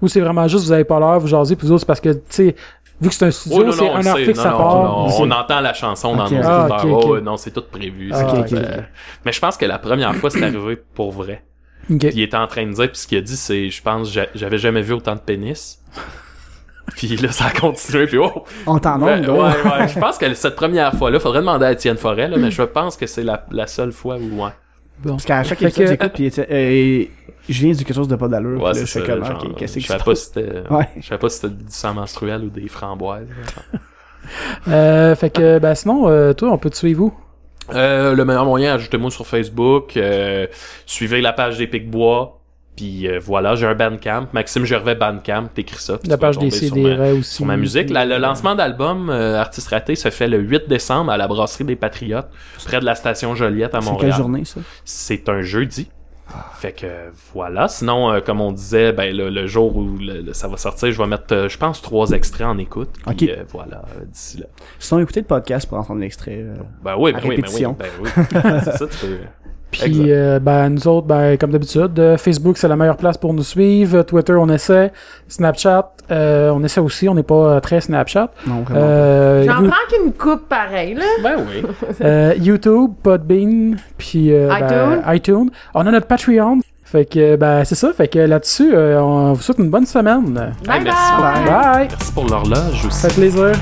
Ou c'est vraiment juste, vous avez pas l'air, vous jasez, puis vous autres, c'est parce que, tu sais, vu que c'est un studio, Oh, non, c'est un heure fixe Non, à non, part. non, Ok. on entend la chanson dans nos Ah, écouteurs. Oh, non, c'est tout prévu. Ah, Euh. Mais je pense que la première fois, c'est arrivé pour vrai. Il était en train de dire, puis ce qu'il a dit, c'est, je pense, j'a- j'avais jamais vu autant de pénis. puis là, ça a continué, puis oh! On est en Ouais, ouais. Je pense que cette première fois-là, faudrait demander à Étienne Forêt, là, mais je pense que c'est la, la seule fois où, ouais. Bon. Parce qu'à chaque épisode, que- j'écoute puis euh, Julien dit quelque chose de pas d'allure. Ouais, là, c'est je genre, qu'est-ce je savais pas si c'était, Ouais. je savais pas si c'était du sang menstruel ou des framboises. Euh, fait que, ben, sinon, euh, toi, on peut te suivre où? Euh, le meilleur moyen, ajoutez-moi sur Facebook, euh, suivez la page des Pic-Bois, puis euh, voilà, j'ai un Bandcamp, Maxime Gervais Bandcamp, t'écris ça. La page des tomber sur ma- CDR aussi. sur ma musique. La- le lancement d'album euh, Artiste Raté se fait le 8 décembre à la Brasserie des Patriotes, près de la station Joliette à C'est Montréal. quelle journée, ça? C'est un jeudi. Fait que voilà. Sinon, euh, comme on disait, ben le, le jour où le- le- ça va sortir, je vais mettre, euh, je pense, trois extraits en écoute. Puis, Ok. euh, voilà, d'ici là. Sinon, écoutez le podcast pour entendre l'extrait. Ben oui, ben oui, ben oui, répétition. ben oui. c'est ça, tu peux. Puis, euh, ben, nous autres, ben, comme d'habitude, euh, Facebook, c'est la meilleure place pour nous suivre. Twitter, on essaie. Snapchat, euh, on essaie aussi. On n'est pas euh, très Snapchat. Non, vraiment. Euh, J'en You- prends qu'une coupe pareil, là. Ben oui. euh, YouTube, Podbean, puis euh, ben, iTunes. iTunes. On a notre Patreon. Fait que, ben, c'est ça. Fait que là-dessus, euh, on vous souhaite une bonne semaine. Bye merci bye. Bye! Merci pour l'horloge aussi. Ça fait plaisir.